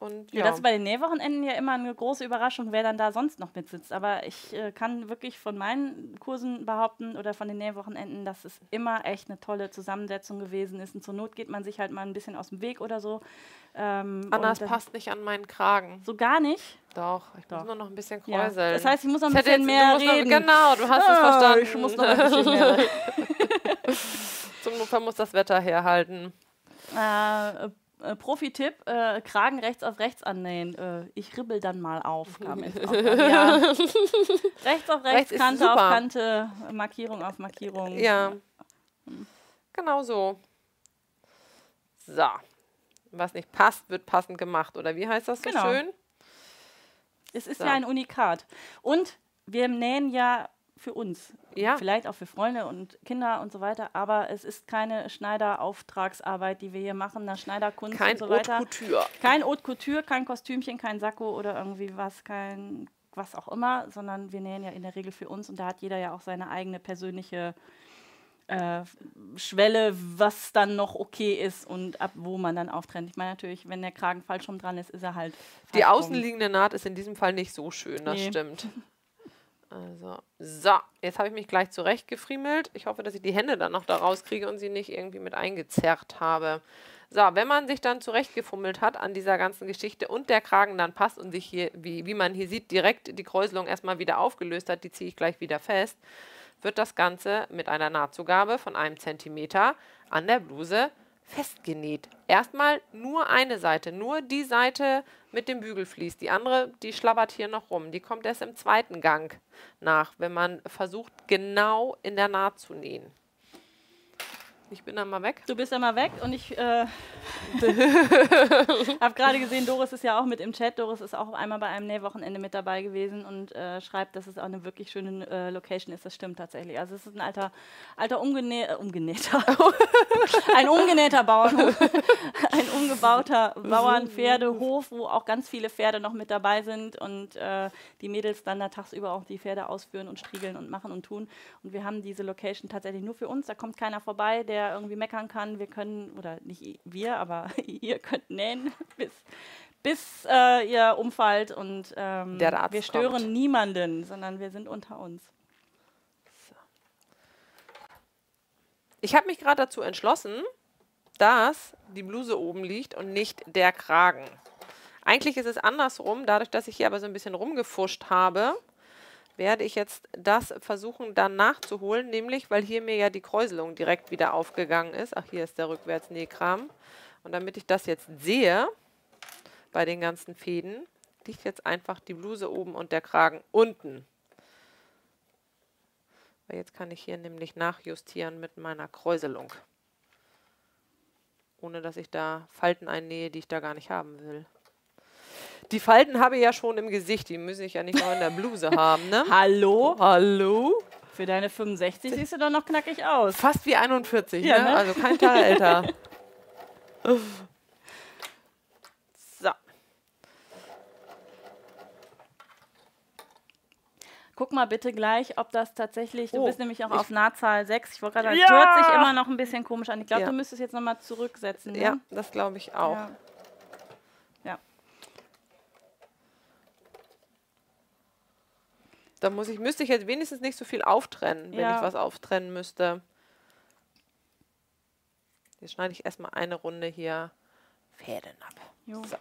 Und Ja. ja, das ist bei den Nähwochenenden ja immer eine große Überraschung, wer dann da sonst noch mitsitzt. Aber ich äh, kann wirklich von meinen Kursen behaupten oder von den Nähwochenenden, dass es immer echt eine tolle Zusammensetzung gewesen ist. Und zur Not geht man sich halt mal ein bisschen aus dem Weg oder so. Ähm, Anna, es passt nicht an meinen Kragen. So gar nicht. Doch, ich Doch. muss nur noch ein bisschen Ja. kräuseln. Das heißt, ich muss noch ein Ich bisschen jetzt- mehr musst noch- reden. Genau, du hast es Ah, verstanden. Ich muss noch ein bisschen mehr reden. Zum Notfall muss das Wetter herhalten. Äh, äh, Profi-Tipp, äh, Kragen rechts auf rechts annähen. Äh, ich ribbel dann mal auf. Kam jetzt auch ja. Rechts auf rechts, Rechts Kante auf. Kante, Markierung auf Markierung. Ja. Genau so. So. Was nicht passt, wird passend gemacht. Oder wie heißt das so Genau. schön? Es ist So. ja ein Unikat. Und wir nähen ja für uns. Ja. Vielleicht auch für Freunde und Kinder und so weiter. Aber es ist keine Schneiderauftragsarbeit, die wir hier machen, nach Schneiderkunst Kein und so Haute weiter. Couture. Kein Haute Couture, kein Kostümchen, kein Sakko oder irgendwie was, kein was auch immer, sondern wir nähen ja in der Regel für uns und da hat jeder ja auch seine eigene persönliche äh, Schwelle, was dann noch okay ist und ab wo man dann auftrennt. Ich meine natürlich, wenn der Kragen falsch rum dran ist, ist er halt. Die außenliegende Naht ist in diesem Fall nicht so schön, das Nee. stimmt. Also, so, jetzt habe ich mich gleich zurechtgefriemelt. Ich hoffe, dass ich die Hände dann noch da rauskriege und sie nicht irgendwie mit eingezerrt habe. So, wenn man sich dann zurechtgefummelt hat an dieser ganzen Geschichte und der Kragen dann passt und sich hier, wie, wie man hier sieht, direkt die Kräuselung erstmal wieder aufgelöst hat, die ziehe ich gleich wieder fest, wird das Ganze mit einer Nahtzugabe von einem Zentimeter an der Bluse festgenäht. Erstmal nur eine Seite, nur die Seite mit dem Bügelvlies. Die andere, die schlabbert hier noch rum. Die kommt erst im zweiten Gang nach, wenn man versucht, genau in der Naht zu nähen. Ich bin dann mal weg. Du bist ja mal weg und ich äh, habe gerade gesehen, Doris ist ja auch mit im Chat. Doris ist auch einmal bei einem Nähwochenende mit dabei gewesen und äh, schreibt, dass es auch eine wirklich schöne äh, Location ist. Das stimmt tatsächlich. Also es ist ein alter, alter umgenä äh, umgenähter, ein umgenähter Bauernhof, ein umgebauter Bauernpferdehof, wo auch ganz viele Pferde noch mit dabei sind und äh, die Mädels dann da tagsüber auch die Pferde ausführen und striegeln und machen und tun. Und wir haben diese Location tatsächlich nur für uns. Da kommt keiner vorbei, der irgendwie meckern kann. Wir können, oder nicht wir, aber ihr könnt nähen, bis, bis äh, ihr umfallt. Und ähm, Der wir stören kommt. niemanden, sondern wir sind unter uns. Ich habe mich gerade dazu entschlossen, dass die Bluse oben liegt und nicht der Kragen. Eigentlich ist es andersrum, dadurch, dass ich hier aber so ein bisschen rumgefuscht habe, werde ich jetzt das versuchen dann nachzuholen, nämlich weil hier mir ja die Kräuselung direkt wieder aufgegangen ist. Ach, hier ist der Rückwärtsnähkram. Und damit ich das jetzt sehe, bei den ganzen Fäden, liegt jetzt einfach die Bluse oben und der Kragen unten. Weil jetzt kann ich hier nämlich nachjustieren mit meiner Kräuselung. Ohne dass ich da Falten einnähe, die ich da gar nicht haben will. Die Falten habe ich ja schon im Gesicht, die muss ich ja nicht noch in der Bluse haben, ne? Hallo? Hallo? Für deine 65 siehst du doch noch knackig aus. Fast wie 41, Ja, ne? ne? Also kein Tag älter. So. Guck mal bitte gleich, ob das tatsächlich, du Oh, bist nämlich auch auf Nahtzahl 6. Ich wollte gerade sagen, Ja! es hört sich immer noch ein bisschen komisch an. Ich glaube, Ja. du müsstest jetzt nochmal zurücksetzen. Ne? Ja, das glaube ich auch. Ja. Da muss ich, müsste ich jetzt wenigstens nicht so viel auftrennen, wenn Ja. ich was auftrennen müsste. Jetzt schneide ich erstmal eine Runde hier Fäden ab. Jo. So.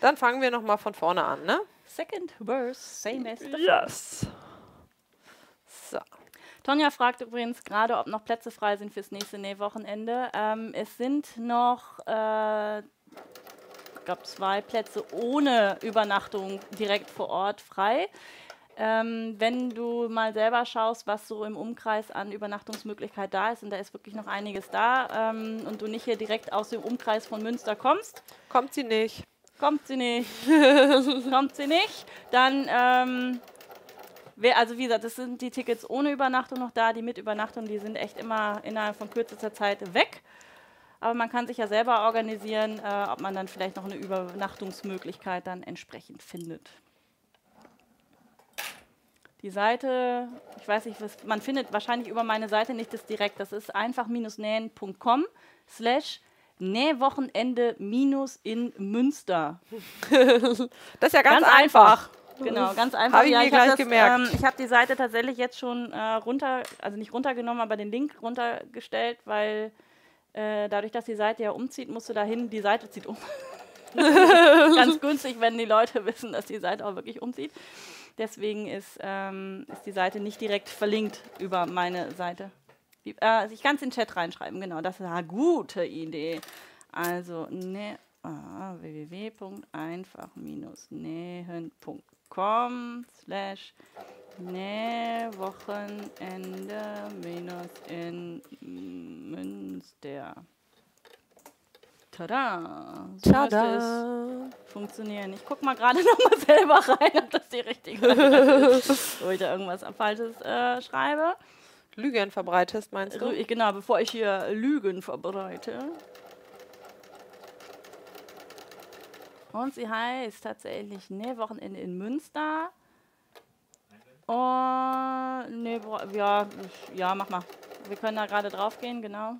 Dann fangen wir nochmal von vorne an, ne? Second verse, same as the first. Yes. So. Tonja fragt übrigens gerade, ob noch Plätze frei sind fürs nächste Nähwochenende. Ähm, es sind noch äh, glaube, zwei Plätze ohne Übernachtung direkt vor Ort frei. Ähm, wenn du mal selber schaust, was so im Umkreis an Übernachtungsmöglichkeit da ist, und da ist wirklich noch einiges da, ähm, und du nicht hier direkt aus dem Umkreis von Münster kommst, Kommt sie nicht. kommt sie nicht, kommt sie nicht, dann, ähm, wer, also wie gesagt, das sind die Tickets ohne Übernachtung noch da, die mit Übernachtung, die sind echt immer innerhalb von kürzester Zeit weg. Aber man kann sich ja selber organisieren, äh, ob man dann vielleicht noch eine Übernachtungsmöglichkeit dann entsprechend findet. Die Seite, ich weiß nicht, was, man findet wahrscheinlich über meine Seite nicht das direkt. Das ist einfach-nähen.com slash Nähwochenende minus in Münster. Das ist ja ganz, Ganz einfach. Genau, ganz einfach. Hab ich mir hab gleich das, gemerkt. Ähm, ich habe die Seite tatsächlich jetzt schon äh, runter, also nicht runtergenommen, aber den Link runtergestellt, weil äh, dadurch, dass die Seite ja umzieht, musst du dahin, die Seite zieht um. ganz günstig, wenn die Leute wissen, dass die Seite auch wirklich umzieht. Deswegen ist, ähm, ist die Seite nicht direkt verlinkt über meine Seite. Die, äh, ich kann es in den Chat reinschreiben, genau. Das ist eine gute Idee. Also ne, ah, www.einfach-nähen.com slash Nähwochenende minus in Münster. Tada! So Tada. funktionieren. Ich guck mal gerade noch mal selber rein, ob das die richtige ist, wo ich da irgendwas Falsches äh, schreibe. Lügen verbreitest, meinst du? Genau, bevor ich hier Lügen verbreite. Und sie heißt tatsächlich Nähwochenende in Münster. Oh, bra- ja, ich- ja, mach mal. Wir können da gerade drauf gehen, genau.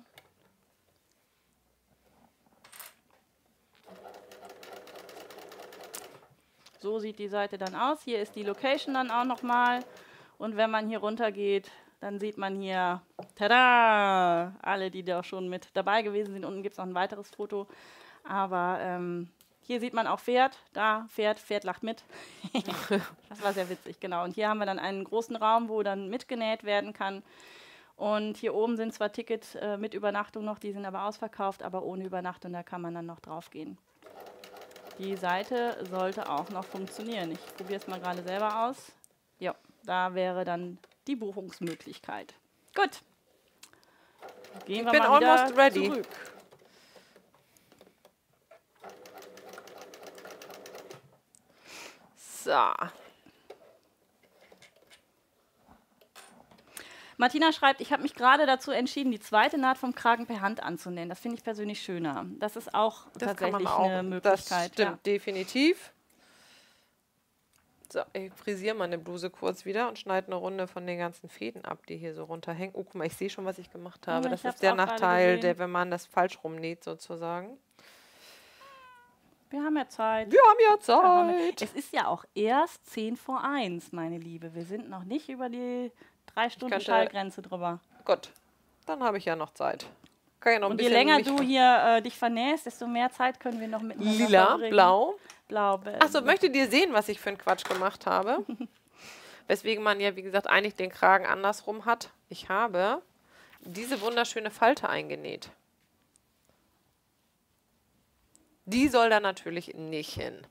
So sieht die Seite dann aus. Hier ist die Location dann auch nochmal. Und wenn man hier runter geht, dann sieht man hier, tada, alle, die da schon mit dabei gewesen sind. Unten gibt es noch ein weiteres Foto. Aber ähm, hier sieht man auch Pferd, da Pferd, Pferd lacht mit. das war sehr witzig, genau. Und hier haben wir dann einen großen Raum, wo dann mitgenäht werden kann. Und hier oben sind zwar Tickets äh, mit Übernachtung noch, die sind aber ausverkauft, aber ohne Übernachtung, da kann man dann noch drauf gehen. Die Seite sollte auch noch funktionieren. Ich probiere es mal gerade selber aus. Ja, da wäre dann die Buchungsmöglichkeit. Gut. Gehen Ich wir bin mal wieder almost ready. zurück. So. Martina schreibt, ich habe mich gerade dazu entschieden, die zweite Naht vom Kragen per Hand anzunähen. Das finde ich persönlich schöner. Das ist auch Das tatsächlich auch. eine Möglichkeit. Das stimmt definitiv. So, ich frisiere meine Bluse kurz wieder und schneide eine Runde von den ganzen Fäden ab, die hier so runterhängen. Oh, guck mal, ich sehe schon, was ich gemacht habe. Ja, das ist der Nachteil, der, wenn man das falsch rumnäht, sozusagen. Wir haben ja Zeit. Wir haben ja Wir haben ja- Zeit. Es ist ja auch erst 10 vor 1, meine Liebe. Wir sind noch nicht über die drei Stunden könnte- Schallgrenze drüber. Gut, dann habe ich ja noch Zeit. Kann ja noch ein Und je bisschen länger mich- du hier äh, dich vernähst, desto mehr Zeit können wir noch miteinander Lila, verbringen. blau. Blau. Achso, möchtet ihr sehen, was ich für einen Quatsch gemacht habe? Weswegen man ja, wie gesagt, eigentlich den Kragen andersrum hat. Ich habe diese wunderschöne Falte eingenäht. Die soll da natürlich nicht hin.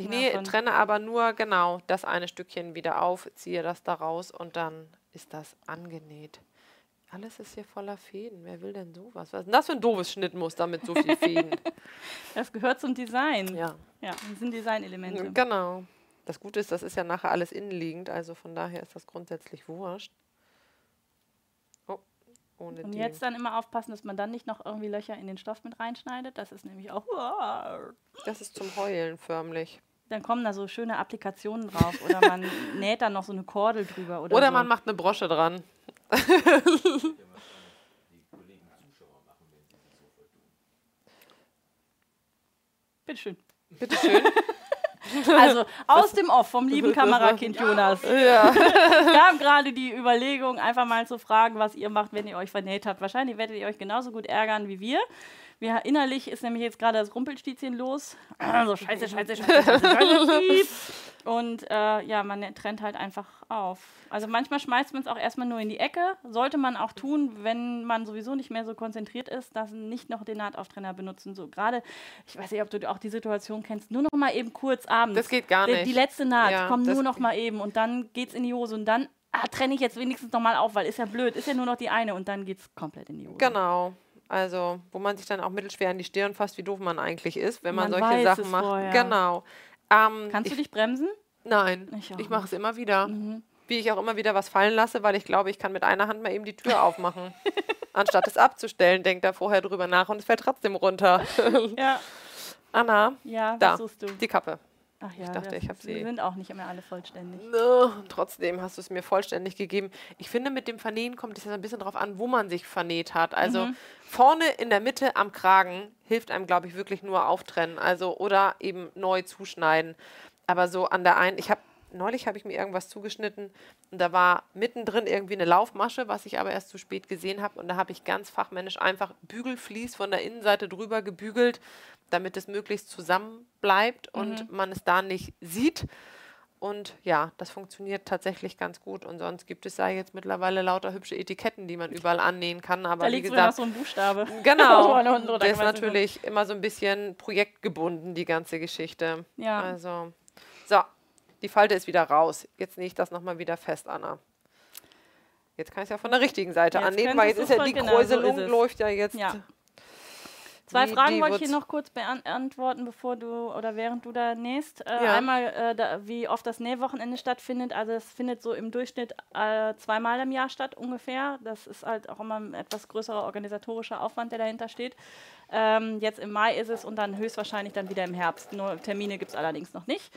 Ich Ja, nähe, von- trenne aber nur genau das eine Stückchen wieder auf, ziehe das da raus und dann ist das angenäht. Alles ist hier voller Fäden. Wer will denn sowas? Was ist denn das für ein doofes Schnittmuster mit so viel Fäden? Das gehört zum Design. ja. Ja, das sind Designelemente. Genau. Das Gute ist, das ist ja nachher alles innenliegend, also von daher ist das grundsätzlich wurscht. Oh, ohne Und die. jetzt dann immer aufpassen, dass man dann nicht noch irgendwie Löcher in den Stoff mit reinschneidet. Das ist nämlich auch. Das ist zum Heulen förmlich. Dann kommen da so schöne Applikationen drauf. Oder man näht dann noch so eine Kordel drüber. Oder, Oder so. man macht eine Brosche dran. Bitteschön. Bitteschön. Also aus dem Off vom lieben Kamerakind Jonas ja. kam gerade die Überlegung, einfach mal zu fragen, was ihr macht, wenn ihr euch vernäht habt. Wahrscheinlich werdet ihr euch genauso gut ärgern wie wir. Wir innerlich ist nämlich jetzt gerade das Rumpelstilzchen los. Also scheiße, scheiße, scheiße, scheiße, scheiße. Und äh, ja, man trennt halt einfach auf. Also manchmal schmeißt man es auch erstmal nur in die Ecke. Sollte man auch tun, wenn man sowieso nicht mehr so konzentriert ist, dass nicht noch den Nahtauftrenner benutzen. So gerade, ich weiß nicht, ob du auch die Situation kennst, nur noch mal eben kurz abends. Das geht gar nicht. Die, die letzte Naht Ja, kommt das nur noch mal eben und dann geht's in die Hose und dann ah, trenne ich jetzt wenigstens noch mal auf, weil ist ja blöd, ist ja nur noch die eine und dann geht's komplett in die Hose. Genau. Also, wo man sich dann auch mittelschwer an die Stirn fasst, wie doof man eigentlich ist, wenn man, Man solche Sachen macht. vorher. Genau. Ähm, Kannst ich, du dich bremsen? Nein, Ich auch ich mache es immer wieder. Mhm. Wie ich auch immer wieder was fallen lasse, weil ich glaube, ich kann mit einer Hand mal eben die Tür aufmachen. Anstatt es abzustellen, denkt er vorher drüber nach und es fällt trotzdem runter. Ja, Anna, ja, Da. was suchst du? die Kappe. Ach ja, dachte, das, ich sie sie. sind auch nicht immer alle vollständig. No, trotzdem hast du es mir vollständig gegeben. Ich finde, mit dem Vernähen kommt es ja ein bisschen darauf an, wo man sich vernäht hat. Also Mhm. vorne in der Mitte am Kragen hilft einem, glaube ich, wirklich nur auftrennen. Also oder eben neu zuschneiden. Aber so an der einen, ich habe neulich habe ich mir irgendwas zugeschnitten und da war mittendrin irgendwie eine Laufmasche, was ich aber erst zu spät gesehen habe. Und da habe ich ganz fachmännisch einfach Bügelflies von der Innenseite drüber gebügelt, damit es möglichst zusammen bleibt und man es da nicht sieht. Und ja, das funktioniert tatsächlich ganz gut. Und sonst gibt es da jetzt mittlerweile lauter hübsche Etiketten, die man überall annähen kann. Aber Da wie liegt noch gesagt, so ein Buchstabe. genau, drunter, das ist so. natürlich immer so ein bisschen projektgebunden, die ganze Geschichte. Ja. Also, so, die Falte ist wieder raus. Jetzt nähe ich das nochmal wieder fest, Anna. Jetzt kann ich es ja von der richtigen Seite Jetzt annähen, weil jetzt ist ja die genau, so Kräuselung es. läuft ja jetzt. Ja. Zwei wie Fragen die wollte ich hier noch kurz beantworten, bevor du oder während du da nähst. Äh, Ja. Einmal, äh, da, wie oft das Nähwochenende stattfindet. Also es findet so im Durchschnitt äh, zweimal im Jahr statt ungefähr. Das ist halt auch immer ein etwas größerer organisatorischer Aufwand, der dahinter steht. Ähm, jetzt im Mai ist es und dann höchstwahrscheinlich dann wieder im Herbst. Nur Termine gibt es allerdings noch nicht.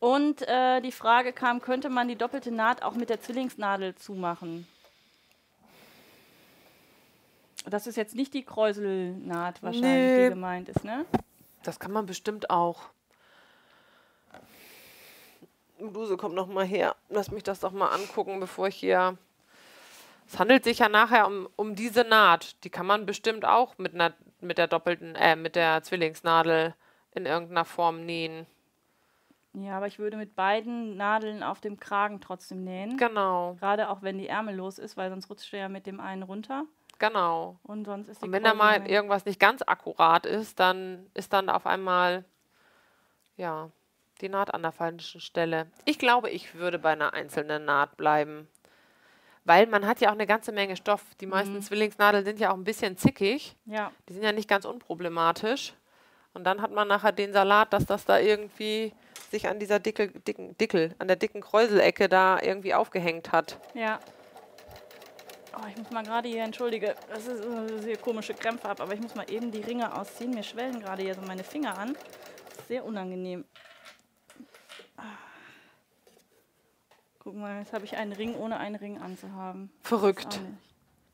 Und äh, die Frage kam, könnte man die doppelte Naht auch mit der Zwillingsnadel zumachen? Das ist jetzt nicht die Kräuselnaht wahrscheinlich, Nee. die gemeint ist, ne? Das kann man bestimmt auch. Bluse kommt noch mal her. Lass mich das doch mal angucken, bevor ich hier. Es handelt sich ja nachher um, um diese Naht. Die kann man bestimmt auch mit einer mit der doppelten, äh, mit der Zwillingsnadel in irgendeiner Form nähen. Ja, aber ich würde mit beiden Nadeln auf dem Kragen trotzdem nähen. Genau, Gerade auch wenn die Ärmel los ist, weil sonst rutscht du ja mit dem einen runter. Genau. Und sonst ist die Und wenn da mal Kräusel- irgendwas nicht ganz akkurat ist, dann ist dann auf einmal ja die Naht an der falschen Stelle. Ich glaube, ich würde bei einer einzelnen Naht bleiben. Weil man hat ja auch eine ganze Menge Stoff. Die meisten Zwillingsnadeln sind ja auch ein bisschen zickig. Ja, Die sind ja nicht ganz unproblematisch. Und dann hat man nachher den Salat, dass das da irgendwie sich an dieser dicke, dicken, Dickel, an der dicken Kräuselecke da irgendwie aufgehängt hat. ja. Oh, ich muss mal gerade hier, entschuldige, das ist sehr komische Krämpfe ab, aber ich muss mal eben die Ringe ausziehen. Mir schwellen gerade hier so meine Finger an. Das sehr unangenehm. Guck mal, jetzt habe ich einen Ring, ohne einen Ring anzuhaben. Verrückt,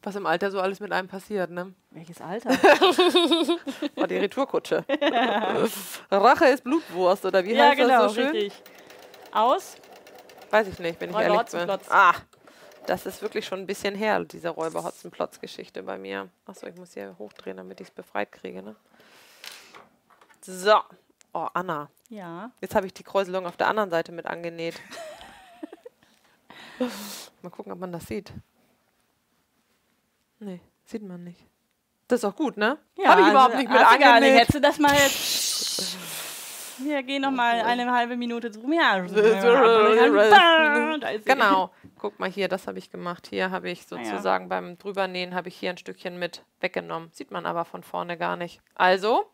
was im Alter so alles mit einem passiert, ne? Welches Alter? War die Retourkutsche. Rache ist Blutwurst, oder wie ja, heißt genau, das so schön? richtig. Aus. Weiß ich nicht, ich Räuber ehrlich bin. Hotzenplotz. Ah, das ist wirklich schon ein bisschen her, diese Räuber-Hotzenplotz-Geschichte bei mir. Achso, ich muss hier hochdrehen, damit ich es befreit kriege, ne? So. Oh, Anna. Ja. Jetzt habe ich die Kräuselung auf der anderen Seite mit angenäht. Mal gucken, ob man das sieht. Nee, sieht man nicht. Das ist auch gut, ne? Ja, habe ich überhaupt also, nicht mit angenäht. Hättest du das mal jetzt. Hier, geh noch mal eine halbe Minute zu Ja. Genau. Guck mal hier, das habe ich gemacht. Hier habe ich Ah ja. sozusagen beim drübernähen habe ich hier ein Stückchen mit weggenommen. Sieht man aber von vorne gar nicht. Also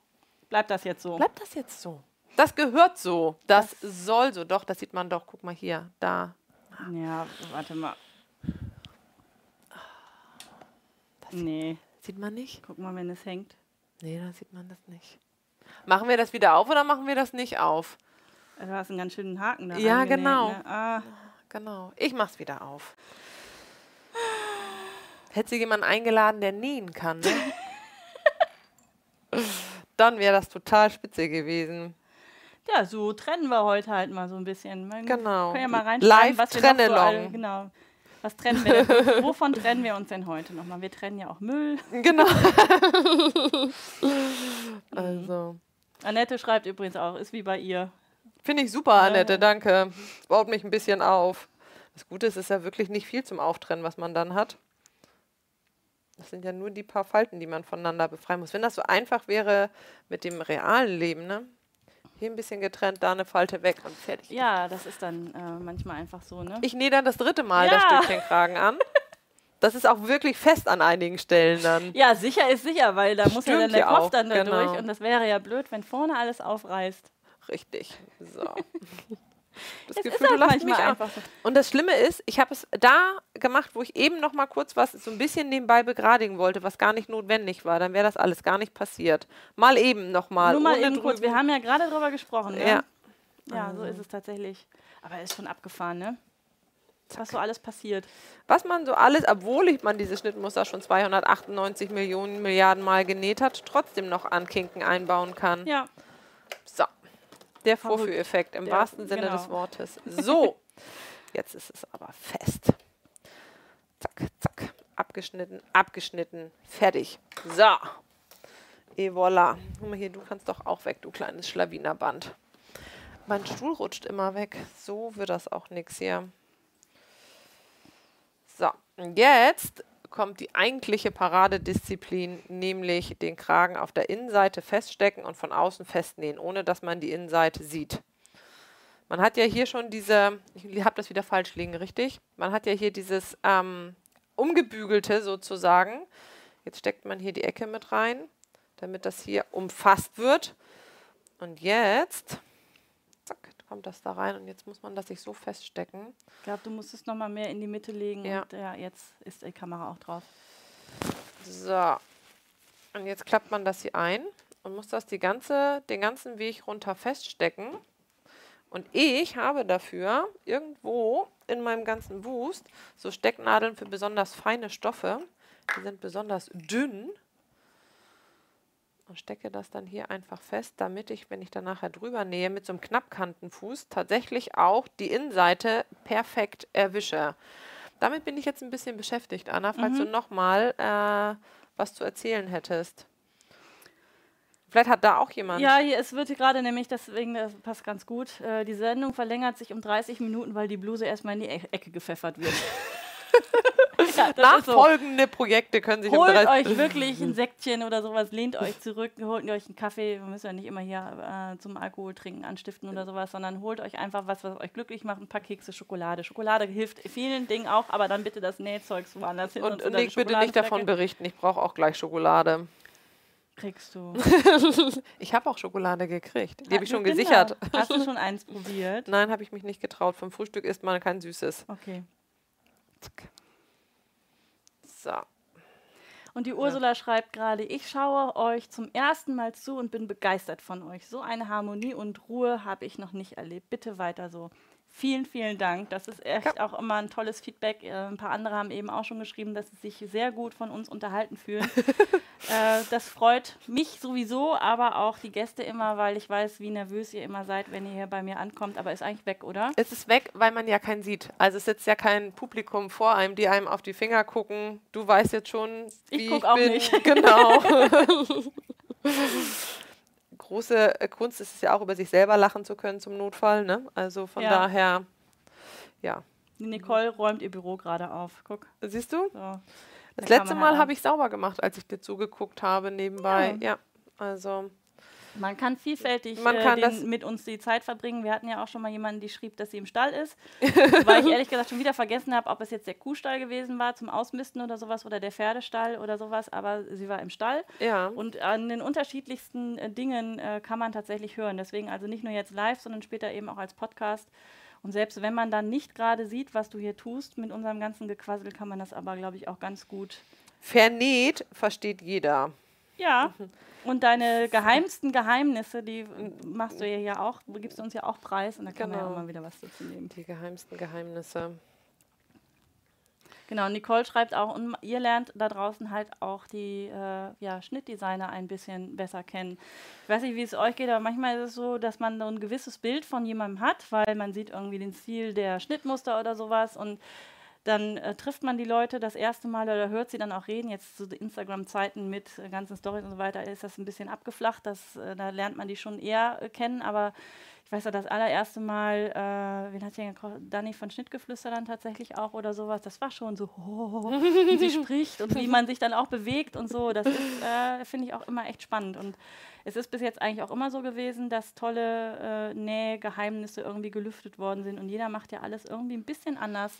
Bleibt das jetzt so? bleibt das jetzt so. Das gehört so. Das, soll so. Doch, das sieht man doch. Guck mal hier, da. Ja, warte mal. Nee, Sieht man nicht? guck mal, wenn es hängt. Nee, da sieht man das nicht. Machen wir das wieder auf oder machen wir das nicht auf? Du hast einen ganz schönen Haken da. Ja, angenäht, genau. Ne? Ah, Genau. Ich mach's wieder auf. Hätte sie jemanden eingeladen, der nähen kann, ne? Dann wäre das total spitze gewesen. ja, so trennen wir heute halt mal so ein bisschen. Man Genau. Können ja mal reinschreiben, was wir noch so alle, Genau. Was trennen wir denn? Wovon trennen wir uns denn heute nochmal? Wir trennen ja auch Müll. Genau. also, Annette schreibt übrigens auch, ist wie bei ihr. Finde ich super, Annette, danke. Baut mich ein bisschen auf. Das Gute ist, es ist ja wirklich nicht viel zum Auftrennen, was man dann hat. Das sind ja nur die paar Falten, die man voneinander befreien muss. Wenn das so einfach wäre mit dem realen Leben, ne? Hier ein bisschen getrennt, da eine Falte weg und fertig. Ja, das ist dann äh, manchmal einfach so, ne? Ich nähe dann das dritte Mal Ja. das Stückchen Kragen an. Das ist auch wirklich fest an einigen Stellen dann. Ja, sicher ist sicher, weil da muss ja Stimmt dann der Kopf auch, dann da genau. durch und das wäre ja blöd, wenn vorne alles aufreißt. Richtig. So. Das Es Gefühl, ist du lachst mich an. einfach so. Und das Schlimme ist, ich habe es da gemacht, wo ich eben noch mal kurz was so ein bisschen nebenbei begradigen wollte, was gar nicht notwendig war. Dann wäre das alles gar nicht passiert. Mal eben noch mal. Nur mal eben kurz, wir haben ja gerade drüber gesprochen, ne? Ja. Ja, so ist es tatsächlich. Aber ist schon abgefahren, ne? Was so alles passiert. Was man so alles, obwohl ich man diese Schnittmuster schon 298 Millionen Milliarden Mal genäht hat, trotzdem noch Ankinken einbauen kann. Ja. Der. Vorführeffekt im Ja, wahrsten Sinne genau. des Wortes. So. Jetzt ist es aber fest. Zack, zack. Abgeschnitten, abgeschnitten. Fertig. So. Et voilà. Guck mal hier, du kannst doch auch weg, du kleines Schlawinerband. Mein Stuhl rutscht immer weg. So wird das auch nichts hier. So, und jetzt kommt die eigentliche Paradedisziplin, nämlich den Kragen auf der Innenseite feststecken und von außen festnähen, ohne dass man die Innenseite sieht. Man hat ja hier schon diese, ich habe das wieder falsch liegen, richtig? Man hat ja hier dieses ähm, umgebügelte sozusagen. Jetzt steckt man hier die Ecke mit rein, damit das hier umfasst wird. Und jetzt, zack, kommt das da rein und jetzt muss man das sich so feststecken. ich glaube, du musst es nochmal mehr in die Mitte legen Ja. und ja, jetzt ist die Kamera auch drauf. So. Und jetzt klappt man das hier ein und muss das die ganze, den ganzen Weg runter feststecken. Und ich habe dafür irgendwo in meinem ganzen Wust so Stecknadeln für besonders feine Stoffe. Die sind besonders dünn. Und stecke das dann hier einfach fest, damit ich, wenn ich dann nachher drüber nähe, mit so einem Knappkantenfuß tatsächlich auch die Innenseite perfekt erwische. Damit bin ich jetzt ein bisschen beschäftigt, Anna, falls du nochmal äh, was zu erzählen hättest. Vielleicht hat da auch jemand. Ja, hier, es wird hier gerade nämlich, deswegen das passt ganz gut, äh, die Sendung verlängert sich um 30 Minuten, weil die Bluse erstmal in die E- Ecke gepfeffert wird. ja, ist so. Nachfolgende Projekte können sich Holt euch wirklich ein Säckchen oder sowas, lehnt euch zurück, holt euch einen Kaffee. Wir müssen ja nicht immer hier äh, zum Alkohol trinken anstiften oder sowas, sondern holt euch einfach was, was euch glücklich macht. Ein paar Kekse, Schokolade. Schokolade hilft vielen Dingen auch, aber dann bitte das Nähzeugs woanders hin. Und, und ich bitte nicht davon berichten, ich brauche auch gleich Schokolade. Kriegst du. Ich habe auch Schokolade gekriegt. Die habe ich schon Kinder. gesichert. Hast du schon eins probiert? Nein, habe ich mich nicht getraut. Vom Frühstück isst man kein Süßes. Okay. So. Und die Ursula schreibt gerade, ich schaue euch zum ersten Mal zu und bin begeistert von euch. So eine Harmonie und Ruhe habe ich noch nicht erlebt. Bitte weiter so. Vielen, vielen Dank. Das ist echt auch immer ein tolles Feedback. Äh, ein paar andere haben eben auch schon geschrieben, dass sie sich sehr gut von uns unterhalten fühlen. äh, das freut mich sowieso, aber auch die Gäste immer, weil ich weiß, wie nervös ihr immer seid, wenn ihr hier bei mir ankommt. Aber ist eigentlich weg, oder? Es ist weg, weil man ja keinen sieht. Also es sitzt ja kein Publikum vor einem, die einem auf die Finger gucken. Du weißt jetzt schon, Ich wie guck ich auch bin. nicht. Genau. Große äh, Kunst ist es ja auch, über sich selber lachen zu können zum Notfall. Ne? Also von Ja. daher, ja. Nicole räumt ihr Büro gerade auf. Guck. Siehst du? So. Das letzte Mal habe ich sauber gemacht, als ich dir zugeguckt habe nebenbei. Ja. Ja, also Man kann vielfältig Man äh, kann den, mit uns die Zeit verbringen. Wir hatten ja auch schon mal jemanden, die schrieb, dass sie im Stall ist. Weil ich ehrlich gesagt schon wieder vergessen habe, ob es jetzt der Kuhstall gewesen war zum Ausmisten oder sowas oder der Pferdestall oder sowas. Aber sie war im Stall. ja. Und an den unterschiedlichsten äh, Dingen äh, kann man tatsächlich hören. Deswegen also nicht nur jetzt live, sondern später eben auch als Podcast. Und selbst wenn man dann nicht gerade sieht, was du hier tust mit unserem ganzen Gequassel, kann man das aber, glaube ich, auch ganz gut Vernäht versteht jeder. Ja. Und deine geheimsten Geheimnisse, die machst du ja hier auch, gibst du uns ja auch preis und da kann man ja Genau. auch mal wieder was dazu nehmen. Die geheimsten Geheimnisse. Genau, Nicole schreibt auch, und ihr lernt da draußen halt auch die äh, ja, Schnittdesigner ein bisschen besser kennen. Ich weiß nicht, wie es euch geht, aber manchmal ist es so, dass man so ein gewisses Bild von jemandem hat, weil man sieht irgendwie den Stil der Schnittmuster oder sowas und dann äh, trifft man die Leute das erste Mal oder hört sie dann auch reden. Jetzt zu Instagram-Zeiten mit äh, ganzen Stories und so weiter ist das ein bisschen abgeflacht. Das, äh, da lernt man die schon eher äh, kennen. Aber ich weiß ja, das allererste Mal, äh, wen hat ja? Dani von Schnittgeflüster dann tatsächlich auch oder sowas. Das war schon so, oh, wie sie spricht und wie man sich dann auch bewegt und so. Das äh, finde ich, auch immer echt spannend. Und es ist bis jetzt eigentlich auch immer so gewesen, dass tolle äh, Nähgeheimnisse irgendwie gelüftet worden sind. Und jeder macht ja alles irgendwie ein bisschen anders.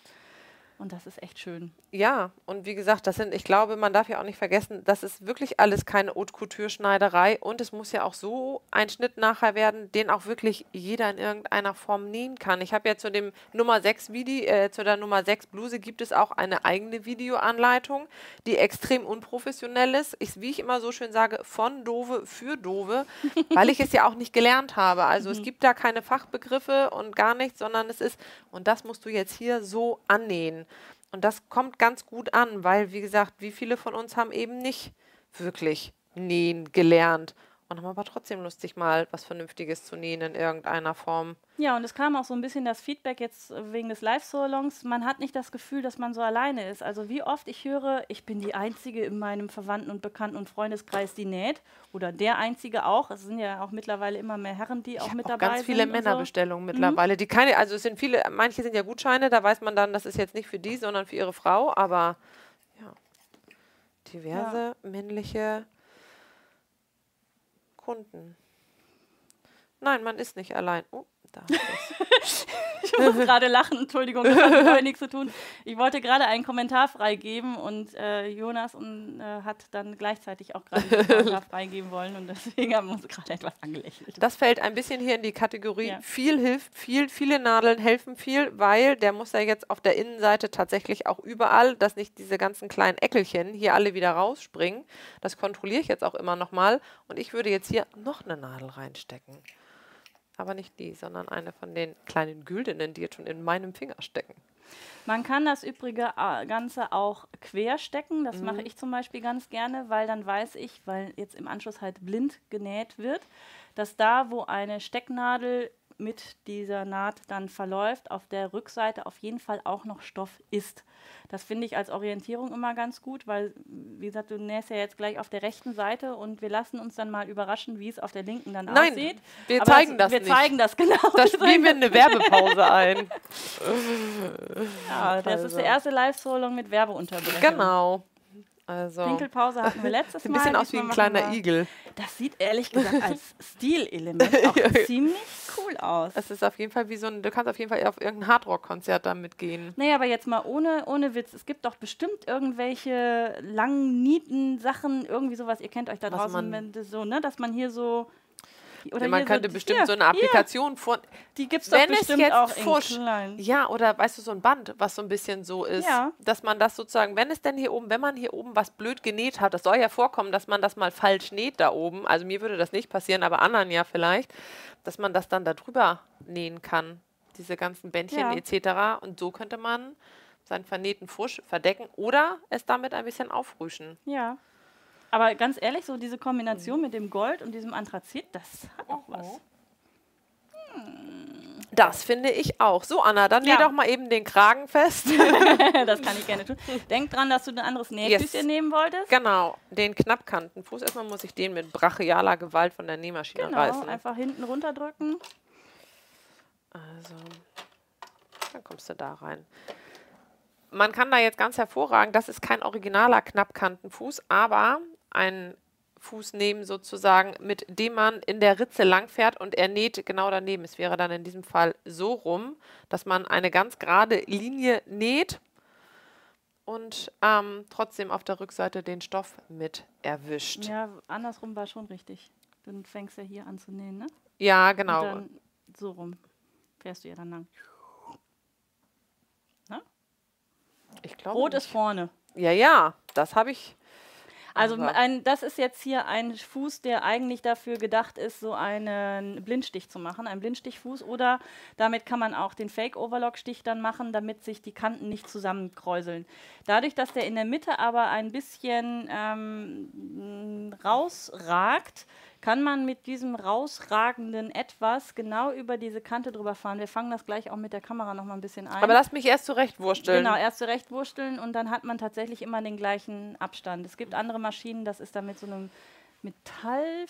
Und das ist echt schön. Ja, und wie gesagt, das sind, ich glaube, man darf ja auch nicht vergessen, das ist wirklich alles keine Haute Couture-Schneiderei und es muss ja auch so ein Schnitt nachher werden, den auch wirklich jeder in irgendeiner Form nähen kann. Ich habe ja zu dem Nummer 6 Video, äh, zu der Nummer 6 Bluse gibt es auch eine eigene Videoanleitung, die extrem unprofessionell ist. Ich, wie ich immer so schön sage, von Dove für Dove, weil ich es ja auch nicht gelernt habe. Also es gibt da keine Fachbegriffe und gar nichts, sondern es ist, und das musst du jetzt hier so annähen. Und das kommt ganz gut an, weil, wie gesagt, wie viele von uns haben eben nicht wirklich nähen gelernt und haben aber trotzdem Lust, sich mal was Vernünftiges zu nähen in irgendeiner Form. Ja, und es kam auch so ein bisschen das Feedback jetzt wegen des Live-Salons. Man hat nicht das Gefühl, dass man so alleine ist. Also wie oft ich höre, ich bin die Einzige in meinem Verwandten- und Bekannten- und Freundeskreis, die näht. Oder der Einzige auch. Es sind ja auch mittlerweile immer mehr Herren, die auch mit auch dabei ganz viele sind. und so. Männerbestellungen mittlerweile, die keine, also es sind viele, manche sind ja Gutscheine, da weiß man dann, das ist jetzt nicht für die, sondern für ihre Frau, aber ja, diverse männliche Kunden. Nein, man ist nicht allein. Oh, da ist Ich muss gerade lachen, Entschuldigung, das hat mit nichts zu tun. Ich wollte gerade einen Kommentar freigeben und äh, Jonas und, äh, hat dann gleichzeitig auch gerade einen Kommentar freigeben wollen und deswegen haben wir uns gerade etwas angelächelt. Das fällt ein bisschen hier in die Kategorie Ja. viel hilft viel, viele Nadeln helfen viel, weil der muss ja jetzt auf der Innenseite tatsächlich auch überall, dass nicht diese ganzen kleinen Eckelchen hier alle wieder rausspringen. Das kontrolliere ich jetzt auch immer nochmal und ich würde jetzt hier noch eine Nadel reinstecken. Aber nicht die, sondern eine von den kleinen Güldenen, die jetzt schon in meinem Finger stecken. Man kann das übrige äh, Ganze auch quer stecken. Das Mhm. mache ich zum Beispiel ganz gerne, weil dann weiß ich, weil jetzt im Anschluss halt blind genäht wird, dass da, wo eine Stecknadel mit dieser Naht dann verläuft, auf der Rückseite auf jeden Fall auch noch Stoff ist. Das finde ich als Orientierung immer ganz gut, weil, wie gesagt, du nähst ja jetzt gleich auf der rechten Seite und wir lassen uns dann mal überraschen, wie es auf der linken dann Nein, aussieht. wir Aber zeigen es- das wir nicht. zeigen das genau. Da Wir spielen wir eine Werbepause ein. Ja, das ist der erste Live-Solong mit Werbeunterbrechung. Genau. Also, Pinkelpause hatten wir letztes sieht ein Mal. bisschen aus wie ein kleiner Igel. Das sieht ehrlich gesagt als Stilelement auch ziemlich cool aus. Es ist auf jeden Fall wie so ein, du kannst auf jeden Fall auf irgendein Hardrock-Konzert damit gehen. Nee, aber jetzt mal ohne, ohne Witz. Es gibt doch bestimmt irgendwelche langen Nieten-Sachen, irgendwie sowas. Ihr kennt euch da Was draußen, man- wenn das so, ne, dass man hier so. Oder Ja, man könnte so, bestimmt hier, so eine Applikation von. Hier, die gibt es doch Wenn es bestimmt jetzt auch fusch-. Ja, oder weißt du, so ein Band, was so ein bisschen so ist. Ja. Dass man das sozusagen, wenn es denn hier oben, wenn man hier oben was blöd genäht hat, das soll ja vorkommen, dass man das mal falsch näht da oben. Also mir würde das nicht passieren, aber anderen ja vielleicht, dass man das dann da drüber nähen kann. Diese ganzen Bändchen Ja. etc. Und so könnte man seinen vernähten Fusch verdecken oder es damit ein bisschen aufrüschen. Ja. Aber ganz ehrlich, so diese Kombination mit dem Gold und diesem Anthrazit, das hat auch was. Das finde ich auch. So, Anna, dann Ja. doch mal eben den Kragen fest. das kann ich gerne tun. Denk dran, dass du ein anderes Nähküchchen Yes. nehmen wolltest. Genau, den Knappkantenfuß. Erstmal muss ich den mit brachialer Gewalt von der Nähmaschine Genau, reißen. einfach hinten runterdrücken. Also, dann kommst du da rein. Man kann da jetzt ganz hervorragend, das ist kein originaler Knappkantenfuß, aber ein Fuß nehmen sozusagen, mit dem man in der Ritze langfährt und er näht genau daneben. Es wäre dann in diesem Fall so rum, dass man eine ganz gerade Linie näht und ähm, trotzdem auf der Rückseite den Stoff mit erwischt. Ja, andersrum war schon richtig. Du fängst ja hier an zu nähen, ne? Ja, Und genau. dann so rum fährst du ja dann lang. Ich glaube. Rot nicht. ist vorne. Ja, ja, das habe ich. Also ein, das ist jetzt hier ein Fuß, der eigentlich dafür gedacht ist, so einen Blindstich zu machen, ein Blindstichfuß. Oder damit kann man auch den Fake-Overlock-Stich dann machen, damit sich die Kanten nicht zusammenkräuseln. Dadurch, dass der in der Mitte aber ein bisschen ähm, rausragt, kann man mit diesem rausragenden Etwas genau über diese Kante drüber fahren. Wir fangen das gleich auch mit der Kamera noch mal ein bisschen ein. Aber lass mich erst zurechtwursteln. Genau, erst zurechtwursteln und dann hat man tatsächlich immer den gleichen Abstand. Es gibt andere Maschinen, das ist dann mit so einem Metallfüßchen.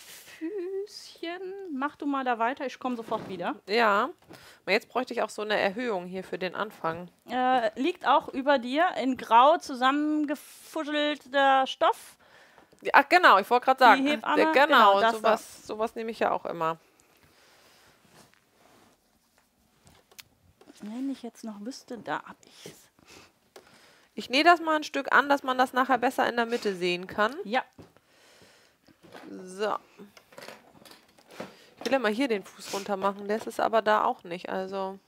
Mach du mal da weiter, ich komme sofort wieder. Ja, aber jetzt bräuchte ich auch so eine Erhöhung hier für den Anfang. Äh, liegt auch über dir in grau zusammengefusselter Stoff. Ach genau, ich wollte gerade sagen. Die Hebamme, äh, genau, genau, sowas, sowas nehme ich ja auch immer. Wenn ich jetzt noch wüsste, da hab ich es. Ich nähe das mal ein Stück an, dass man das nachher besser in der Mitte sehen kann. Ja, So. Ich will ja mal hier den Fuß runter machen, das ist aber da auch nicht, also...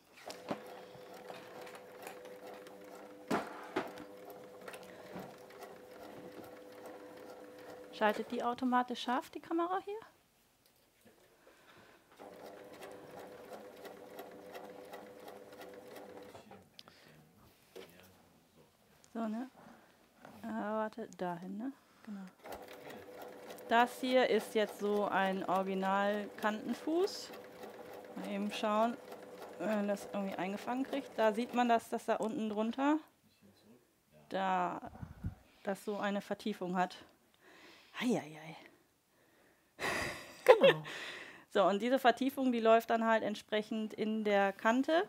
schaltet die automatisch scharf, die Kamera hier? So, ne? Äh, warte, dahin, ne? Genau. Das hier ist jetzt so ein Original-Kantenfuß. Mal eben schauen, wenn man das irgendwie eingefangen kriegt. Da sieht man das, dass da unten drunter da das so eine Vertiefung hat. Eieiei. Genau. So, und diese Vertiefung, die läuft dann halt entsprechend in der Kante.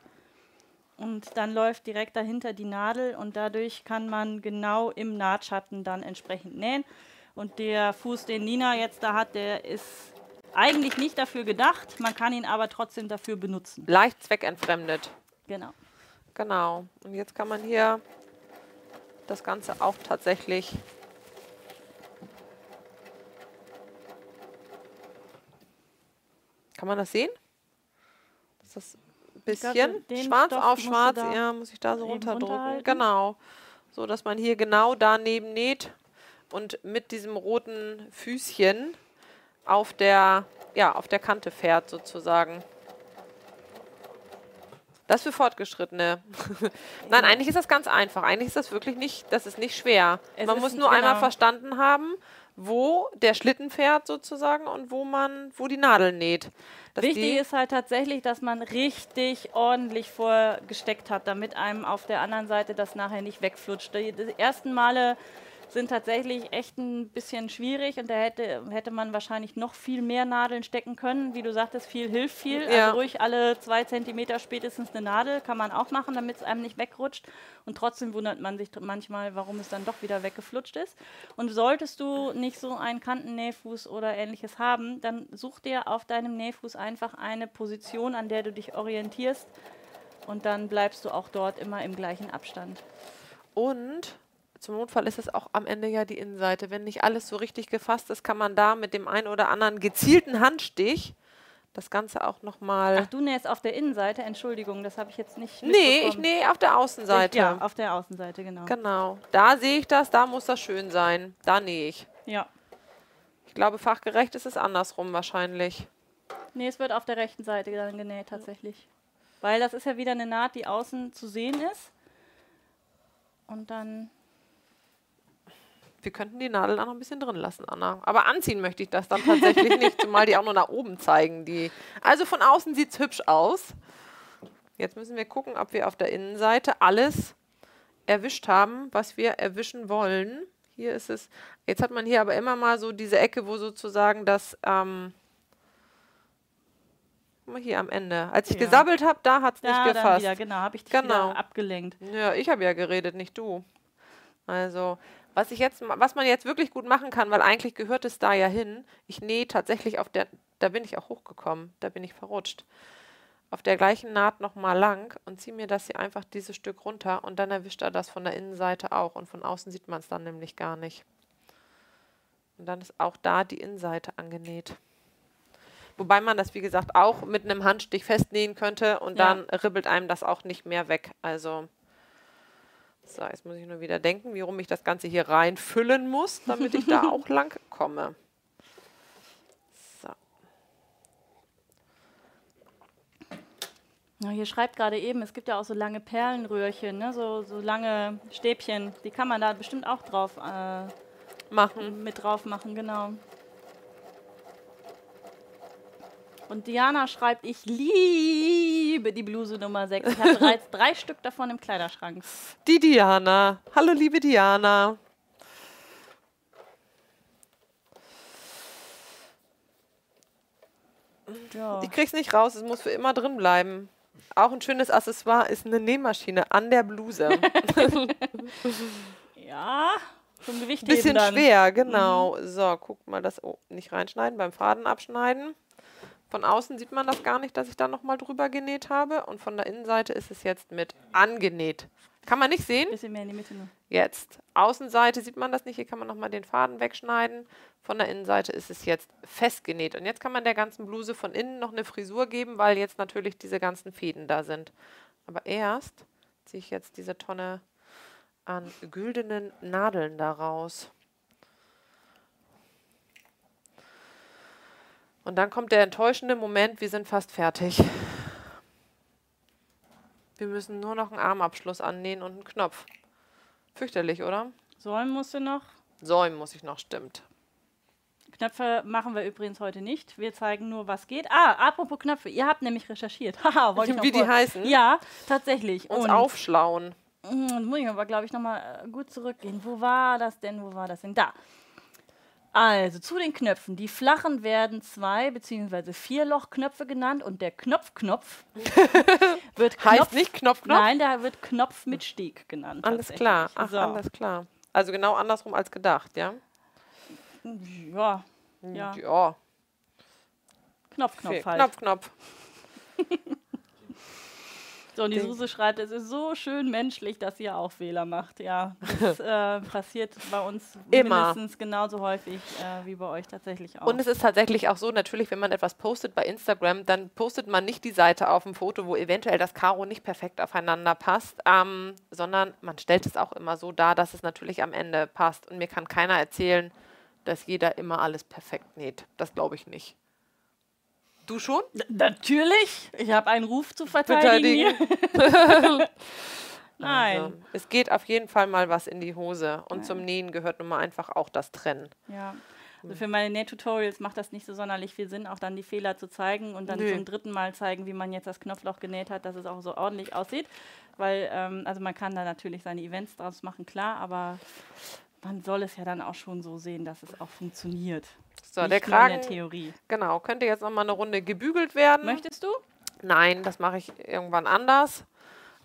Und dann läuft direkt dahinter die Nadel und dadurch kann man genau im Nahtschatten dann entsprechend nähen. Und der Fuß, den Nina jetzt da hat, der ist eigentlich nicht dafür gedacht. Man kann ihn aber trotzdem dafür benutzen. Leicht zweckentfremdet. Genau. Genau. Und jetzt kann man hier das Ganze auch tatsächlich Kann man das sehen? Ist das ein bisschen glaube, schwarz Stoff auf schwarz? Ja, muss ich da so runterdrücken. Genau. So, dass man hier genau daneben näht und mit diesem roten Füßchen auf der, ja, auf der Kante fährt sozusagen. Das für Fortgeschrittene. Nein, eigentlich ist das ganz einfach. Eigentlich ist das wirklich nicht, das ist nicht schwer. Es man muss nur einmal genau. verstanden haben, wo der Schlitten fährt sozusagen und wo man, wo die Nadel näht. Dass Wichtig ist halt tatsächlich, dass man richtig ordentlich vorgesteckt hat, damit einem auf der anderen Seite das nachher nicht wegflutscht. Die, die ersten Male sind tatsächlich echt ein bisschen schwierig und da hätte, hätte man wahrscheinlich noch viel mehr Nadeln stecken können. Wie du sagtest, viel hilft viel. Ja. Also ruhig alle zwei Zentimeter spätestens eine Nadel kann man auch machen, damit es einem nicht wegrutscht. Und trotzdem wundert man sich manchmal, warum es dann doch wieder weggeflutscht ist. Und solltest du nicht so einen Kantennähfuß oder ähnliches haben, dann such dir auf deinem Nähfuß einfach eine Position, an der du dich orientierst. Und dann bleibst du auch dort immer im gleichen Abstand. und zum Notfall ist es auch am Ende ja die Innenseite. Wenn nicht alles so richtig gefasst ist, kann man da mit dem einen oder anderen gezielten Handstich das Ganze auch Ach, nochmal. du nähst auf der Innenseite, Entschuldigung, das habe ich jetzt nicht Nee, ich nähe auf der Außenseite. Ja, auf der Außenseite, genau. Genau. Da sehe ich das, da muss das schön sein. Da nähe ich. Ja. Ich glaube, fachgerecht ist es andersrum wahrscheinlich. Nee, es wird auf der rechten Seite dann genäht tatsächlich. Weil das ist ja wieder eine Naht, die außen zu sehen ist. Und dann. Wir könnten die Nadel auch noch ein bisschen drin lassen, Anna. Aber anziehen möchte ich das dann tatsächlich nicht, zumal die auch nur nach oben zeigen. Die. Also von außen sieht es hübsch aus. Jetzt müssen wir gucken, ob wir auf der Innenseite alles erwischt haben, was wir erwischen wollen. Hier ist es. Jetzt hat man hier aber immer mal so diese Ecke, wo sozusagen das. Ähm, guck mal hier am Ende. Als ich Ja. gesabbelt habe, da hat es nicht gefasst. wieder, genau, habe ich dich Genau. abgelenkt. Ja, ich habe ja geredet, nicht du. Also, was ich jetzt, was man jetzt wirklich gut machen kann, weil eigentlich gehört es da ja hin. Ich nähe tatsächlich auf der, da bin ich auch hochgekommen, da bin ich verrutscht. Auf der gleichen Naht nochmal lang und ziehe mir das hier einfach dieses Stück runter und dann erwischt er das von der Innenseite auch und von außen sieht man es dann nämlich gar nicht. Und dann ist auch da die Innenseite angenäht. Wobei man das, wie gesagt, auch mit einem Handstich festnähen könnte und Ja. dann ribbelt einem das auch nicht mehr weg. Also, so, jetzt muss ich nur wieder denken, wie rum ich das Ganze hier reinfüllen muss, damit ich da auch lang komme. So. Hier schreibt gerade eben, es gibt ja auch so lange Perlenröhrchen, ne? so, so lange Stäbchen. Die kann man da bestimmt auch drauf äh, Machen. mit drauf machen, genau. Und Diana schreibt, ich liebe die Bluse Nummer 6. Ich habe bereits drei Stück davon im Kleiderschrank. Die Diana. Hallo, liebe Diana. Ja. Ich krieg's nicht raus, es muss für immer drin bleiben. Auch ein schönes Accessoire ist eine Nähmaschine an der Bluse. ja, zum Gewicht Bisschen schwer, genau. So, guck mal, das oh, nicht reinschneiden, beim Faden abschneiden. Von außen sieht man das gar nicht, dass ich da nochmal drüber genäht habe. Und von der Innenseite ist es jetzt mit angenäht. Kann man nicht sehen? Bisschen mehr in die Mitte nur. Jetzt. Außenseite sieht man das nicht. Hier kann man nochmal den Faden wegschneiden. Von der Innenseite ist es jetzt festgenäht. Und jetzt kann man der ganzen Bluse von innen noch eine Frisur geben, weil jetzt natürlich diese ganzen Fäden da sind. Aber erst ziehe ich jetzt diese Tonne an güldenen Nadeln daraus. Und dann kommt der enttäuschende Moment, wir sind fast fertig. Wir müssen nur noch einen Armabschluss annähen und einen Knopf. Fürchterlich, oder? Säumen musst du noch. Säumen muss ich noch, stimmt. Knöpfe machen wir übrigens heute nicht. Wir zeigen nur, was geht. Ah, apropos Knöpfe. Ihr habt nämlich recherchiert. Haha, wollte ich noch Wie die heißen? Ja, tatsächlich. Uns Und- aufschlauen. Mm, muss ich aber, glaube ich, nochmal äh, gut zurückgehen. Wo war das denn? Wo war das denn? Da. Also zu den Knöpfen. Die flachen werden zwei bzw. vier Lochknöpfe genannt und der Knopfknopf wird Heißt Knopf, nicht Knopf, Knopf? Nein, der wird Knopf mit Steg genannt. Alles klar. Ach, so. alles klar. Also genau andersrum als gedacht, ja? Ja, ja. Ja. Knopf, Knopf halt. Knopf, Knopf. So, und die Ding. Suse schreibt, es ist so schön menschlich, dass ihr auch Fehler macht. Ja, das äh, passiert bei uns Immer. mindestens genauso häufig äh, wie bei euch tatsächlich auch. Und es ist tatsächlich auch so, natürlich, wenn man etwas postet bei Instagram, dann postet man nicht die Seite auf dem Foto, wo eventuell das Karo nicht perfekt aufeinander passt, ähm, sondern man stellt es auch immer so dar, dass es natürlich am Ende passt. Und mir kann keiner erzählen, dass jeder immer alles perfekt näht. Das glaube ich nicht. Du schon? Natürlich, ich habe einen Ruf zu verteidigen. Verteidigen. Hier. Nein. Also, es geht auf jeden Fall mal was in die Hose. Und zum Nähen gehört nun mal einfach auch das Trennen. Ja. Also für meine Nähtutorials macht das nicht so sonderlich viel Sinn, auch dann die Fehler zu zeigen und dann Nö. zum dritten Mal zeigen, wie man jetzt das Knopfloch genäht hat, dass es auch so ordentlich aussieht. Weil, ähm, also man kann da natürlich seine Events draus machen, klar, aber man soll es ja dann auch schon so sehen, dass es auch funktioniert. So, nicht der Kragen, Theorie. genau, könnte jetzt noch mal eine Runde gebügelt werden. Möchtest du? Nein, das mache ich irgendwann anders.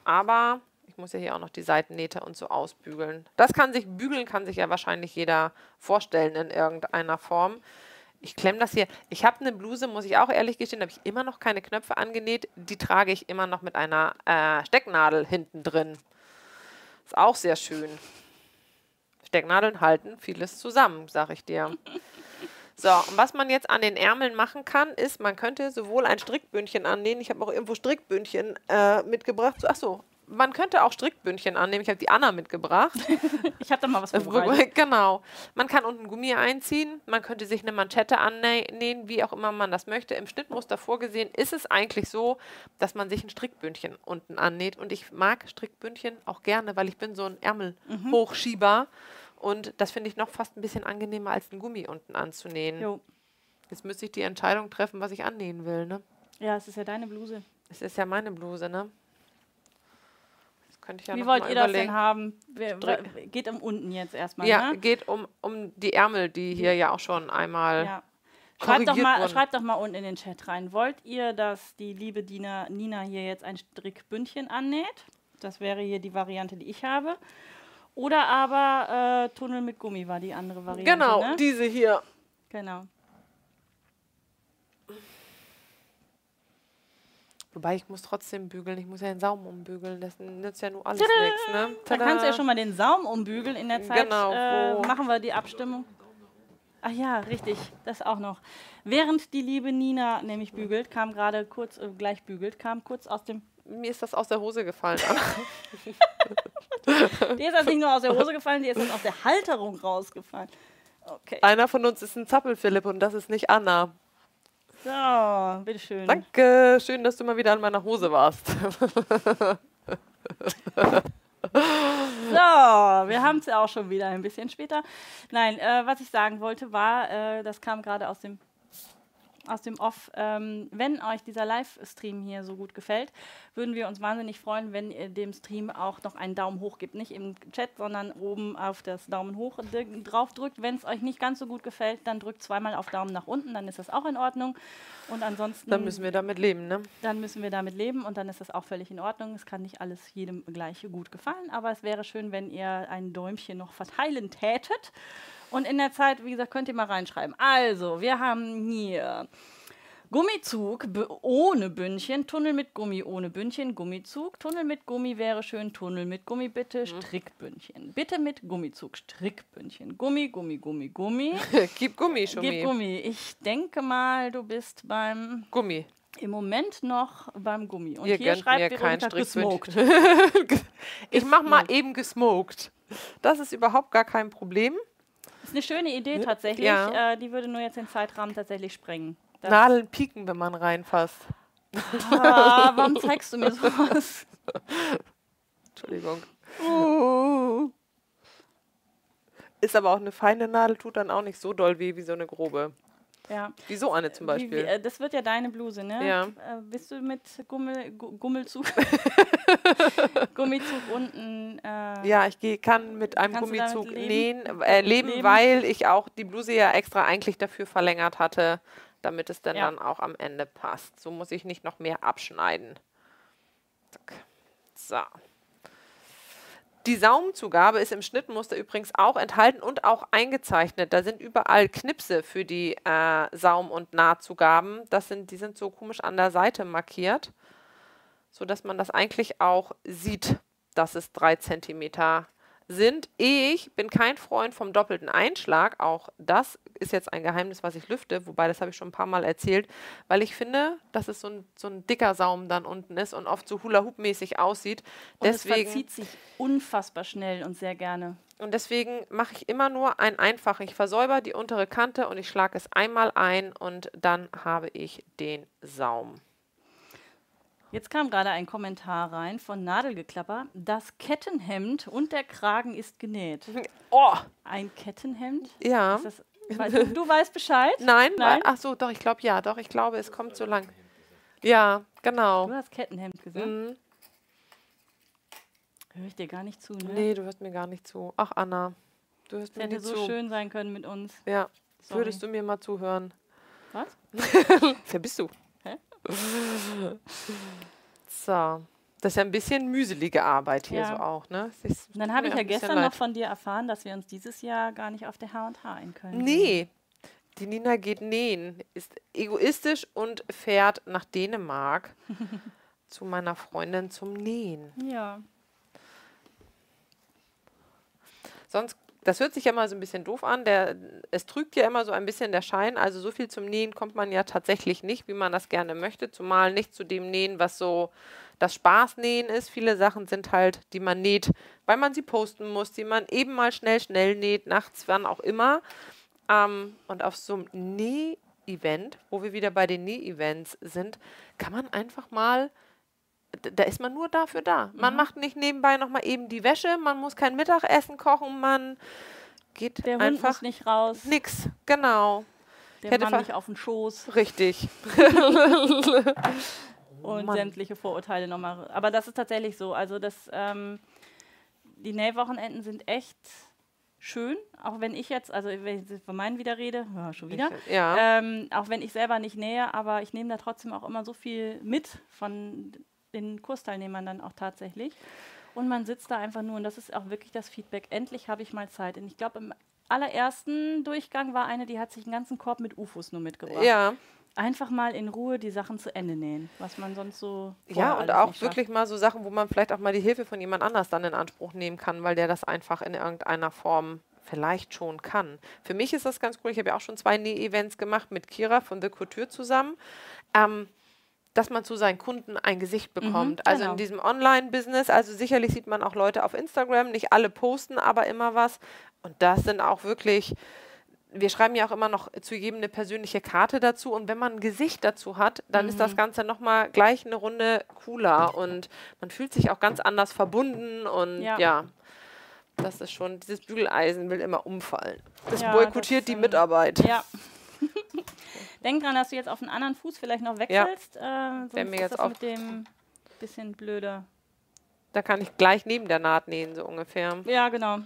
Aber ich muss ja hier auch noch die Seitennähte und so ausbügeln. Das kann sich, bügeln kann sich ja wahrscheinlich jeder vorstellen in irgendeiner Form. Ich klemme das hier. Ich habe eine Bluse, muss ich auch ehrlich gestehen, da habe ich immer noch keine Knöpfe angenäht. Die trage ich immer noch mit einer äh, Stecknadel hinten drin. Ist auch sehr schön. Stecknadeln halten vieles zusammen, sag ich dir. So, und was man jetzt an den Ärmeln machen kann, ist, man könnte sowohl ein Strickbündchen annähen, ich habe auch irgendwo Strickbündchen äh, mitgebracht. So, Achso, man könnte auch Strickbündchen annehmen. Ich habe die Anna mitgebracht. Ich habe da mal was vorbereitet. genau. Man kann unten Gummi einziehen, man könnte sich eine Manschette annähen, wie auch immer man das möchte. Im Schnittmuster vorgesehen ist es eigentlich so, dass man sich ein Strickbündchen unten annäht. Und ich mag Strickbündchen auch gerne, weil ich bin so ein Ärmelhochschieber. Und das finde ich noch fast ein bisschen angenehmer, als ein Gummi unten anzunähen. Jo. Jetzt müsste ich die Entscheidung treffen, was ich annähen will. Ne? Ja, es ist ja deine Bluse. Es ist ja meine Bluse, ne? Das könnte ich ja Wie wollt ihr das überlegen. denn haben? Wer- geht um unten jetzt erstmal, Ja, ne? geht um, um die Ärmel, die hier ja auch schon einmal. Ja. Schreibt doch, mal, schreibt doch mal unten in den Chat rein. Wollt ihr, dass die liebe Dina, Nina hier jetzt ein Strickbündchen annäht? Das wäre hier die Variante, die ich habe. Oder aber äh, Tunnel mit Gummi war die andere Variante. Genau, ne? diese hier. genau. Wobei ich muss trotzdem bügeln, ich muss ja den Saum umbügeln, das nützt ja nur alles nichts, ne? Da kannst du ja schon mal den Saum umbügeln. In der Zeit Genau, äh, machen wir die Abstimmung. Ach ja, richtig, das auch noch. Während die liebe Nina nämlich bügelt, kam gerade kurz, äh, gleich bügelt, kam kurz aus dem Mir ist das aus der Hose gefallen. Anna. Die ist das nicht nur aus der Hose gefallen, die ist dann aus der Halterung rausgefallen. Okay. Einer von uns ist ein Zappelphilipp und das ist nicht Anna. So, bitteschön. Danke, schön, dass du mal wieder an meiner Hose warst. So, wir haben es ja auch schon wieder ein bisschen später. Nein, äh, was ich sagen wollte war, äh, das kam gerade aus dem aus dem Off. Ähm, wenn euch dieser Livestream hier so gut gefällt, würden wir uns wahnsinnig freuen, wenn ihr dem Stream auch noch einen Daumen hoch gibt. Nicht im Chat, sondern oben auf das Daumen hoch drauf drückt. Wenn es euch nicht ganz so gut gefällt, dann drückt zweimal auf Daumen nach unten, dann ist das auch in Ordnung. Und ansonsten. Dann müssen wir damit leben, ne? Dann müssen wir damit leben und dann ist das auch völlig in Ordnung. Es kann nicht alles jedem gleich gut gefallen, aber es wäre schön, wenn ihr ein Däumchen noch verteilen tätet. Und in der Zeit, wie gesagt, könnt ihr mal reinschreiben. Also, wir haben hier Gummizug ohne Bündchen, Tunnel mit Gummi ohne Bündchen, Gummizug, Tunnel mit Gummi wäre schön, Tunnel mit Gummi bitte, mhm. Strickbündchen. Bitte mit Gummizug, Strickbündchen. Gummi, Gummi, Gummi, Gummi. Gib Gummi, schon. Gib Gummi. Ich denke mal, du bist beim Gummi. Im Moment noch beim Gummi. Und Ihr hier schreibt mir kein gesmoked. ich mach mal eben gesmoked. Das ist überhaupt gar kein Problem. Das ist eine schöne Idee tatsächlich. Ja. Äh, die würde nur jetzt den Zeitrahmen tatsächlich sprengen. Das Nadeln pieken, wenn man reinfasst. Ah, warum zeigst du mir sowas? Entschuldigung. Uh. Ist aber auch eine feine Nadel, tut dann auch nicht so doll weh wie so eine grobe. Ja. Wie so eine zum Beispiel. Wie, wie, äh, das wird ja deine Bluse, ne? Ja. Äh, bist du mit Gummel, Gummelzug? Gummizug unten. Äh, ja, ich geh, kann mit einem Gummizug nähen, äh, leben, leben, weil ich auch die Bluse ja extra eigentlich dafür verlängert hatte, damit es dann, ja. dann auch am Ende passt. So muss ich nicht noch mehr abschneiden. So. Die Saumzugabe ist im Schnittmuster übrigens auch enthalten und auch eingezeichnet. Da sind überall Knipse für die äh, Saum- und Nahtzugaben. Das sind, die sind so komisch an der Seite markiert, sodass man das eigentlich auch sieht, dass es drei Zentimeter sind. Ich bin kein Freund vom doppelten Einschlag. Auch das ist jetzt ein Geheimnis, was ich lüfte, wobei das habe ich schon ein paar Mal erzählt, weil ich finde, dass es so ein, so ein dicker Saum dann unten ist und oft so Hula-Hoop-mäßig aussieht. Und deswegen, es verzieht sich unfassbar schnell und sehr gerne. Und deswegen mache ich immer nur einen einfachen. Ich versäuber die untere Kante und ich schlage es einmal ein und dann habe ich den Saum. Jetzt kam gerade ein Kommentar rein von Nadelgeklapper. Das Kettenhemd und der Kragen ist genäht. Oh! Ein Kettenhemd? Ja. Das, du, du, weißt Bescheid? Nein, Nein? ach so, doch, ich glaube ja, doch, ich glaube, es kommt so lang. Ja, genau. Du hast Kettenhemd gesagt. Mhm. Höre ich dir gar nicht zu, ne? Nee, du hörst mir gar nicht zu. Ach, Anna, du hörst das mir nicht zu. hätte so schön sein können mit uns. Ja, Sorry. würdest du mir mal zuhören? Was? Wer bist du? So. Das ist ja ein bisschen mühselige Arbeit hier ja. so auch, ne? Dann habe ich ja gestern leid. noch von dir erfahren, dass wir uns dieses Jahr gar nicht auf der H&H ein können. Nee. Die Nina geht nähen, ist egoistisch und fährt nach Dänemark zu meiner Freundin zum Nähen. Ja. Sonst das hört sich ja mal so ein bisschen doof an. Der, es trügt ja immer so ein bisschen der Schein. Also so viel zum Nähen kommt man ja tatsächlich nicht, wie man das gerne möchte. Zumal nicht zu dem Nähen, was so das Spaßnähen ist. Viele Sachen sind halt, die man näht, weil man sie posten muss, die man eben mal schnell, schnell näht, nachts, wann auch immer. Ähm, und auf so einem Näh-Event, wo wir wieder bei den Näh-Events sind, kann man einfach mal da ist man nur dafür da. Man mhm. macht nicht nebenbei nochmal eben die Wäsche, man muss kein Mittagessen kochen, man geht Der einfach Hund muss nicht raus. Nix, genau. Der Mann nicht auf den Schoß. Richtig. und oh sämtliche Vorurteile nochmal. Aber das ist tatsächlich so. Also das, ähm, die Nähwochenenden sind echt schön, auch wenn ich jetzt, also wenn ich von meinen wieder rede, ja, schon wieder, ich, ja. Ähm, auch wenn ich selber nicht nähe, aber ich nehme da trotzdem auch immer so viel mit von den Kursteilnehmern dann auch tatsächlich. Und man sitzt da einfach nur und das ist auch wirklich das Feedback. Endlich habe ich mal Zeit. Und ich glaube, im allerersten Durchgang war eine, die hat sich einen ganzen Korb mit UFOs nur mitgebracht. Ja. Einfach mal in Ruhe die Sachen zu Ende nähen, was man sonst so. Ja, und auch wirklich mal so Sachen, wo man vielleicht auch mal die Hilfe von jemand anders dann in Anspruch nehmen kann, weil der das einfach in irgendeiner Form vielleicht schon kann. Für mich ist das ganz cool. Ich habe ja auch schon zwei Näh-Events gemacht mit Kira von The Couture zusammen. Ähm, dass man zu seinen Kunden ein Gesicht mhm, bekommt. Mhm, also in diesem Online-Business, also sicherlich sieht man auch Leute auf Instagram, nicht alle posten aber immer was. Und das sind auch wirklich, wir schreiben ja auch immer noch zu jedem eine persönliche Karte dazu. Und wenn man ein Gesicht dazu hat, dann mhm. ist das mhm. Ganze nochmal gleich eine Runde cooler. Und man fühlt sich auch ganz anders verbunden und ja. ja das ist schon, dieses Bügeleisen will immer umfallen. Das ja, boykottiert das, die Mitarbeit. Ja. Denk dran, dass du jetzt auf einen anderen Fuß vielleicht noch wechselst. Äh, sonst mir ist jetzt das mit dem bisschen blöder. Da kann ich gleich neben der Naht nähen, so ungefähr. Ja, genau.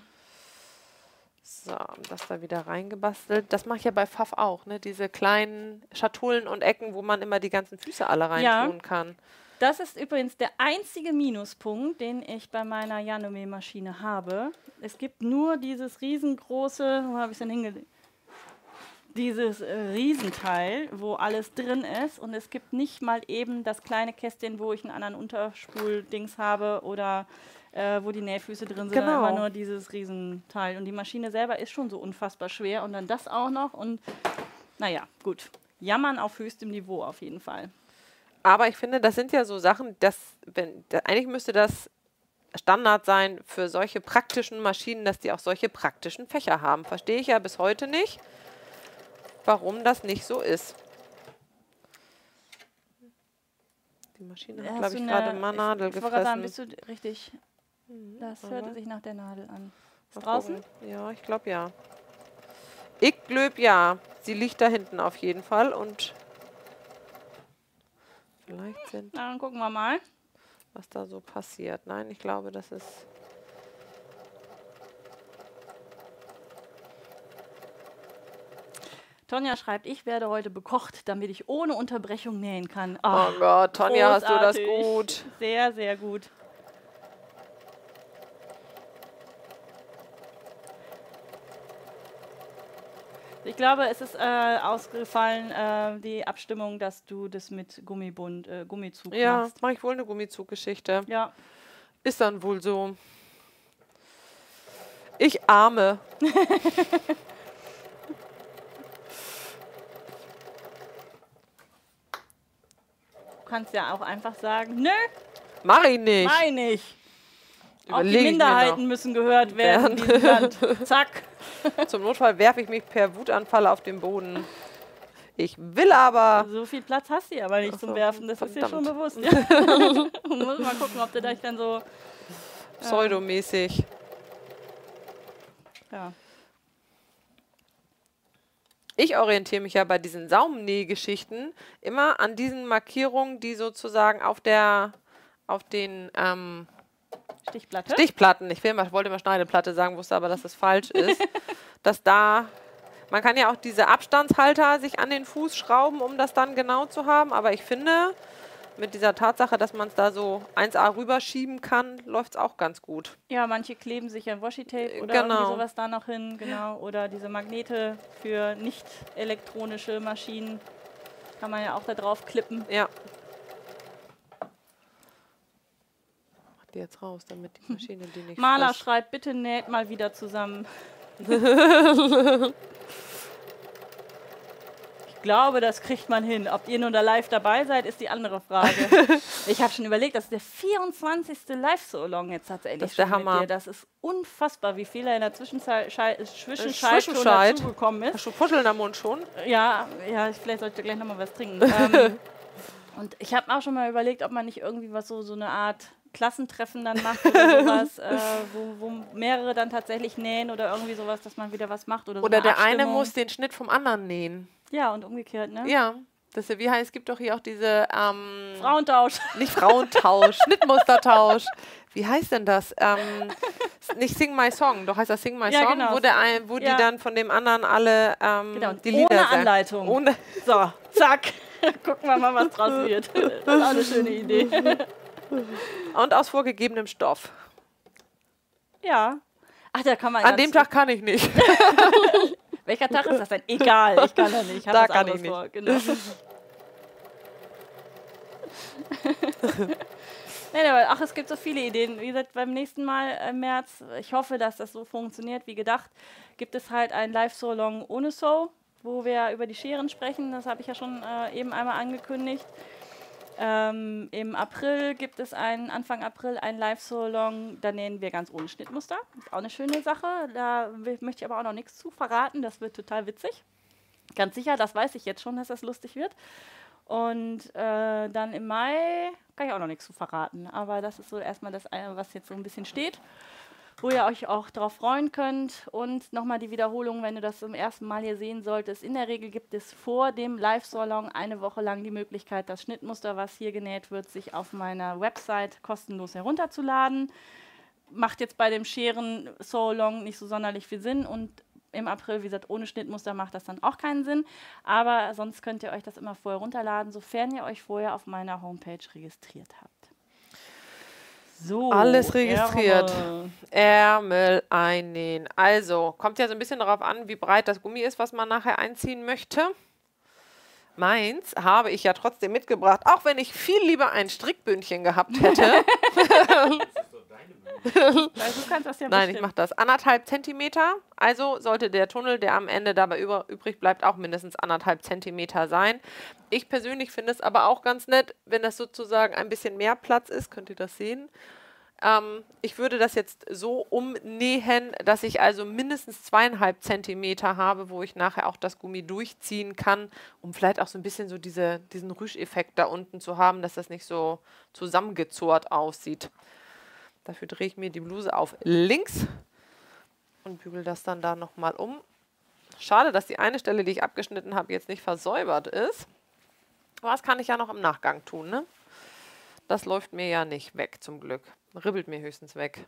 So, das da wieder reingebastelt. Das mache ich ja bei Pfaff auch, ne? Diese kleinen Schatullen und Ecken, wo man immer die ganzen Füße alle Ja. reintun kann. Das ist übrigens der einzige Minuspunkt, den ich bei meiner Janome-Maschine habe. Es gibt nur dieses riesengroße, wo habe ich es denn hingelegt? Dieses äh, Riesenteil, wo alles drin ist. Und es gibt nicht mal eben das kleine Kästchen, wo ich einen anderen Unterspuldings habe oder äh, wo die Nähfüße drin sind. Genau. Einfach nur dieses Riesenteil. Und die Maschine selber ist schon so unfassbar schwer. Und dann das auch noch. Und naja, gut. Jammern auf höchstem Niveau auf jeden Fall. Aber ich finde, das sind ja so Sachen, dass, wenn, da, eigentlich müsste das Standard sein für solche praktischen Maschinen, dass die auch solche praktischen Fächer haben. Verstehe ich ja bis heute nicht, warum das nicht so ist. Die Maschine hat, glaube ich, gerade mal Nadel ich wollte gerade sagen, gefressen. bist du richtig? Das aber- hörte sich nach der Nadel an. Ist draußen? Ja, ich glaube ja. Ich glaube ja. Sie liegt da hinten auf jeden Fall und vielleicht sind, Na, dann gucken wir mal. was da so passiert. Nein, ich glaube, das ist. Tonja schreibt, ich werde heute bekocht, damit ich ohne Unterbrechung nähen kann. Oh Ah, Gott, Tonja, hast du das gut? Sehr, sehr gut. Ich glaube, es ist äh, ausgefallen, äh, die Abstimmung, dass du das mit Gummibund, äh, Gummizug Ja, machst. mache ich wohl eine Gummizuggeschichte. Ja, Ist dann wohl so. Ich arme. kannst ja auch einfach sagen, nö, Mach ich nicht. meine ich. Auch Überleg die Minderheiten müssen gehört werden Land. Zack. Zum Notfall werfe ich mich per Wutanfall auf den Boden. Ich will aber. So viel Platz hast du aber nicht Ach zum Werfen, das ist dir schon verdammt. bewusst. Ja. Muss mal gucken, ob du dich dann so. Pseudomäßig. Ja. Ich orientiere mich ja bei diesen Saumnähgeschichten immer an diesen Markierungen, die sozusagen auf der auf den ähm, Stichplatte. Stichplatten, ich will mal, wollte mal Schneideplatte sagen, wusste aber, dass das falsch ist, dass da, man kann ja auch diese Abstandshalter sich an den Fuß schrauben, um das dann genau zu haben, aber ich finde, mit dieser Tatsache, dass man es da so 1A rüberschieben kann, läuft es auch ganz gut. Ja, manche kleben sich an Washi-Tape oder Genau. irgendwie sowas da noch hin, genau. Oder diese Magnete für nicht elektronische Maschinen kann man ja auch da drauf klippen. Ja. Mach die jetzt raus, damit die Maschine die nicht Maler schreibt, bitte näht mal wieder zusammen. ich glaube, das kriegt man hin. Ob ihr nun da live dabei seid, ist die andere Frage. ich habe schon überlegt, das ist der 24. Live-So-Long jetzt tatsächlich Das ist der Hammer. Das ist unfassbar, wie viel er in der Zwischenzeit, Schei- Zwischenzeit schon dazugekommen ist. Hast du Puscheln am Mund schon? Ja, ja, ich- vielleicht sollte ich gleich nochmal was trinken. ähm, und ich habe auch schon mal überlegt, ob man nicht irgendwie was so, so eine Art Klassentreffen dann macht oder sowas, äh, wo, wo mehrere dann tatsächlich nähen oder irgendwie sowas, dass man wieder was macht oder so Oder eine der eine muss den Schnitt vom anderen nähen. Ja, und umgekehrt, ne? Ja. Das, ist- wie heißt, es gibt doch hier auch diese, ähm, Frauentausch. nicht Frauentausch, Schnittmustertausch. Wie heißt denn das? Ähm, nicht Sing My Song, doch heißt das Sing My Ja, Song, genau. wo, der ein, wo Ja. die dann von dem anderen alle ähm, Genau, die Lieder ohne sagen. Anleitung. Ohne, So, zack. Gucken wir mal, was draus wird. Das ist auch eine schöne Idee. und aus vorgegebenem Stoff. Ja. Ach, da kann man An dem Tag kann ich nicht. Welcher Tag ist das denn? Egal, ich kann da nicht. Ich Da was kann ich nicht. Vor. Genau. nee, aber, ach, es gibt so viele Ideen. Wie gesagt, beim nächsten Mal im März, ich hoffe, dass das so funktioniert wie gedacht, gibt es halt ein Live-So-Long ohne So, wo wir über die Scheren sprechen. Das habe ich ja schon äh, eben einmal angekündigt. Ähm, Im April gibt es einen, Anfang April ein Live-So-Long, da nähen wir ganz ohne Schnittmuster. Ist auch eine schöne Sache. Da möchte ich aber auch noch nichts zu verraten. Das wird total witzig. Ganz sicher, das weiß ich jetzt schon, dass das lustig wird. Und äh, dann im Mai kann ich auch noch nichts zu verraten. Aber das ist so erstmal das was jetzt so ein bisschen steht. Wo ihr euch auch drauf freuen könnt. Und nochmal die Wiederholung, wenn du das zum ersten Mal hier sehen solltest. In der Regel gibt es vor dem Live-Salon eine Woche lang die Möglichkeit, das Schnittmuster, was hier genäht wird, sich auf meiner Website kostenlos herunterzuladen. Macht jetzt bei dem Scheren So nicht so sonderlich viel Sinn und im April, wie gesagt, ohne Schnittmuster macht das dann auch keinen Sinn. Aber sonst könnt ihr euch das immer vorher runterladen, sofern ihr euch vorher auf meiner Homepage registriert habt. So, alles registriert. Ärmel. Ärmel einnähen. Also, kommt ja so ein bisschen darauf an, wie breit das Gummi ist, was man nachher einziehen möchte. Meins habe ich ja trotzdem mitgebracht, auch wenn ich viel lieber ein Strickbündchen gehabt hätte. Weil du kannst das ja Nein, ich mache das. Anderthalb Zentimeter. Also sollte der Tunnel, der am Ende dabei über, übrig bleibt, auch mindestens anderthalb Zentimeter sein. Ich persönlich finde es aber auch ganz nett, wenn das sozusagen ein bisschen mehr Platz ist. Könnt ihr das sehen? Ähm, ich würde das jetzt so umnähen, dass ich also mindestens zweieinhalb Zentimeter habe, wo ich nachher auch das Gummi durchziehen kann, um vielleicht auch so ein bisschen so diese, diesen Rüscheffekt da unten zu haben, dass das nicht so zusammengezurrt aussieht. Dafür drehe ich mir die Bluse auf links und bügel das dann da nochmal um. Schade, dass die eine Stelle, die ich abgeschnitten habe, jetzt nicht versäubert ist. Aber das kann ich ja noch im Nachgang tun. Ne? Das läuft mir ja nicht weg, zum Glück. Ribbelt mir höchstens weg.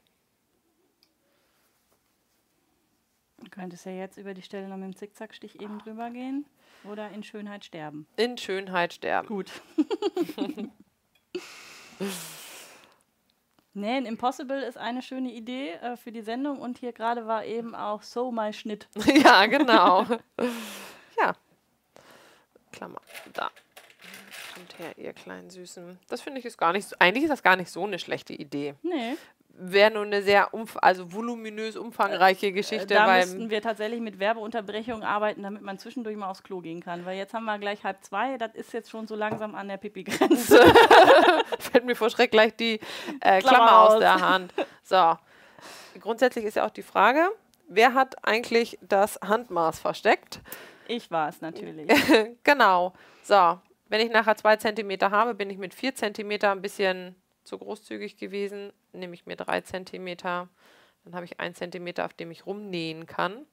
Du könntest ja jetzt über die Stelle noch mit dem Zickzackstich eben drüber gehen oder in Schönheit sterben. In Schönheit sterben. Gut. Nähen Impossible ist eine schöne Idee äh, für die Sendung und hier gerade war eben auch So My Schnitt. ja, genau. ja. Klammer, da. Kommt her, ihr kleinen Süßen. Das finde ich ist gar nicht, so, eigentlich ist das gar nicht so eine schlechte Idee. Nee wäre nur eine sehr also voluminös umfangreiche äh, Geschichte. Da müssten wir tatsächlich mit Werbeunterbrechungen arbeiten, damit man zwischendurch mal aufs Klo gehen kann. Weil jetzt haben wir gleich halb zwei, das ist jetzt schon so langsam an der Pipi-Grenze. Fällt mir vor Schreck gleich die äh, Klammer, Klammer aus. aus der Hand. So. Grundsätzlich ist ja auch die Frage, wer hat eigentlich das Handmaß versteckt? Ich war es natürlich. genau. So, wenn ich nachher zwei Zentimeter habe, bin ich mit vier Zentimeter ein bisschen zu großzügig gewesen. Nehme ich mir drei Zentimeter, dann habe ich ein Zentimeter, auf dem ich rumnähen kann.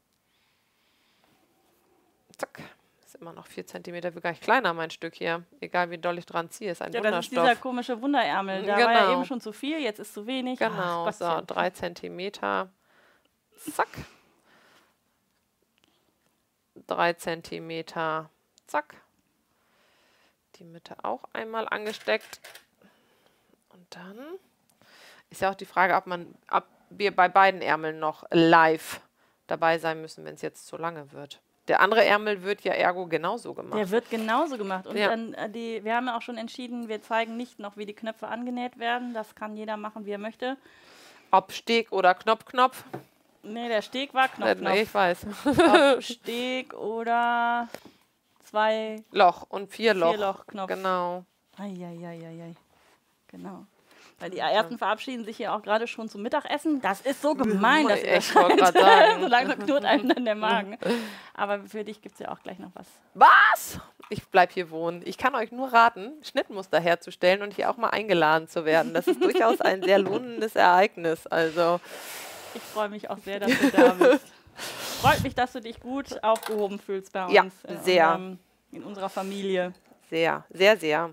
Zack. Ist immer noch vier Zentimeter, wie gar nicht kleiner mein Stück hier. Egal wie doll ich dran ziehe, ist ein ja, Wunderstoff. Das ist dieser komische Wunderärmel. Da genau. war ja genau. eben schon zu viel, jetzt ist zu wenig. Genau, Ach, so, drei Zentimeter. Zack. Drei Zentimeter. Zack. Die Mitte auch einmal angesteckt. Und dann ist ja auch die Frage, ob man, ob wir bei beiden Ärmeln noch live dabei sein müssen, wenn es jetzt zu lange wird. Der andere Ärmel wird ja ergo genauso gemacht. Der wird genauso gemacht. Und ja. dann äh, die, wir haben ja auch schon entschieden, wir zeigen nicht noch, wie die Knöpfe angenäht werden. Das kann jeder machen, wie er möchte. Ob Steg oder Knopf-Knopf? Nee, der Steg war Knopf. Nee, ich weiß. Ob Steg oder zwei Loch und vier Loch. Vier Loch Knopf. Genau. Eieieiei. Genau. Weil die ersten verabschieden sich ja auch gerade schon zum Mittagessen. Das ist so gemein, dass ich gerade sagen. so langsam knurrt einem dann der Magen. Aber für dich gibt es ja auch gleich noch was. Was? Ich bleibe hier wohnen. Ich kann euch nur raten, Schnittmuster herzustellen und hier auch mal eingeladen zu werden. Das ist durchaus ein sehr lohnendes Ereignis. Also ich freue mich auch sehr, dass du da bist. Freut mich, dass du dich gut aufgehoben fühlst bei uns. Ja, sehr. In, unserem, in unserer Familie. Sehr, sehr, sehr.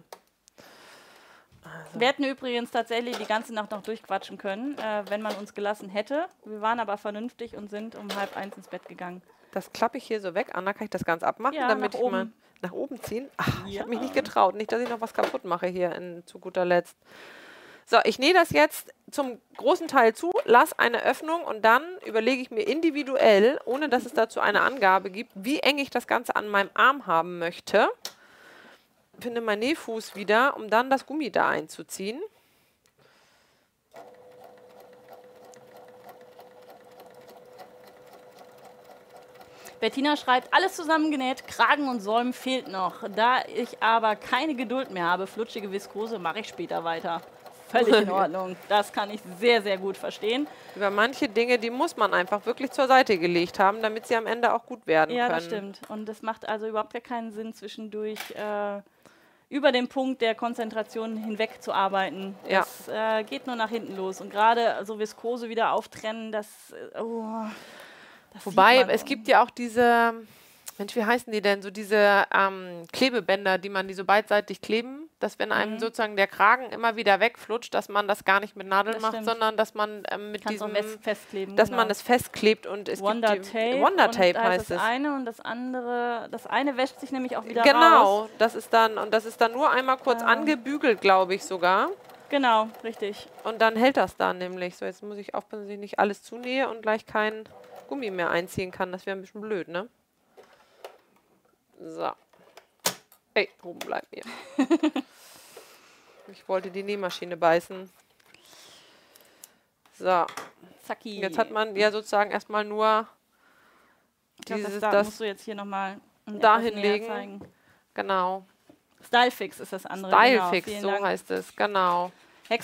Also. Wir hätten übrigens tatsächlich die ganze Nacht noch durchquatschen können, äh, wenn man uns gelassen hätte. Wir waren aber vernünftig und sind um halb eins ins Bett gegangen. Das klappe ich hier so weg. Anna, kann ich das ganz abmachen, ja, damit ich oben. mal nach oben ziehen? Ach, ja. ich habe mich nicht getraut. Nicht, dass ich noch was kaputt mache hier in, zu guter Letzt. So, ich nähe das jetzt zum großen Teil zu, lasse eine Öffnung und dann überlege ich mir individuell, ohne dass es dazu eine Angabe gibt, wie eng ich das Ganze an meinem Arm haben möchte finde meinen Nähfuß wieder, um dann das Gummi da einzuziehen. Bettina schreibt, alles zusammengenäht, Kragen und Säumen fehlt noch. Da ich aber keine Geduld mehr habe, flutschige Viskose, mache ich später weiter. Völlig in Ordnung. Das kann ich sehr, sehr gut verstehen. Über manche Dinge, die muss man einfach wirklich zur Seite gelegt haben, damit sie am Ende auch gut werden ja, können. Ja, das stimmt. Und es macht also überhaupt keinen Sinn, zwischendurch äh, über den Punkt der Konzentration hinweg zu arbeiten. Ja. Das äh, geht nur nach hinten los. Und gerade so Viskose wieder auftrennen, das. äh, Oh, das Wobei, es gibt ja auch diese, Mensch, wie heißen die denn? So diese ähm, Klebebänder, die man die so beidseitig kleben, dass wenn einem Mhm. sozusagen der Kragen immer wieder wegflutscht, dass man das gar nicht mit Nadeln Das macht, stimmt. sondern dass man ähm, mit Kannst diesem, fest festleben. dass genau. man es festklebt und es Wonder gibt Tape. die, Wonder Tape heißt das es. eine und das andere, das eine wäscht sich nämlich auch wieder raus. Genau, das ist dann und das ist dann nur einmal kurz Ah. angebügelt, glaube ich sogar. Genau, richtig. Und dann hält das da nämlich. So, jetzt muss ich aufpassen, dass ich nicht alles zunähe und gleich keinen Gummi mehr einziehen kann. Das wäre ein bisschen blöd, ne? So. Ey, oben bleibt mir. ich wollte die Nähmaschine beißen. So, Zacki. jetzt hat man ja sozusagen erstmal nur ich glaub, dieses, das, da das, musst du jetzt hier nochmal da hinlegen. genau. Stylefix ist das andere. Stylefix, genau. so Dank. heißt es, genau.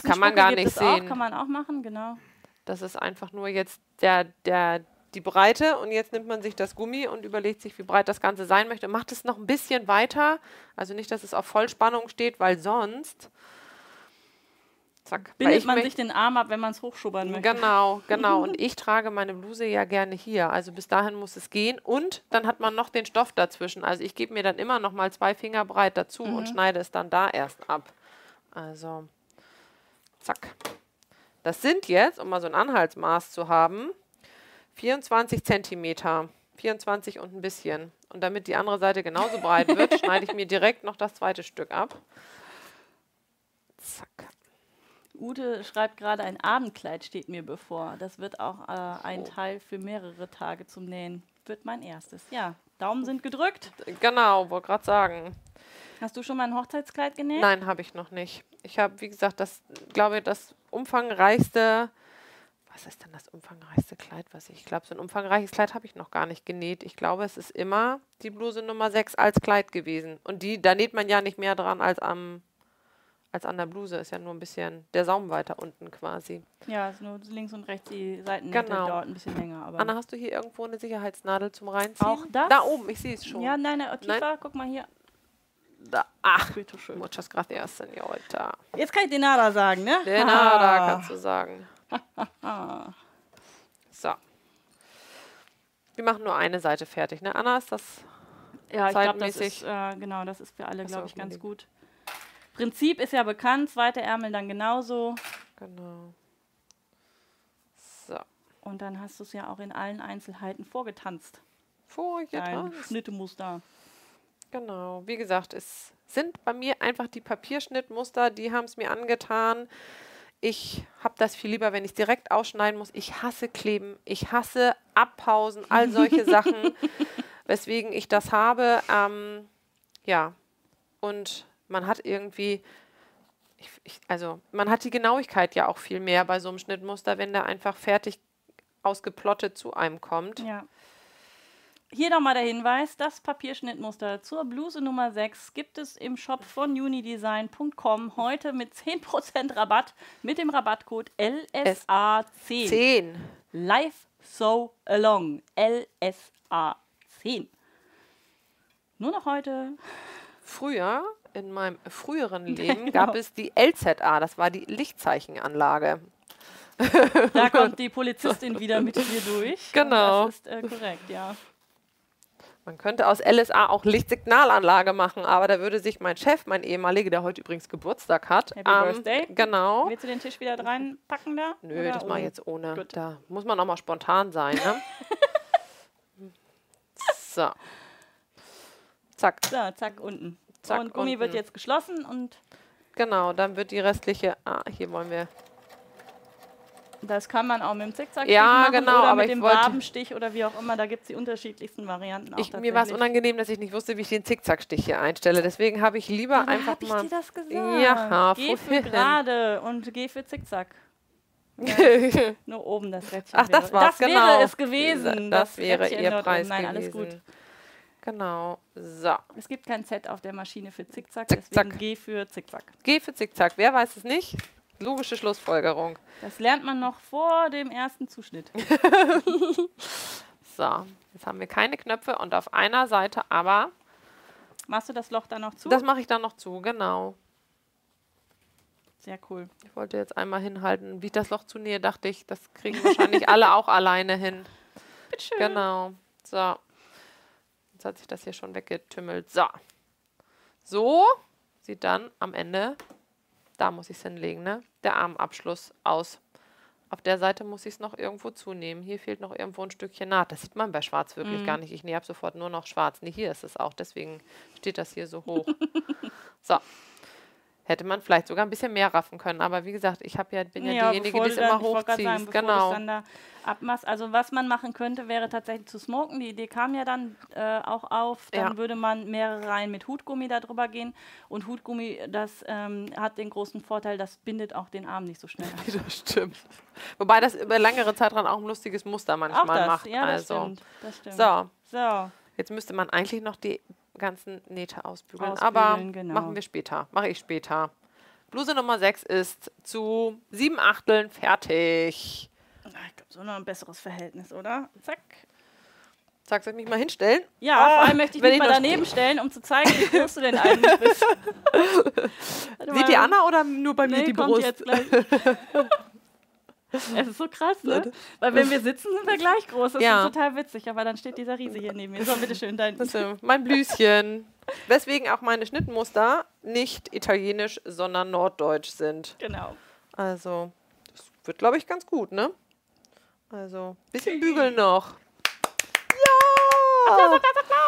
Kann man gar nicht es auch, sehen. Kann man auch machen, genau. Das ist einfach nur jetzt der, der, die Breite und jetzt nimmt man sich das Gummi und überlegt sich, wie breit das Ganze sein möchte. und Macht es noch ein bisschen weiter, also nicht, dass es auf Vollspannung steht, weil sonst zack. Bindet ich man sich den Arm ab, wenn man es hochschubbern möchte. Genau, genau. Und ich trage meine Bluse ja gerne hier. Also bis dahin muss es gehen. Und dann hat man noch den Stoff dazwischen. Also ich gebe mir dann immer noch mal zwei Finger breit dazu und schneide es dann da erst ab. Also zack. Das sind jetzt, um mal so ein Anhaltsmaß zu haben, 24 Zentimeter. 24 und ein bisschen. Und damit die andere Seite genauso breit wird, schneide ich mir direkt noch das zweite Stück ab. Zack. Ute schreibt gerade, ein Abendkleid steht mir bevor. Das wird auch äh, ein. Teil für mehrere Tage zum Nähen. Wird mein erstes. Ja, Daumen sind gedrückt. Genau, wollte gerade sagen. Hast du schon mal ein Hochzeitskleid genäht? Nein, habe ich noch nicht. Ich habe, wie gesagt, das, glaube ich, das umfangreichste, was ist denn das umfangreichste Kleid, was ich, ich glaube, so ein umfangreiches Kleid habe ich noch gar nicht genäht. Ich glaube, es ist immer die Bluse Nummer 6 als Kleid gewesen. Und die, da näht man ja nicht mehr dran als am, als an der Bluse, ist ja nur ein bisschen der Saum weiter unten quasi. Ja, ist nur links und rechts die Seiten Genau. dauert ein bisschen länger. Aber Anna, hast du hier irgendwo eine Sicherheitsnadel zum Reinziehen? Auch das? Da oben, ich sehe es schon. ja, nein, nein, tiefer, Nein. guck mal hier. Da. Ach, Bitte schön. muchas gracias, señorita. Jetzt kann ich den Nada sagen, ne? De nada, kannst du sagen. So. Wir machen nur eine Seite fertig, ne? Anna, ist das Ja, ich glaube, das Zeitmäßig. ist, äh, genau, das ist für alle, glaube ich, ganz gut. Prinzip ist ja bekannt, zweite Ärmel dann genauso. genau. So. Und dann hast du es ja auch in allen Einzelheiten vorgetanzt. Folie Dein dran. Schnittemuster. Genau. Wie gesagt, es sind bei mir einfach die Papierschnittmuster, die haben es mir angetan. Ich habe das viel lieber, wenn ich es direkt ausschneiden muss. Ich hasse Kleben, ich hasse Abpausen, all solche Sachen, weswegen ich das habe. Ähm, ja, und man hat irgendwie, ich, ich, also man hat die Genauigkeit ja auch viel mehr bei so einem Schnittmuster, wenn der einfach fertig ausgeplottet zu einem kommt. Ja. Hier nochmal der Hinweis, das Papierschnittmuster zur Bluse Nummer 6 gibt es im Shop von unidesign.com heute mit 10% Rabatt mit dem Rabattcode LSA10. 10. Life So Along. LSA10. Nur noch heute. Früher, in meinem früheren Leben, Genau. gab es die LZA, das war die Lichtzeichenanlage. Da kommt die Polizistin wieder mit dir durch. Genau. Das ist äh, korrekt, ja. Man könnte aus LSA auch Lichtsignalanlage machen, aber da würde sich mein Chef, mein ehemaliger, der heute übrigens Geburtstag hat, Happy Birthday. genau. Willst du den Tisch wieder reinpacken da? Nö, Oder das mache ich ohne? jetzt ohne. Gut. Da muss man auch mal spontan sein, ne? so. Zack, So, zack, unten. Zack, und Gummi wird unten. jetzt geschlossen und genau, dann wird die restliche, ah, hier wollen wir, das kann man auch mit dem Zickzackstich Ja, machen genau, oder aber mit ich dem Wabenstich oder wie auch immer. Da gibt es die unterschiedlichsten Varianten auch ich, mir war es unangenehm, dass ich nicht wusste, wie ich den Zickzackstich hier einstelle. Deswegen habe ich lieber Aber einfach hab ich mal. dir das gesagt? Ja, Geh für gerade und geh für Zickzack. Nur oben das Rädchen. Ach, das wäre. war's, Das genau. wäre es gewesen. Das wäre Rädchen ihr Preis. Nein, gewesen. alles gut. Genau. So. Es gibt kein Set auf der Maschine für Zickzack, Zick, deswegen geh für Zickzack. Geh für Zickzack. Wer weiß es nicht? Logische Schlussfolgerung. Das lernt man noch vor dem ersten Zuschnitt. So. Jetzt haben wir keine Knöpfe und auf einer Seite aber Machst du das Loch dann noch zu? Das mache ich dann noch zu, genau. Sehr cool. Ich wollte jetzt einmal hinhalten. Wie ich das Loch zunähe, dachte ich, das kriegen wahrscheinlich alle auch alleine hin. Bitteschön. Genau. So. Jetzt hat sich das hier schon weggetümmelt. So. So sieht dann am Ende, da muss ich es hinlegen, ne? Der Armabschluss aus. Auf der Seite muss ich es noch irgendwo zunehmen. Hier fehlt noch irgendwo ein Stückchen Naht. Das sieht man bei Schwarz wirklich Mhm. gar nicht. Ich nähe ab sofort nur noch Schwarz. Nee, hier ist es auch. Deswegen steht das hier so hoch. so. Hätte man vielleicht sogar ein bisschen mehr raffen können. Aber wie gesagt, ich ja, bin ja, diejenige, bevor die es immer hochzieht. sagen, genau. da abmachst. Also was man machen könnte, wäre tatsächlich zu smoken. Die Idee kam ja dann äh, auch auf. Dann Ja. würde man mehrere Reihen mit Hutgummi da drüber gehen. Und Hutgummi, das ähm, hat den großen Vorteil, das bindet auch den Arm nicht so schnell ab. Das stimmt. Wobei das über längere Zeitraum auch ein lustiges Muster manchmal auch das, macht. ja, das also. stimmt. Das stimmt. So, So, jetzt müsste man eigentlich noch die ganzen Nähte ausbügeln. Ausbügeln, aber genau. machen wir später. Mache ich später. Bluse Nummer 6 ist zu sieben Achteln fertig. Ich glaube, so noch ein besseres Verhältnis, oder? Zack. Zack, soll ich mich mal hinstellen? Ja, Ah, vor allem möchte ich mich ich mal daneben stellen, um zu zeigen, wie groß du denn eigentlich bist. Seht ihr Anna oder nur bei mir Nee, die kommt Brust? jetzt gleich. Es ist so krass, ne? Weil wenn wir sitzen, sind wir gleich groß. Das Ja. ist total witzig. Aber dann steht dieser Riese hier neben mir. So, bitteschön, dein. Ist mein Blüschen. Weswegen auch meine Schnittmuster nicht italienisch, sondern norddeutsch sind. Genau. Also, das wird, glaube ich, ganz gut, ne? Also, bisschen bügeln noch. Ja! Applaus, Applaus!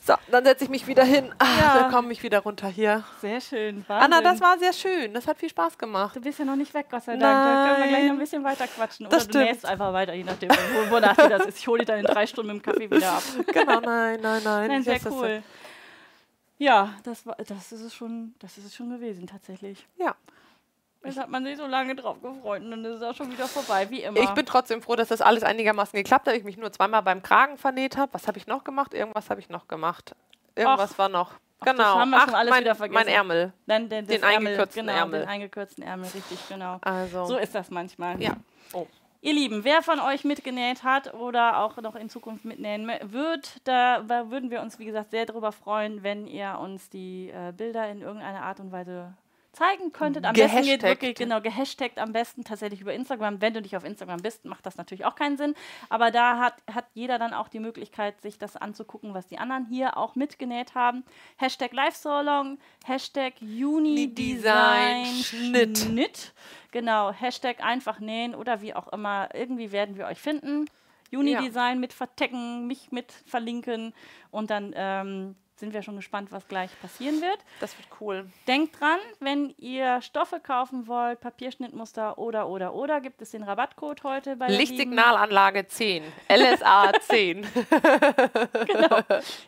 So, dann setze ich mich wieder hin. Ah, Ja. Da komme ich wieder runter hier. Sehr schön. Wahnsinn. Anna, das war sehr schön. Das hat viel Spaß gemacht. Du bist ja noch nicht weg, Gott sei Dank. Da können wir gleich noch ein Nein. bisschen weiter quatschen. Das Oder du stimmt. nähst einfach weiter, je nachdem, wo, wonach dir das ist. Ich hole dich dann in drei Stunden mit dem Kaffee wieder ab. Genau, nein, nein, nein. Nein, sehr das cool. Ja, das, war, das, ist es schon, das ist es schon gewesen, tatsächlich. Ja. Jetzt hat man sich so lange drauf gefreut und dann ist es auch schon wieder vorbei, wie immer. Ich bin trotzdem froh, dass das alles einigermaßen geklappt hat. Ich mich nur zweimal beim Kragen vernäht habe. Was habe ich noch gemacht? Irgendwas habe ich noch gemacht. Irgendwas Ach. war noch. Ach, das Genau. haben wir schon alles mein, wieder vergessen. mein Ärmel. Dann den, das Den eingekürzten genau, Ärmel. Den eingekürzten Ärmel, richtig, genau. Also. So ist das manchmal. ja. Oh. Ihr Lieben, wer von euch mitgenäht hat oder auch noch in Zukunft mitnähen wird, da würden wir uns, wie gesagt, sehr darüber freuen, wenn ihr uns die äh, Bilder in irgendeiner Art und Weise zeigen könntet. Am besten geht wirklich, genau, gehashtagt am besten tatsächlich über Instagram. Wenn du nicht auf Instagram bist, macht das natürlich auch keinen Sinn. Aber da hat, hat jeder dann auch die Möglichkeit, sich das anzugucken, was die anderen hier auch mitgenäht haben. Hashtag Live So Long, Hashtag Unidesign Schnitt. Schnitt. Genau, Hashtag einfach nähen oder wie auch immer. Irgendwie werden wir euch finden. Unidesign mit vertecken, mich mit verlinken und dann ähm, sind wir schon gespannt, was gleich passieren wird. Das wird cool. Denkt dran, wenn ihr Stoffe kaufen wollt, Papierschnittmuster oder oder oder, gibt es den Rabattcode heute bei Lichtsignalanlage 10. LSA 10. Genau.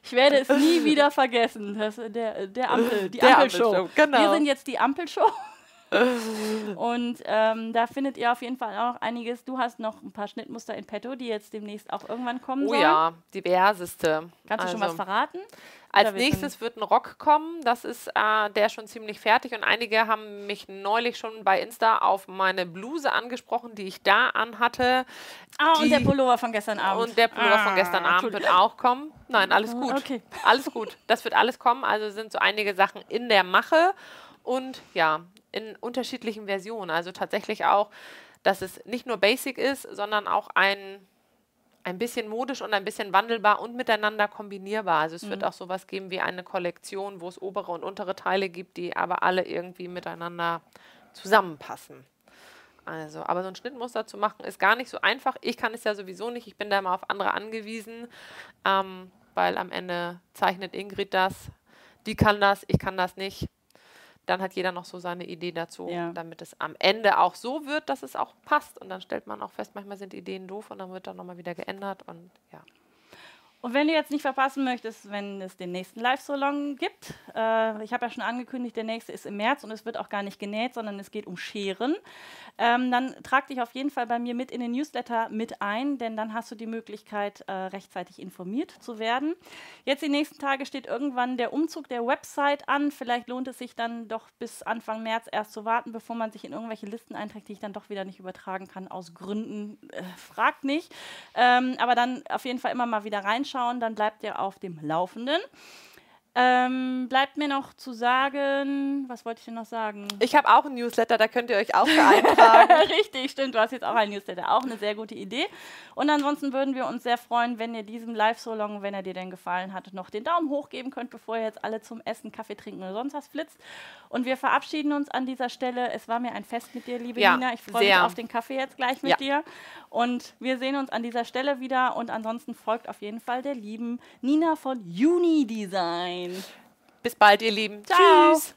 Ich werde es nie wieder vergessen. Das, der, der Ampel, die Der Ampelshow. Ampelshow, genau. Wir sind jetzt die Ampelshow. Und ähm, da findet ihr auf jeden Fall auch noch einiges. Du hast noch ein paar Schnittmuster in petto, die jetzt demnächst auch irgendwann kommen Oh sollen. ja, diverseste. Kannst du schon was Also, verraten? Als nächstes wird ein Rock kommen. Das ist äh, der schon ziemlich fertig. Und einige haben mich neulich schon bei Insta auf meine Bluse angesprochen, die ich da anhatte. Ah, und Die- der Pullover von gestern Abend. Und der Pullover von Ah, gestern Abend wird auch kommen. Nein, alles gut. Okay. Alles gut. Das wird alles kommen. Also sind so einige Sachen in der Mache und ja, in unterschiedlichen Versionen. Also tatsächlich auch, dass es nicht nur basic ist, sondern auch ein, ein bisschen modisch und ein bisschen wandelbar und miteinander kombinierbar. Also es wird auch sowas geben wie eine Kollektion, wo es obere und untere Teile gibt, die aber alle irgendwie miteinander zusammenpassen. Also, aber so ein Schnittmuster zu machen, ist gar nicht so einfach. Ich kann es ja sowieso nicht. Ich bin da immer auf andere angewiesen, ähm, weil am Ende zeichnet Ingrid das. Die kann das, ich kann das nicht. Dann hat jeder noch so seine Idee dazu, Ja. damit es am Ende auch so wird, dass es auch passt. Und dann stellt man auch fest, manchmal sind Ideen doof und dann wird dann nochmal wieder geändert. Und ja. Und wenn du jetzt nicht verpassen möchtest, wenn es den nächsten Live-Salon gibt, äh, ich habe ja schon angekündigt, der nächste ist im März und es wird auch gar nicht genäht, sondern es geht um Scheren, ähm, dann trag dich auf jeden Fall bei mir mit in den Newsletter mit ein, denn dann hast du die Möglichkeit, äh, rechtzeitig informiert zu werden. Jetzt die nächsten Tage steht irgendwann der Umzug der Website an. Vielleicht lohnt es sich dann doch bis Anfang März erst zu warten, bevor man sich in irgendwelche Listen einträgt, die ich dann doch wieder nicht übertragen kann, aus Gründen. Äh, fragt nicht. Ähm, aber dann auf jeden Fall immer mal wieder reinschauen, dann bleibt ihr auf dem Laufenden. Ähm, bleibt mir noch zu sagen, was wollte ich denn noch sagen? Ich habe auch ein Newsletter, da könnt ihr euch auch eintragen. Richtig, stimmt, du hast jetzt auch ein Newsletter, auch eine sehr gute Idee. Und ansonsten würden wir uns sehr freuen, wenn ihr diesem Live-So-Long, wenn er dir denn gefallen hat, noch den Daumen hoch geben könnt, bevor ihr jetzt alle zum Essen, Kaffee trinken oder sonst was flitzt. Und wir verabschieden uns an dieser Stelle. Es war mir ein Fest mit dir, liebe Ja, Nina. Ich freue mich auf den Kaffee jetzt gleich mit Ja. dir. Und wir sehen uns an dieser Stelle wieder. Und ansonsten folgt auf jeden Fall der lieben Nina von Uni Design. Bis bald, ihr Lieben. Ciao. Tschüss.